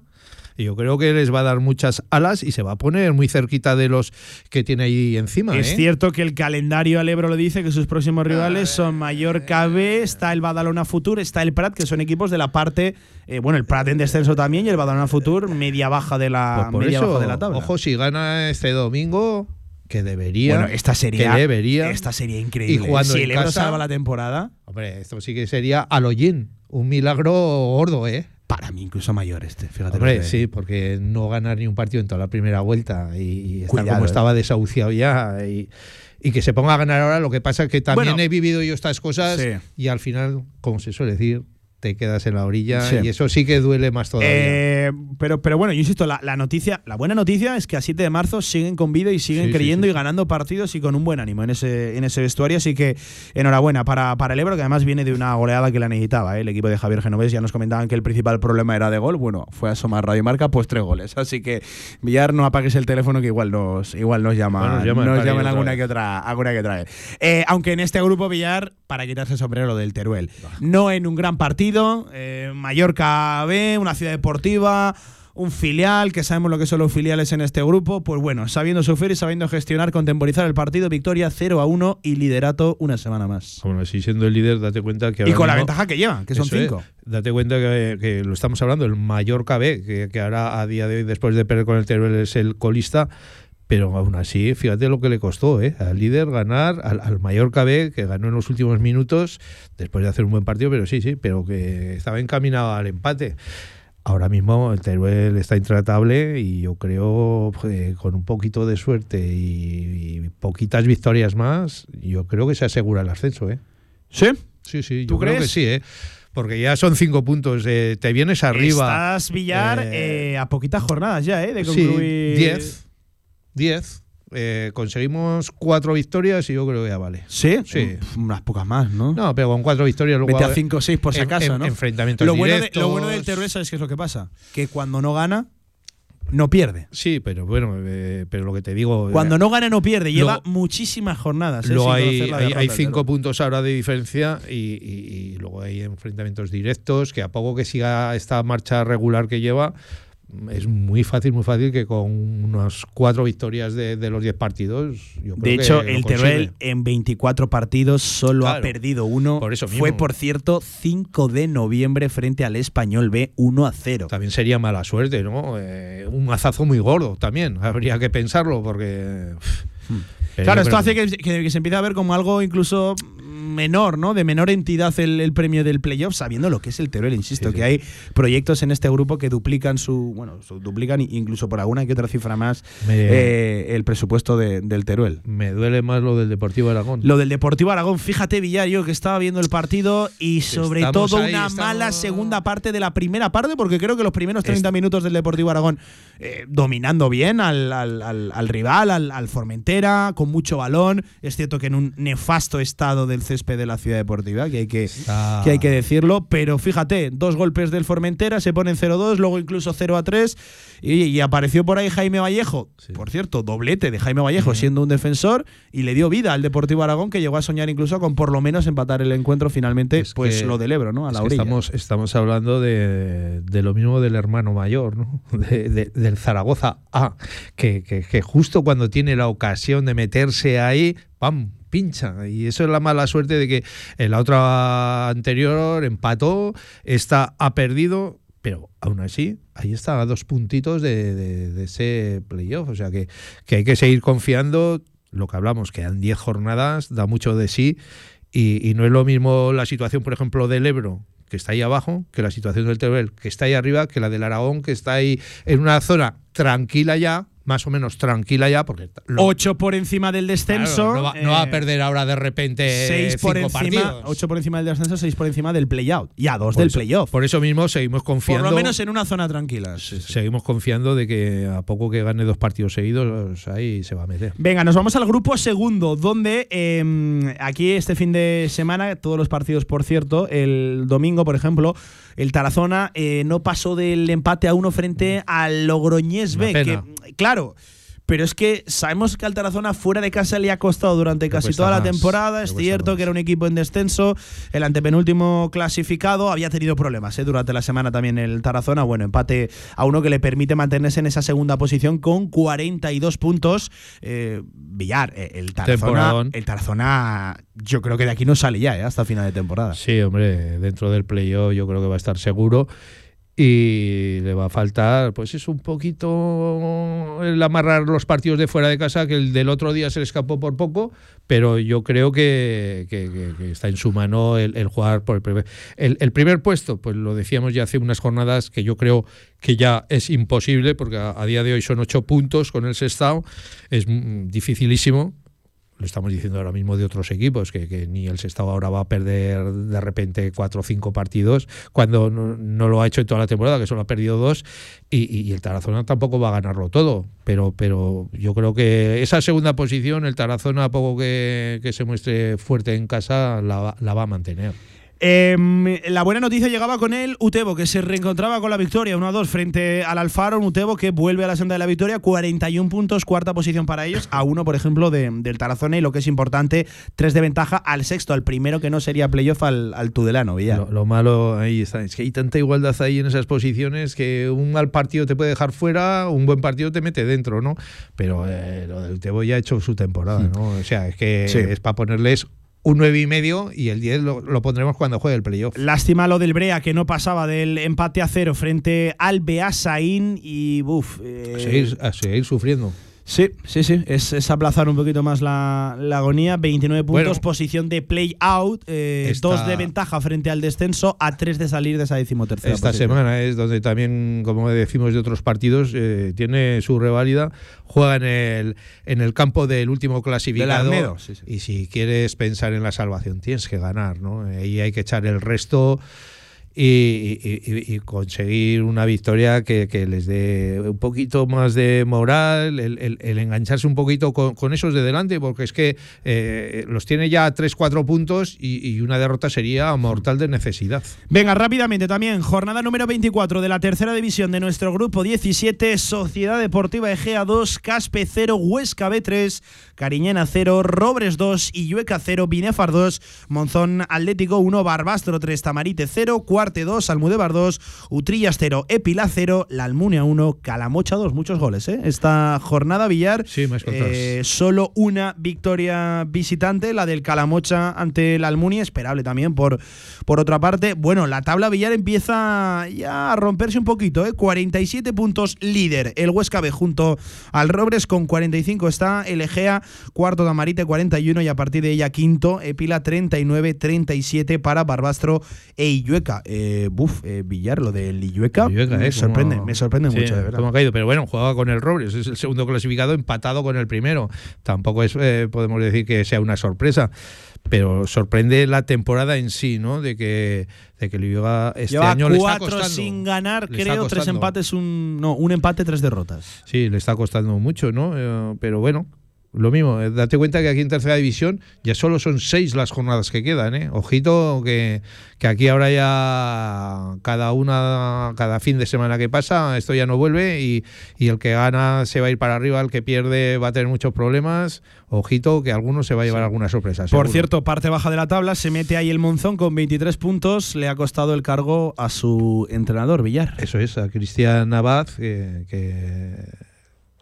yo creo que les va a dar muchas alas y se va a poner muy cerquita de los que tiene ahí encima. Es ¿eh? cierto que el calendario al Ebro lo dice que sus próximos rivales son Mallorca B, está el Badalona Futur, está el Prat, que son equipos de la parte, eh, bueno, el Prat en descenso también y el Badalona Futur media baja de la Pues por media eso, baja de la tabla. ojo, si gana este domingo, que debería. bueno, esta sería que debería. esta sería increíble. Y jugando si en el Ebro casa- salva la temporada, Hombre, esto sí que sería Aloyin. Un milagro gordo, ¿eh? Para mí incluso mayor este, fíjate. Hombre, que- sí, porque no ganar ni un partido en toda la primera vuelta y, y estar Cuidado, como eh. estaba desahuciado ya y, y que se ponga a ganar ahora. Lo que pasa es que también Bueno. he vivido yo estas cosas Sí. y al final, como se suele decir, te quedas en la orilla Sí. y eso sí que duele más todavía. Eh, pero, pero bueno, yo insisto, la, la noticia, la buena noticia es que a 7 de marzo siguen con vida y siguen Sí, creyendo sí, y ganando partidos y con un buen ánimo en ese, en ese vestuario. Así que enhorabuena para, para el Ebro, que además viene de una goleada que la necesitaba. ¿eh? El equipo de Javier Genovés ya nos comentaban que el principal problema era de gol. Bueno, fue a asomar Radio Marca, pues tres goles. Así que Villar, no apagues el teléfono que igual nos, igual nos llama, Bueno, nos nos llaman alguna que otra, alguna que otra vez. Eh, aunque en este grupo Villar, para quitarse el sombrero del Teruel. No en un gran partido. Eh, Mallorca B, una ciudad deportiva, un filial, que sabemos lo que son los filiales en este grupo. Pues bueno, sabiendo sufrir y sabiendo gestionar, contemporizar el partido, victoria 0 a 1 y liderato una semana más. Aún así, siendo el líder, date cuenta que Y ahora con la ventaja que lleva, que son Eso es. 5. Date cuenta que, que lo estamos hablando, el Mallorca B, que, que ahora a día de hoy, después de perder con el Teruel, es el colista. Pero aún así, fíjate lo que le costó ¿eh? al líder ganar, al, al Mallorca B, que ganó en los últimos minutos, después de hacer un buen partido, pero sí, sí, pero que estaba encaminado al empate. Ahora mismo el Teruel está intratable y yo creo que con un poquito de suerte y, y poquitas victorias más, yo creo que se asegura el ascenso. ¿eh? ¿Sí? Sí, sí, ¿Tú yo creo que crees? sí, ¿eh? Porque ya son cinco puntos. eh, te vienes arriba. Estás, Villar, Eh, eh, a poquitas jornadas ya, ¿eh? De sí, concluir. 10. 10. Eh, conseguimos cuatro victorias y yo creo que ya vale. ¿Sí? Sí. Uf, unas pocas más, ¿no? No, pero con cuatro victorias luego Vete a va- 5 o 6 por si en- acaso, en- ¿no? Enfrentamientos lo bueno, de- lo bueno del Teruel, ¿sabes qué es lo que pasa? Que cuando no gana, no pierde. Sí, pero bueno, eh, pero lo que te digo. Cuando no gana, no pierde. Lleva Luego- muchísimas jornadas. ¿eh? Luego hay, la hay, cinco puntos ahora de diferencia y, y- y luego hay enfrentamientos directos que a poco que siga esta marcha regular que lleva es muy fácil, muy fácil que con unas cuatro victorias de, de los diez partidos. Yo creo De hecho, el. Teruel en 24 partidos solo ha Claro. perdido uno. Por eso mismo. Fue, por cierto, 5 de noviembre frente al Español B, 1 a 0. También sería mala suerte, ¿no? Eh, un mazazo muy gordo también. Habría que pensarlo porque. Pero Claro, yo esto hace que, que- que se empiece a ver como algo incluso menor, ¿no? De menor entidad el, el premio del playoff, sabiendo lo que es el Teruel, insisto, Sí, sí. que hay proyectos en este grupo que duplican su, bueno, su- duplican incluso por alguna que otra cifra más Me- eh, el presupuesto de- del Teruel. Me duele más lo del Deportivo Aragón. Lo del Deportivo Aragón, fíjate Villar, yo que estaba viendo el partido y sobre Estamos todo ahí, una estamos- mala segunda parte de la primera parte, porque creo que los primeros 30 minutos del Deportivo Aragón eh, dominando bien al, al- al- al rival, al, al Formentera, con mucho balón. Es cierto que en un nefasto estado del césped de la ciudad deportiva, que hay que, que, hay que decirlo, pero fíjate, dos golpes del Formentera, se ponen 0-2, luego incluso 0-3, y, y apareció por ahí Jaime Vallejo, Sí. por cierto, doblete de Jaime Vallejo siendo un defensor, y le dio vida al Deportivo Aragón, que llegó a soñar incluso con por lo menos empatar el encuentro finalmente, Es pues que- lo del Ebro, ¿no? A la orilla. estamos, estamos hablando de, de lo mismo del hermano mayor, ¿no? De- de- del Zaragoza A, que, que- que justo cuando tiene la ocasión de meterse ahí, ¡pam! Pincha. Y eso es la mala suerte de que en la otra anterior empató, esta ha perdido, pero aún así, ahí está a dos puntitos de ese playoff. O sea que, que hay que seguir confiando. Lo que hablamos, quedan 10 jornadas, da mucho de sí. Y, y no es lo mismo la situación, por ejemplo, del Ebro, que está ahí abajo, que la situación del Teruel, que está ahí arriba, que la del Aragón, que está ahí en una zona tranquila ya, más o menos tranquila ya, porque lo- 8 por encima del descenso. claro, no, va, no va a eh, perder ahora de repente 6 por cinco encima, partidos. 8 por encima del descenso, 6 por encima del playout. Y a 2 Por del playoff. Por eso mismo seguimos Por confiando. lo menos en una zona tranquila. sí, sí. Seguimos confiando de que a poco que gane dos partidos seguidos, ahí se va a meter. Venga, nos vamos al grupo segundo, donde eh, aquí este fin de semana, todos los partidos, por cierto, el domingo, por ejemplo, el Tarazona eh, no pasó del empate a uno frente al Logroñés B. Que, claro. Pero es que sabemos que al Tarazona fuera de casa le ha costado durante casi toda la temporada. Es cierto más. que era un equipo en descenso, el antepenúltimo clasificado había tenido problemas ¿eh? durante la semana también el Tarazona. Bueno, empate a uno que le permite mantenerse en esa segunda posición con 42 puntos. Eh, Villar, eh, el Tarazona, el Tarazona, yo creo que de aquí no sale ya ¿eh? hasta final de temporada. Sí, hombre, dentro del playoff yo creo que va a estar seguro. Y le va a faltar, pues es un poquito el amarrar los partidos de fuera de casa, que el del otro día se le escapó por poco, pero yo creo que, que- está en su mano el, jugar por el primer. El, el primer puesto, pues lo decíamos ya hace unas jornadas, que yo creo que ya es imposible, porque a, a día de hoy son ocho puntos con el Sestao, es mm, dificilísimo lo estamos diciendo ahora mismo de otros equipos, que, que ni el Sestao ahora va a perder de repente cuatro o cinco partidos, cuando no, no lo ha hecho en toda la temporada, que solo ha perdido dos, y, y el Tarazona tampoco va a ganarlo todo. Pero, pero yo creo que esa segunda posición, el Tarazona, a poco que, que se muestre fuerte en casa, la, la va a mantener. Em, la buena noticia llegaba con el Utebo, que se reencontraba con la victoria 1 a 2 frente al Alfaro. Un Utebo que vuelve a la senda de la victoria, 41 puntos, cuarta posición para ellos, a uno, por ejemplo, de- del Tarazona. Y lo que es importante, tres de ventaja al sexto, al primero que no sería playoff, al, al Tudelano, Villar. Lo, lo malo ahí está, es que hay tanta igualdad ahí en esas posiciones que un mal partido te puede dejar fuera, un buen partido te mete dentro, ¿no? Pero eh, lo del Tebo ya ha hecho su temporada, ¿no? O sea, es que Sí. es para ponerles un nueve y medio y el 10 lo, lo pondremos cuando juegue el playoff. Lástima lo del Brea, que no pasaba del empate a cero frente al Beasaín. Y. A seguir, a seguir sufriendo. Sí, sí, sí. Es, es aplazar un poquito más la, la agonía. 29 puntos, Bueno. posición de play out. eh, Esta- Dos de ventaja frente al descenso, a tres de salir de esa decimotercera. Esta posición. semana es donde también, como decimos de otros partidos, eh, tiene su reválida. Juega en el, en el campo del último clasificado. Del sí, sí. Y si quieres pensar en la salvación, tienes que ganar. ¿no? Ahí hay que echar el resto y, y- y- conseguir una victoria que, que les dé un poquito más de moral, el, el- el engancharse un poquito con, con esos de delante, porque es que eh, los tiene ya 3-4 puntos y, y una derrota sería mortal de necesidad. Venga, rápidamente también, jornada número 24 de la tercera división de nuestro grupo 17, Sociedad Deportiva Egea 2, Caspe 0, Huesca B3, Cariñena 0, Robres 2, Illueca 0, Binefar 2, Monzón Atlético 1, Barbastro 3, Tamarite 0, Cuarte 2, Almudévar 2, Utrillas 0, Epila 0, La Almunia 1, Calamocha 2, muchos goles, ¿eh? Esta jornada, Villar, Sí, más contados. eh, solo una victoria visitante, la del Calamocha ante la Almunia, esperable también por, por otra parte. Bueno, la tabla Villar empieza ya a romperse un poquito, ¿eh? 47 puntos líder el Huesca B junto al Robres con 45 está el Egea, cuarto Damarite 41 y a partir de ella quinto Epila 39, 37 para Barbastro e Illueca. Eh, buf, eh, Villar, lo del Illueca, Illueca, me ¿eh? sorprende, Como- me sorprende Sí, mucho, de verdad. cómo ha caído. Pero bueno, jugaba con el Robles, es el segundo clasificado empatado con el primero. Tampoco es, eh, podemos decir que sea una sorpresa. Pero sorprende la temporada en sí, ¿no? De que, de que el Illueca este Lleva año le está cuatro costando. sin ganar, creo, tres empates, un no, un empate, tres derrotas. Sí, le está costando mucho, ¿no? Eh, pero bueno, lo mismo. eh, date cuenta que aquí en tercera división ya solo son seis las jornadas que quedan, ¿eh? Ojito que, que aquí ahora ya cada una, cada fin de semana que pasa, esto ya no vuelve y, y el que gana se va a ir para arriba, el que pierde va a tener muchos problemas. Ojito que alguno se va a llevar alguna sorpresa. Por cierto, parte baja de la tabla, se mete ahí el Monzón con 23 puntos, le ha costado el cargo a su entrenador, Villar. Eso es, a Cristian Abad, que, que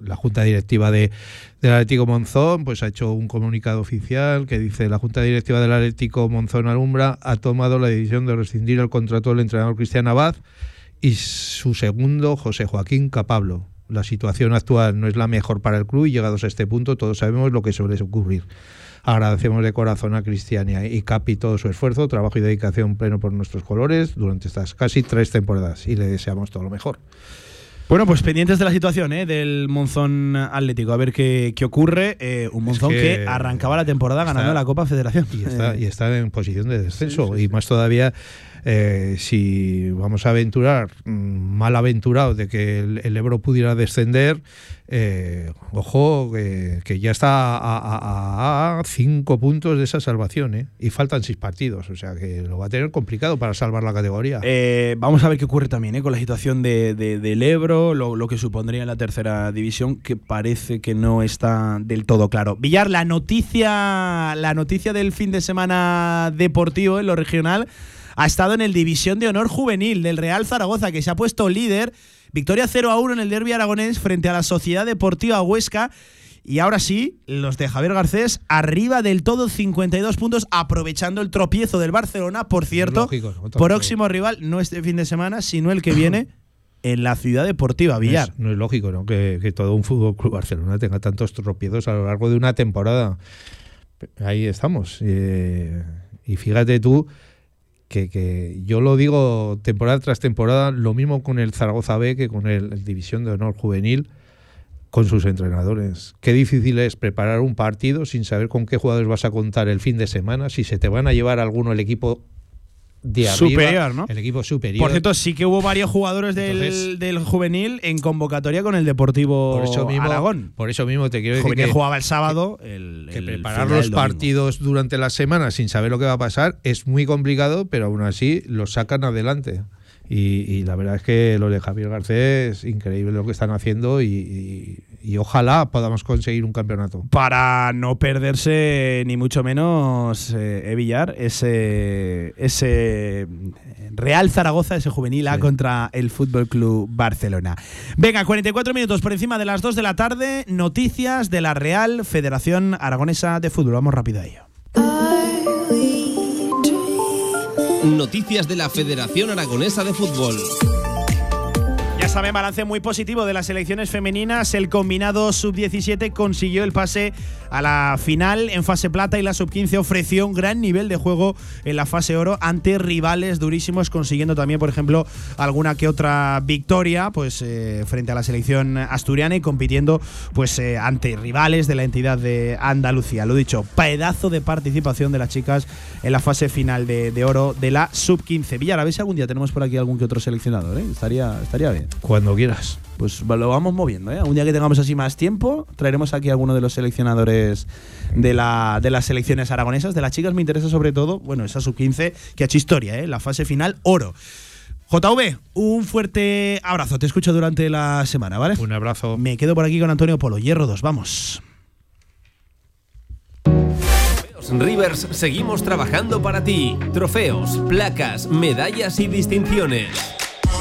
la Junta Directiva de, del Atlético Monzón pues ha hecho un comunicado oficial que dice la Junta Directiva del Atlético Monzón Alumbra ha tomado la decisión de rescindir el contrato del entrenador Cristian Abad y su segundo José Joaquín Capablo. La situación actual no es la mejor para el club y llegados a este punto todos sabemos lo que suele ocurrir. Agradecemos de corazón a Cristiania y Capi todo su esfuerzo, trabajo y dedicación pleno por nuestros colores durante estas casi tres temporadas y le deseamos todo lo mejor. Bueno, pues pendientes de la situación ¿eh? del Monzón Atlético, a ver qué, qué ocurre. Eh, un Monzón que, que arrancaba la temporada está- ganando la Copa Federación. Y está, y está en posición de descenso. Y más todavía eh, si vamos a aventurar, mm, mal aventurado de que el, Ebro pudiera descender, eh, ojo, que, ya está a, cinco puntos de esa salvación, ¿eh? y faltan seis partidos, o sea que lo va a tener complicado para salvar la categoría. Eh, vamos a ver qué ocurre también con la situación de, de- del Ebro, lo, lo que supondría la tercera división, que parece que no está del todo claro. Villar, la noticia, la noticia del fin de semana deportivo en lo regional ha estado en el División de Honor Juvenil del Real Zaragoza, que se ha puesto líder. Victoria 0 a 1 en el derby aragonés frente a la Sociedad Deportiva Huesca. Y ahora sí, los de Javier Garcés arriba del todo 52 puntos, aprovechando el tropiezo del Barcelona. Por cierto, Lógico, próximo rival no este fin de semana, sino el que viene en la Ciudad Deportiva No Villar. es, no es lógico ¿no? Que, que todo un fútbol club Barcelona tenga tantos tropiezos a lo largo de una temporada. Ahí estamos. eh, y fíjate tú que, que yo lo digo temporada tras temporada, lo mismo con el Zaragoza B que con el, el División de Honor Juvenil, con sus entrenadores. Qué difícil es preparar un partido sin saber con qué jugadores vas a contar el fin de semana, si se te van a llevar alguno el equipo de arriba, Superior, ¿no? el equipo superior. Por cierto, sí que hubo varios jugadores del, Entonces- del juvenil en convocatoria con el Deportivo por eso mismo, Aragón. Por eso mismo te quiero decir juvenil que, jugaba el sábado. el, que el preparar los partidos durante la semana sin saber lo que va a pasar es muy complicado, pero aún así los sacan adelante. Y, y la verdad es que lo de Javier Garcés, increíble lo que están haciendo y, y- y ojalá podamos conseguir un campeonato. Para no perderse ni mucho menos, eh, Villar, ese, ese Real Zaragoza, ese juvenil A Sí. contra el Fútbol Club Barcelona. Venga, 44 minutos por encima de las 2 de la tarde. Noticias de la Real Federación Aragonesa de Fútbol. Vamos rápido a ello. Noticias de la Federación Aragonesa de Fútbol. Ya saben, balance muy positivo de las selecciones femeninas. El combinado sub-17 consiguió el pase a la final en fase plata y la sub-15 ofreció un gran nivel de juego en la fase oro ante rivales durísimos, consiguiendo también, por ejemplo, alguna que otra victoria pues eh, frente a la selección asturiana y compitiendo pues eh, ante rivales de la entidad de Andalucía. Lo dicho, pedazo de participación de las chicas en la fase final de, de oro de la sub-15. Villar, a ver algún día tenemos por aquí algún que otro seleccionador, ¿eh? Estaría, estaría bien. Cuando quieras. Pues lo vamos moviendo, ¿eh? Un día que tengamos así más tiempo, traeremos aquí a alguno de los seleccionadores de, la, de las selecciones aragonesas. De las chicas me interesa sobre todo, bueno, esa sub-15 que ha hecho historia, ¿eh? La fase final, oro. JV, un fuerte abrazo. Te escucho durante la semana, ¿vale? Un abrazo. Me quedo por aquí con Antonio Polo. Hierro 2, vamos. Rivers seguimos trabajando para ti. Trofeos, placas, medallas y distinciones.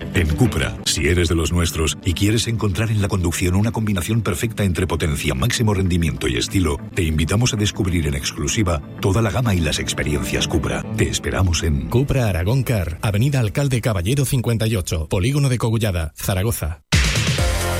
En Cupra, si eres de los nuestros y quieres encontrar en la conducción una combinación perfecta entre potencia, máximo rendimiento y estilo, te invitamos a descubrir en exclusiva toda la gama y las experiencias Cupra. Te esperamos en Cupra Aragón Car, Avenida Alcalde Caballero 58, Polígono de Cogullada, Zaragoza.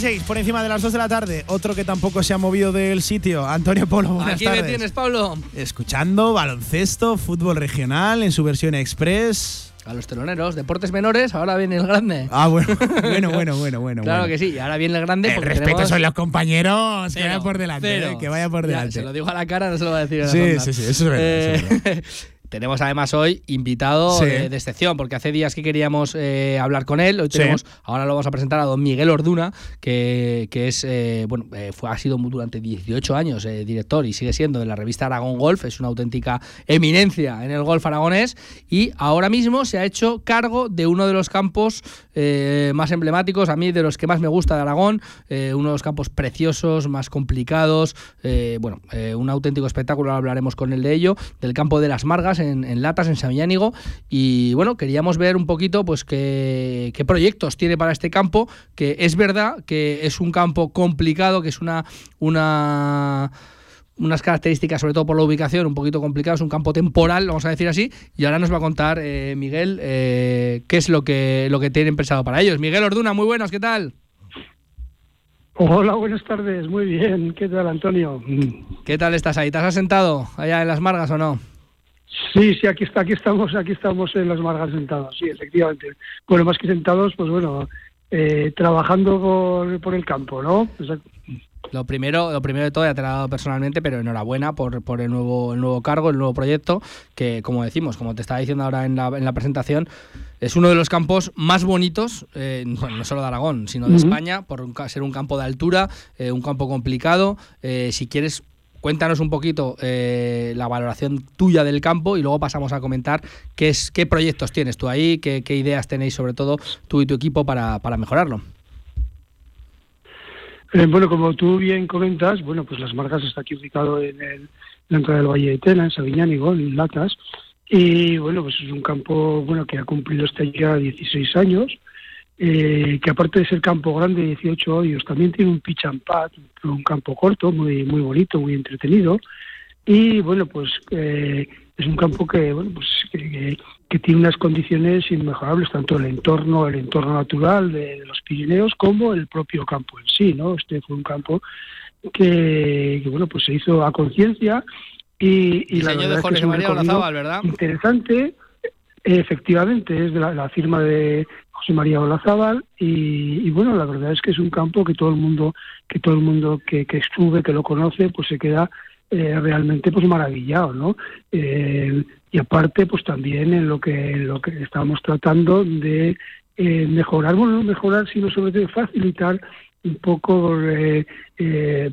Cu- 46 por encima de las 2 de la tarde. Otro que tampoco se ha movido del sitio. Antonio Polo, buenas Aquí tardes. me tienes, Pablo. Escuchando baloncesto, fútbol regional en su versión express. A los teloneros, deportes menores, ahora viene el grande. Ah, bueno, bueno, bueno, bueno, bueno. claro bueno. que sí, y ahora viene el grande. El respeto tenemos son los compañeros. que vaya por delante, eh, que vaya por Ya, delante. se lo digo a la cara, no se lo va a decir a la Sí, sí, sí, eso es verdad, eso es Eh, Tenemos además hoy invitado Sí. de, de excepción, porque hace días que queríamos eh, hablar con él. Hoy Sí. tenemos, ahora lo vamos a presentar a don Miguel Orduna, que, que es, eh, bueno, eh, fue, ha sido durante 18 años director y sigue siendo de la revista Aragón Golf. Es una auténtica eminencia en el golf aragonés y ahora mismo se ha hecho cargo de uno de los campos más emblemáticos, a mí de los que más me gusta de Aragón, uno de los campos preciosos, más complicados, bueno, un auténtico espectáculo, ahora hablaremos con él de ello, del campo de las Margas en, en Latas, en Samillánigo. Y bueno, queríamos ver un poquito pues qué, qué proyectos tiene para este campo, que es verdad que es un campo complicado, que es una, una unas características, sobre todo por la ubicación, un poquito complicado, es un campo temporal, vamos a decir así, y ahora nos va a contar eh, Miguel eh, qué es lo que, lo que tienen pensado para ellos. Miguel Orduna, muy buenos, ¿qué tal? Hola, buenas tardes, muy bien, ¿qué tal Antonio? ¿Qué tal estás ahí? ¿Te has asentado allá en las Margas o no? Sí, sí, aquí está, aquí estamos, aquí estamos en las Margas sentados, sí, efectivamente. Bueno, más que sentados, pues bueno, eh, trabajando por, por el campo, ¿no? Exacto. Lo primero, lo primero de todo, ya te lo he dado personalmente, pero enhorabuena por, por el, nuevo, el nuevo cargo, el nuevo proyecto, que como decimos, como te estaba diciendo ahora en la, en la presentación, es uno de los campos más bonitos, eh, bueno, no solo de Aragón, sino de. España, por un ser un campo de altura, eh, un campo complicado. Eh, si quieres, cuéntanos un poquito eh, la valoración tuya del campo y luego pasamos a comentar qué, es, qué proyectos tienes tú ahí, qué, qué ideas tenéis sobre todo tú y tu equipo para, para mejorarlo. Eh, bueno, como tú bien comentas, bueno, pues Las Margas está aquí ubicado en el, del Valle de Tena, en Sabiñánigo, en Latas, y bueno, pues es un campo, bueno, que ha cumplido este año ya 16 años, eh, que aparte de ser campo grande, 18 hoyos, también tiene un pitch and pad, un campo corto, muy, muy bonito, muy entretenido, y bueno, pues eh, es un campo que, bueno, pues que, tiene unas condiciones inmejorables, tanto el entorno, el entorno natural de, de los Pirineos, como el propio campo en sí, ¿no? Este fue un campo que, que, bueno, pues se hizo a conciencia y, y la verdad de es que Jorge es un María Olazábal, ¿verdad? Interesante, efectivamente, es de la, la firma de José María Olazábal y, y, bueno, la verdad es que es un campo que todo el mundo, que todo el mundo que, que estuve, que lo conoce, pues se queda eh, realmente pues maravillado, ¿no? Eh, y aparte, pues también en lo que en lo que estamos tratando de eh, mejorar, bueno, no mejorar, sino sobre todo facilitar un poco, eh,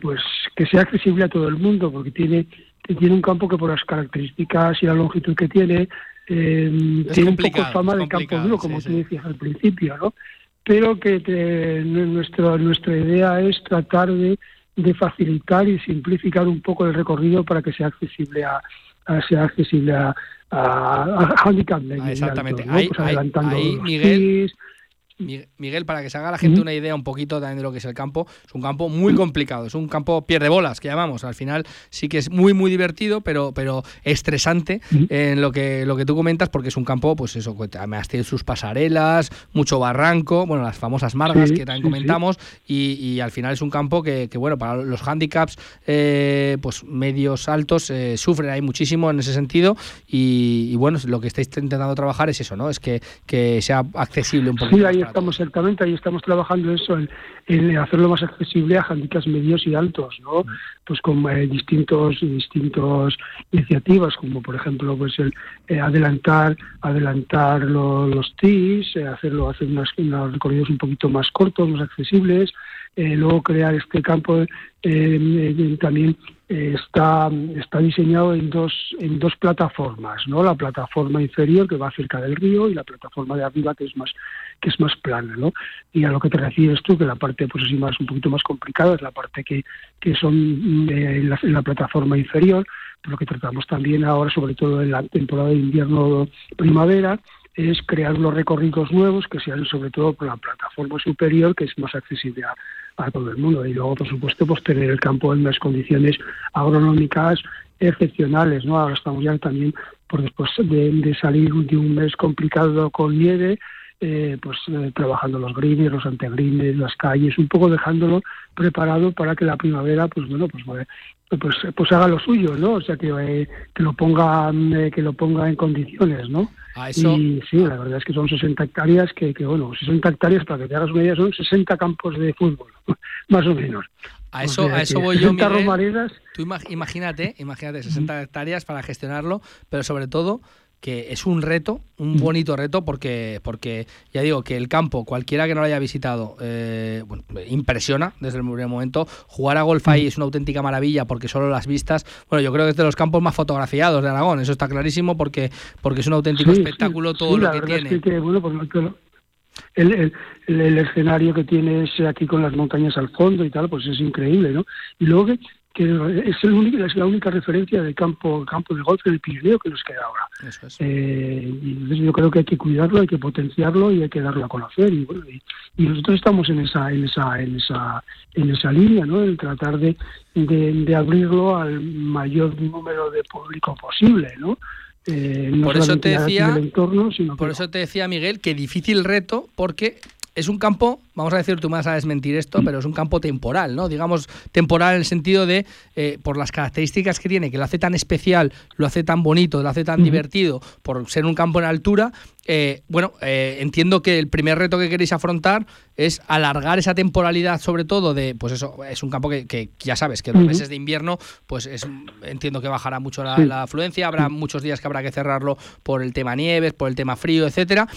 pues que sea accesible a todo el mundo, porque tiene tiene un campo que por las características y la longitud que tiene eh, tiene un poco fama de campo duro, como sí. tú decías al principio, ¿no? Pero que te- nuestro, nuestra idea es tratar de, de facilitar y simplificar un poco el recorrido para que sea accesible a, a- sea accesible a, a, a handicap Ah, exactamente. alto, ¿no? Ahí- Pues ahí- adelantando ahí, los Miguel, Miguel, para que se haga la gente una idea un poquito también de lo que es el campo, es un campo muy complicado, es un campo pierde bolas, que llamamos. Al final sí que es muy, muy divertido, pero, pero estresante en lo que, lo que tú comentas, porque es un campo, pues eso, además tiene sus pasarelas, mucho barranco, bueno, las famosas margas Sí, que también sí, sí. comentamos, y, y al final es un campo que, que, bueno, para los handicaps, eh, pues medios, altos, eh, sufren ahí muchísimo en ese sentido, y, y bueno, lo que estáis intentando trabajar es eso, ¿no? Es que, que sea accesible un poquito. Estamos exactamente, ahí estamos trabajando eso, en, en hacerlo más accesible a handicaps medios y altos, ¿no? Pues con eh, distintos distintos iniciativas, como por ejemplo, pues el eh, adelantar adelantar lo- los TIS, eh, hacerlo hacer unas, unos recorridos un poquito más cortos, más accesibles, eh, luego crear este campo eh, eh, también está está diseñado en dos en dos plataformas no la plataforma inferior que va cerca del río y la plataforma de arriba que es más que es más plana no y a lo que te refieres tú que la parte pues así más un poquito más complicada es la parte que que son eh, en, la, en la plataforma inferior lo que tratamos también ahora sobre todo en la temporada de invierno primavera es crear unos recorridos nuevos que sean sobre todo por la plataforma superior que es más accesible a, a todo el mundo. Y luego por supuesto pues tener el campo en unas condiciones agronómicas excepcionales no ahora estamos ya también por después de, salir de un mes complicado con nieve eh, pues eh, trabajando los greens, los antegrines, las calles, un poco dejándolo preparado para que la primavera, pues bueno, pues pues, pues haga lo suyo, ¿no? O sea que, eh, que lo ponga eh, que lo ponga en condiciones, ¿no? A eso- Y sí, la verdad es que son 60 hectáreas que, que bueno, 60 hectáreas para que te hagas una idea son 60 campos de fútbol, más o menos. A eso, O sea a eso voy yo, 60 Miguel. Tú ima- imagínate, imagínate 60 hectáreas para gestionarlo, pero sobre todo que es un reto, un bonito reto, porque, porque ya digo que el campo, cualquiera que no lo haya visitado, eh, bueno, impresiona desde el primer momento. Jugar a golf ahí es una auténtica maravilla porque solo las vistas, bueno, yo creo que es de los campos más fotografiados de Aragón, eso está clarísimo porque, porque es un auténtico Sí, espectáculo sí, todo sí, lo la que tiene. Es que, bueno, pues lo que- el, el, el- el escenario que tienes aquí con las montañas al fondo y tal, pues es increíble, ¿no? Y luego que, que es, el único- es la única referencia de campo campo de golf del Pirineo que nos queda ahora. Eso es. Eh, y entonces yo creo que hay que cuidarlo, hay que potenciarlo y hay que darlo a conocer. Y, bueno, y, y nosotros estamos en esa, en esa, en esa, en esa línea, ¿no? En tratar de, de, de abrirlo al mayor número de público posible, ¿no? Eh, no Por eso te decía- entorno, sino Por eso te decía, Miguel, que difícil reto, porque es un campo, vamos a decir, tú me vas a desmentir esto, pero es un campo temporal, ¿no? Digamos, temporal en el sentido de, eh, por las características que tiene, que lo hace tan especial, lo hace tan bonito, lo hace tan divertido, por ser un campo en altura. eh, bueno, eh, entiendo que el primer reto que queréis afrontar es alargar esa temporalidad, sobre todo de, pues eso, es un campo que, que ya sabes, que en los meses de invierno, pues es, entiendo que bajará mucho la, la afluencia, habrá muchos días que habrá que cerrarlo por el tema nieves, por el tema frío, etcétera.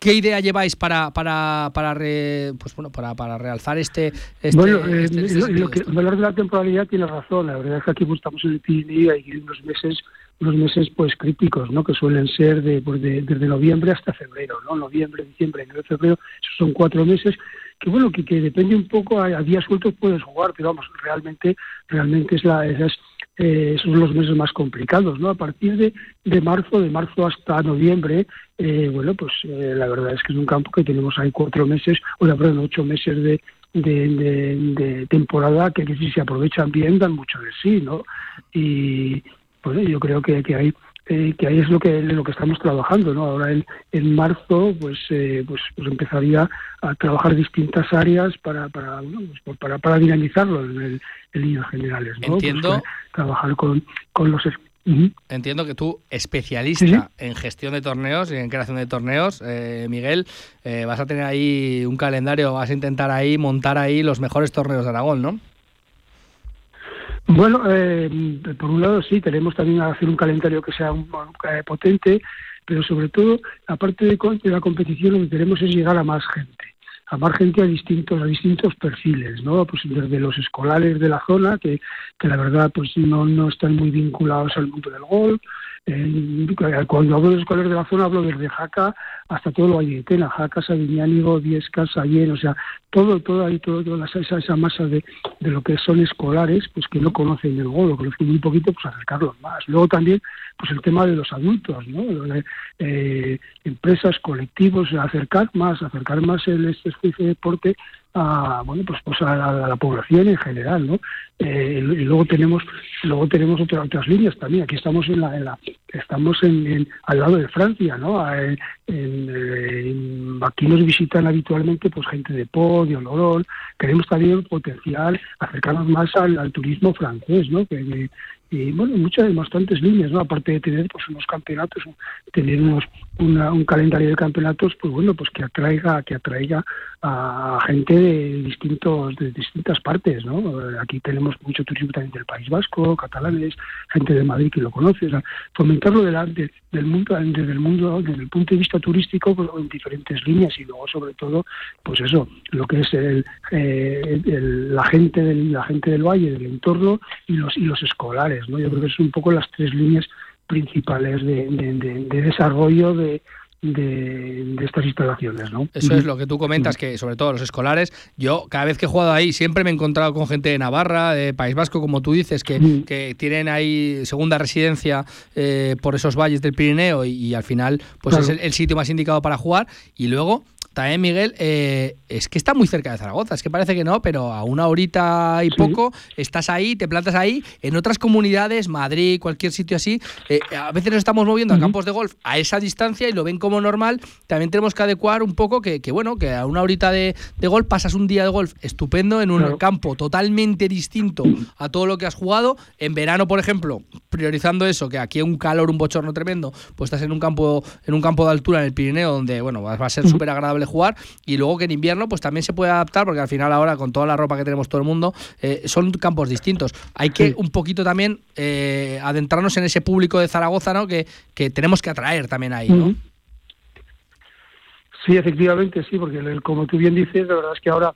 ¿Qué idea lleváis para para para re- pues bueno para, para realzar este, este, bueno, eh, este- este lo- que, hablar de la temporalidad tiene razón. La verdad es que aquí pues, estamos en el y hay unos meses, unos meses pues críticos, ¿no? Que suelen ser de, pues, de- desde noviembre hasta febrero, ¿no? Noviembre, diciembre, enero, febrero. Esos son cuatro meses que bueno que, que depende un poco a, a días sueltos puedes jugar, pero vamos realmente realmente es la esas eh, son los meses más complicados, ¿no? A partir de, de marzo, de marzo hasta noviembre, eh, bueno, pues eh, la verdad es que es un campo que tenemos ahí cuatro meses, o sea, perdón, ocho meses de, de, temporada que, si se aprovechan bien dan mucho de sí, ¿no? Y pues yo creo que, que hay eh, que ahí es lo que lo que estamos trabajando, ¿no? Ahora en, en marzo, pues, eh, pues pues empezaría a trabajar distintas áreas para para bueno, pues, para, para dinamizarlo en, el- en líneas generales, ¿no? Pues, Entiendo. eh, trabajar con, con los Ujú. Entiendo que tú, especialista en gestión de torneos y en creación de torneos, eh, Miguel, eh, vas a tener ahí un calendario, vas a intentar ahí montar ahí los mejores torneos de Aragón, ¿no? Bueno, eh, por un lado sí, tenemos también a hacer un calendario que sea un- eh, potente, pero sobre todo, aparte de, de la competición, lo que queremos es llegar a más gente, a más gente a distintos, a distintos perfiles, ¿no? Pues desde los escolares de la zona, que, que la verdad pues no, no están muy vinculados al mundo del golf. Eh, cuando hablo de escolares de la zona hablo desde Jaca hasta todo lo Valle de Tena, Jaca, Sabiñánigo, Viesca, Sallén, o sea, todo, todo ahí, todo, toda esa, esa masa de, de lo que son escolares, pues que no conocen el gol, conocen muy poquito, pues acercarlos más. Luego también, pues el tema de los adultos, ¿no? De, eh, empresas, colectivos, acercar más, acercar más el este este deporte a bueno pues pues a la, población en general no Eh, y luego tenemos luego tenemos otras otras líneas también. Aquí estamos en la, en la estamos en, al lado de Francia no en- en- aquí nos visitan habitualmente pues gente de Po de queremos también potenciar acercarnos más al, al turismo francés no que, que- y bueno muchas bastantes líneas no aparte de tener pues unos campeonatos tener unos una- un calendario de campeonatos pues bueno pues que atraiga que atraiga a gente de distintos de distintas partes no Eh, aquí tenemos mucho turismo también del País Vasco catalanes gente de Madrid que lo conoce o sea, fomentarlo delante del mundo desde el mundo desde el punto de vista turístico pues, en diferentes líneas y luego sobre todo pues eso lo que es el, eh, el- la gente del la gente del valle del entorno y los y los escolares no yo creo que son un poco las tres líneas principales de, de- de- de desarrollo de, de, de estas instalaciones no Eso es lo que tú comentas, que sobre todo los escolares, yo cada vez que he jugado ahí siempre me he encontrado con gente de Navarra, de País Vasco, como tú dices, que, que tienen ahí segunda residencia eh, por esos valles del Pirineo y, y al final pues Claro. es el, el sitio más indicado para jugar. Y luego también, Miguel, eh, es que está muy cerca de Zaragoza, es que parece que no, pero a una horita y poco estás ahí, te plantas ahí. En otras comunidades, Madrid, cualquier sitio así, eh, a veces nos estamos moviendo a campos de golf a esa distancia y lo ven como normal. También tenemos que adecuar un poco que, que, bueno, que a una horita de, de golf pasas un día de golf estupendo en un Claro. campo totalmente distinto a todo lo que has jugado. En verano, por ejemplo, priorizando eso, que aquí hay un calor, un bochorno tremendo, pues estás en un campo, en un campo de altura en el Pirineo donde, bueno, va va a ser súper agradable jugar. Y luego que en invierno, pues también se puede adaptar, porque al final ahora con toda la ropa que tenemos todo el mundo, eh, son campos distintos. Hay que Sí. un poquito también eh, adentrarnos en ese público de Zaragoza, ¿no? Que, que tenemos que atraer también ahí, ¿no? Sí, efectivamente, sí, porque el- como tú bien dices, la verdad es que ahora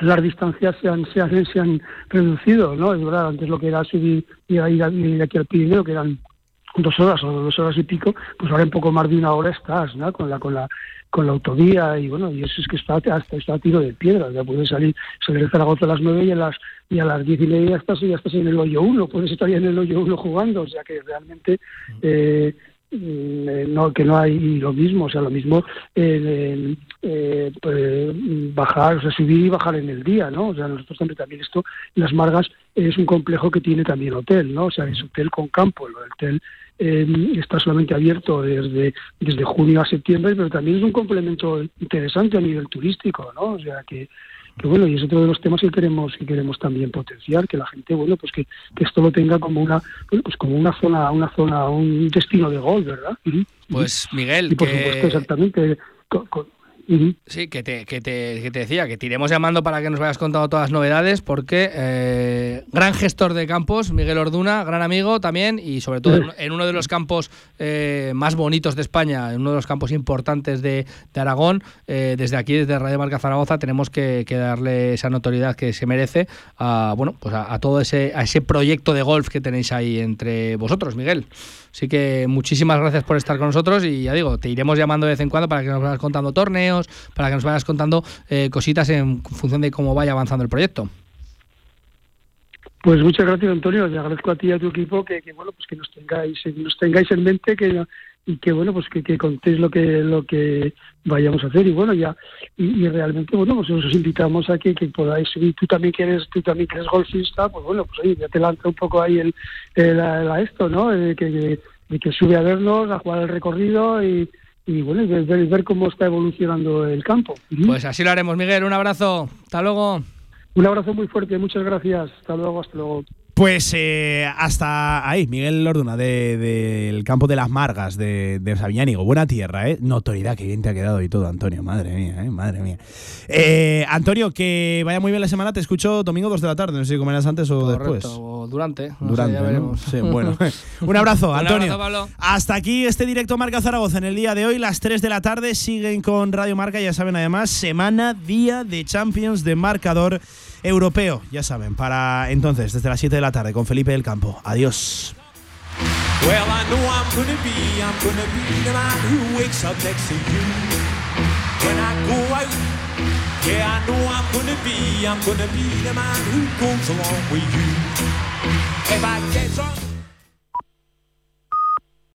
las distancias se han, se han, se han reducido, ¿no? Es verdad, antes lo que era subir y ir, ir aquí al Pirineo, que eran dos horas o dos horas y pico, pues ahora en poco más de una hora estás, ¿no? Con la, con la, con la autovía y bueno, y eso es que está, hasta está a tiro de piedra, ya puedes salir, salir de Zaragoza a las nueve y a las, y a las diez y media estás, ya estás en el hoyo uno, puedes estar ya en el hoyo uno jugando, o sea que realmente, eh, mm, eh, no que no hay lo mismo o sea lo mismo eh, eh, pues, bajar o sea subir y bajar en el día no o sea nosotros también también esto las Margas es un complejo que tiene también hotel no o sea es hotel con campo el hotel eh, está solamente abierto desde desde junio a septiembre pero también es un complemento interesante a nivel turístico no o sea que que bueno y es otro de los temas que queremos que queremos también potenciar que la gente bueno pues que, que esto lo tenga como una bueno, pues como una zona una zona un destino de gol verdad. Pues Miguel, y por que- supuesto exactamente Sí, que te, que, te, que te decía, que te iremos llamando para que nos vayas contando todas las novedades, porque eh, gran gestor de campos, Miguel Orduna, gran amigo también, y sobre todo en, en uno de los campos eh, más bonitos de España, en uno de los campos importantes de, de Aragón, eh, desde aquí, desde Radio Marca Zaragoza, tenemos que, que darle esa notoriedad que se merece a, bueno, pues a, a todo ese, a ese proyecto de golf que tenéis ahí entre vosotros, Miguel. Así que muchísimas gracias por estar con nosotros y ya digo, te iremos llamando de vez en cuando para que nos vayas contando torneos, para que nos vayas contando eh, cositas en función de cómo vaya avanzando el proyecto. Pues muchas gracias Antonio, te agradezco a ti y a tu equipo que, que, bueno pues que nos tengáis nos tengáis en mente que y que bueno pues que, que contéis lo que lo que vayamos a hacer y bueno ya y, y realmente bueno pues os invitamos a que, que podáis y tú también quieres tú también que eres golfista pues bueno pues oye ya te lanza un poco ahí el, el, a esto no Eh, que, que, de que sube a vernos a jugar el recorrido y y bueno y ver- ver cómo está evolucionando el campo Pues así lo haremos, Miguel. Un abrazo. Hasta luego. un abrazo muy fuerte muchas gracias hasta luego hasta luego Pues eh, hasta ahí, Miguel Lorduna, de- del campo de las Margas, de, de Sabiñánigo. Buena tierra, ¿eh? Notoriedad, que bien te ha quedado y todo, Antonio. Madre mía, ¿eh? Madre mía. Eh, Antonio, que vaya muy bien la semana. Te escucho domingo 2 de la tarde. No sé si comerás antes o Correcto, después. o durante. no sé, Durante, ya ¿no? veremos. Sí, bueno. Un abrazo, Un Antonio. abrazo, Pablo. Hasta aquí este directo Marca Zaragoza en el día de hoy, las 3 de la tarde. Siguen con Radio Marca, ya saben, además, semana, día de Champions de marcador europeo. Ya saben, para entonces, desde las 7 de la tarde, con Felipe del Campo. Adiós. Well, I know I'm gonna be, I'm gonna be the man who wakes up next to you. When I go out, yeah, I know I'm gonna be, I'm gonna be the man who goes along with you. If I get drunk.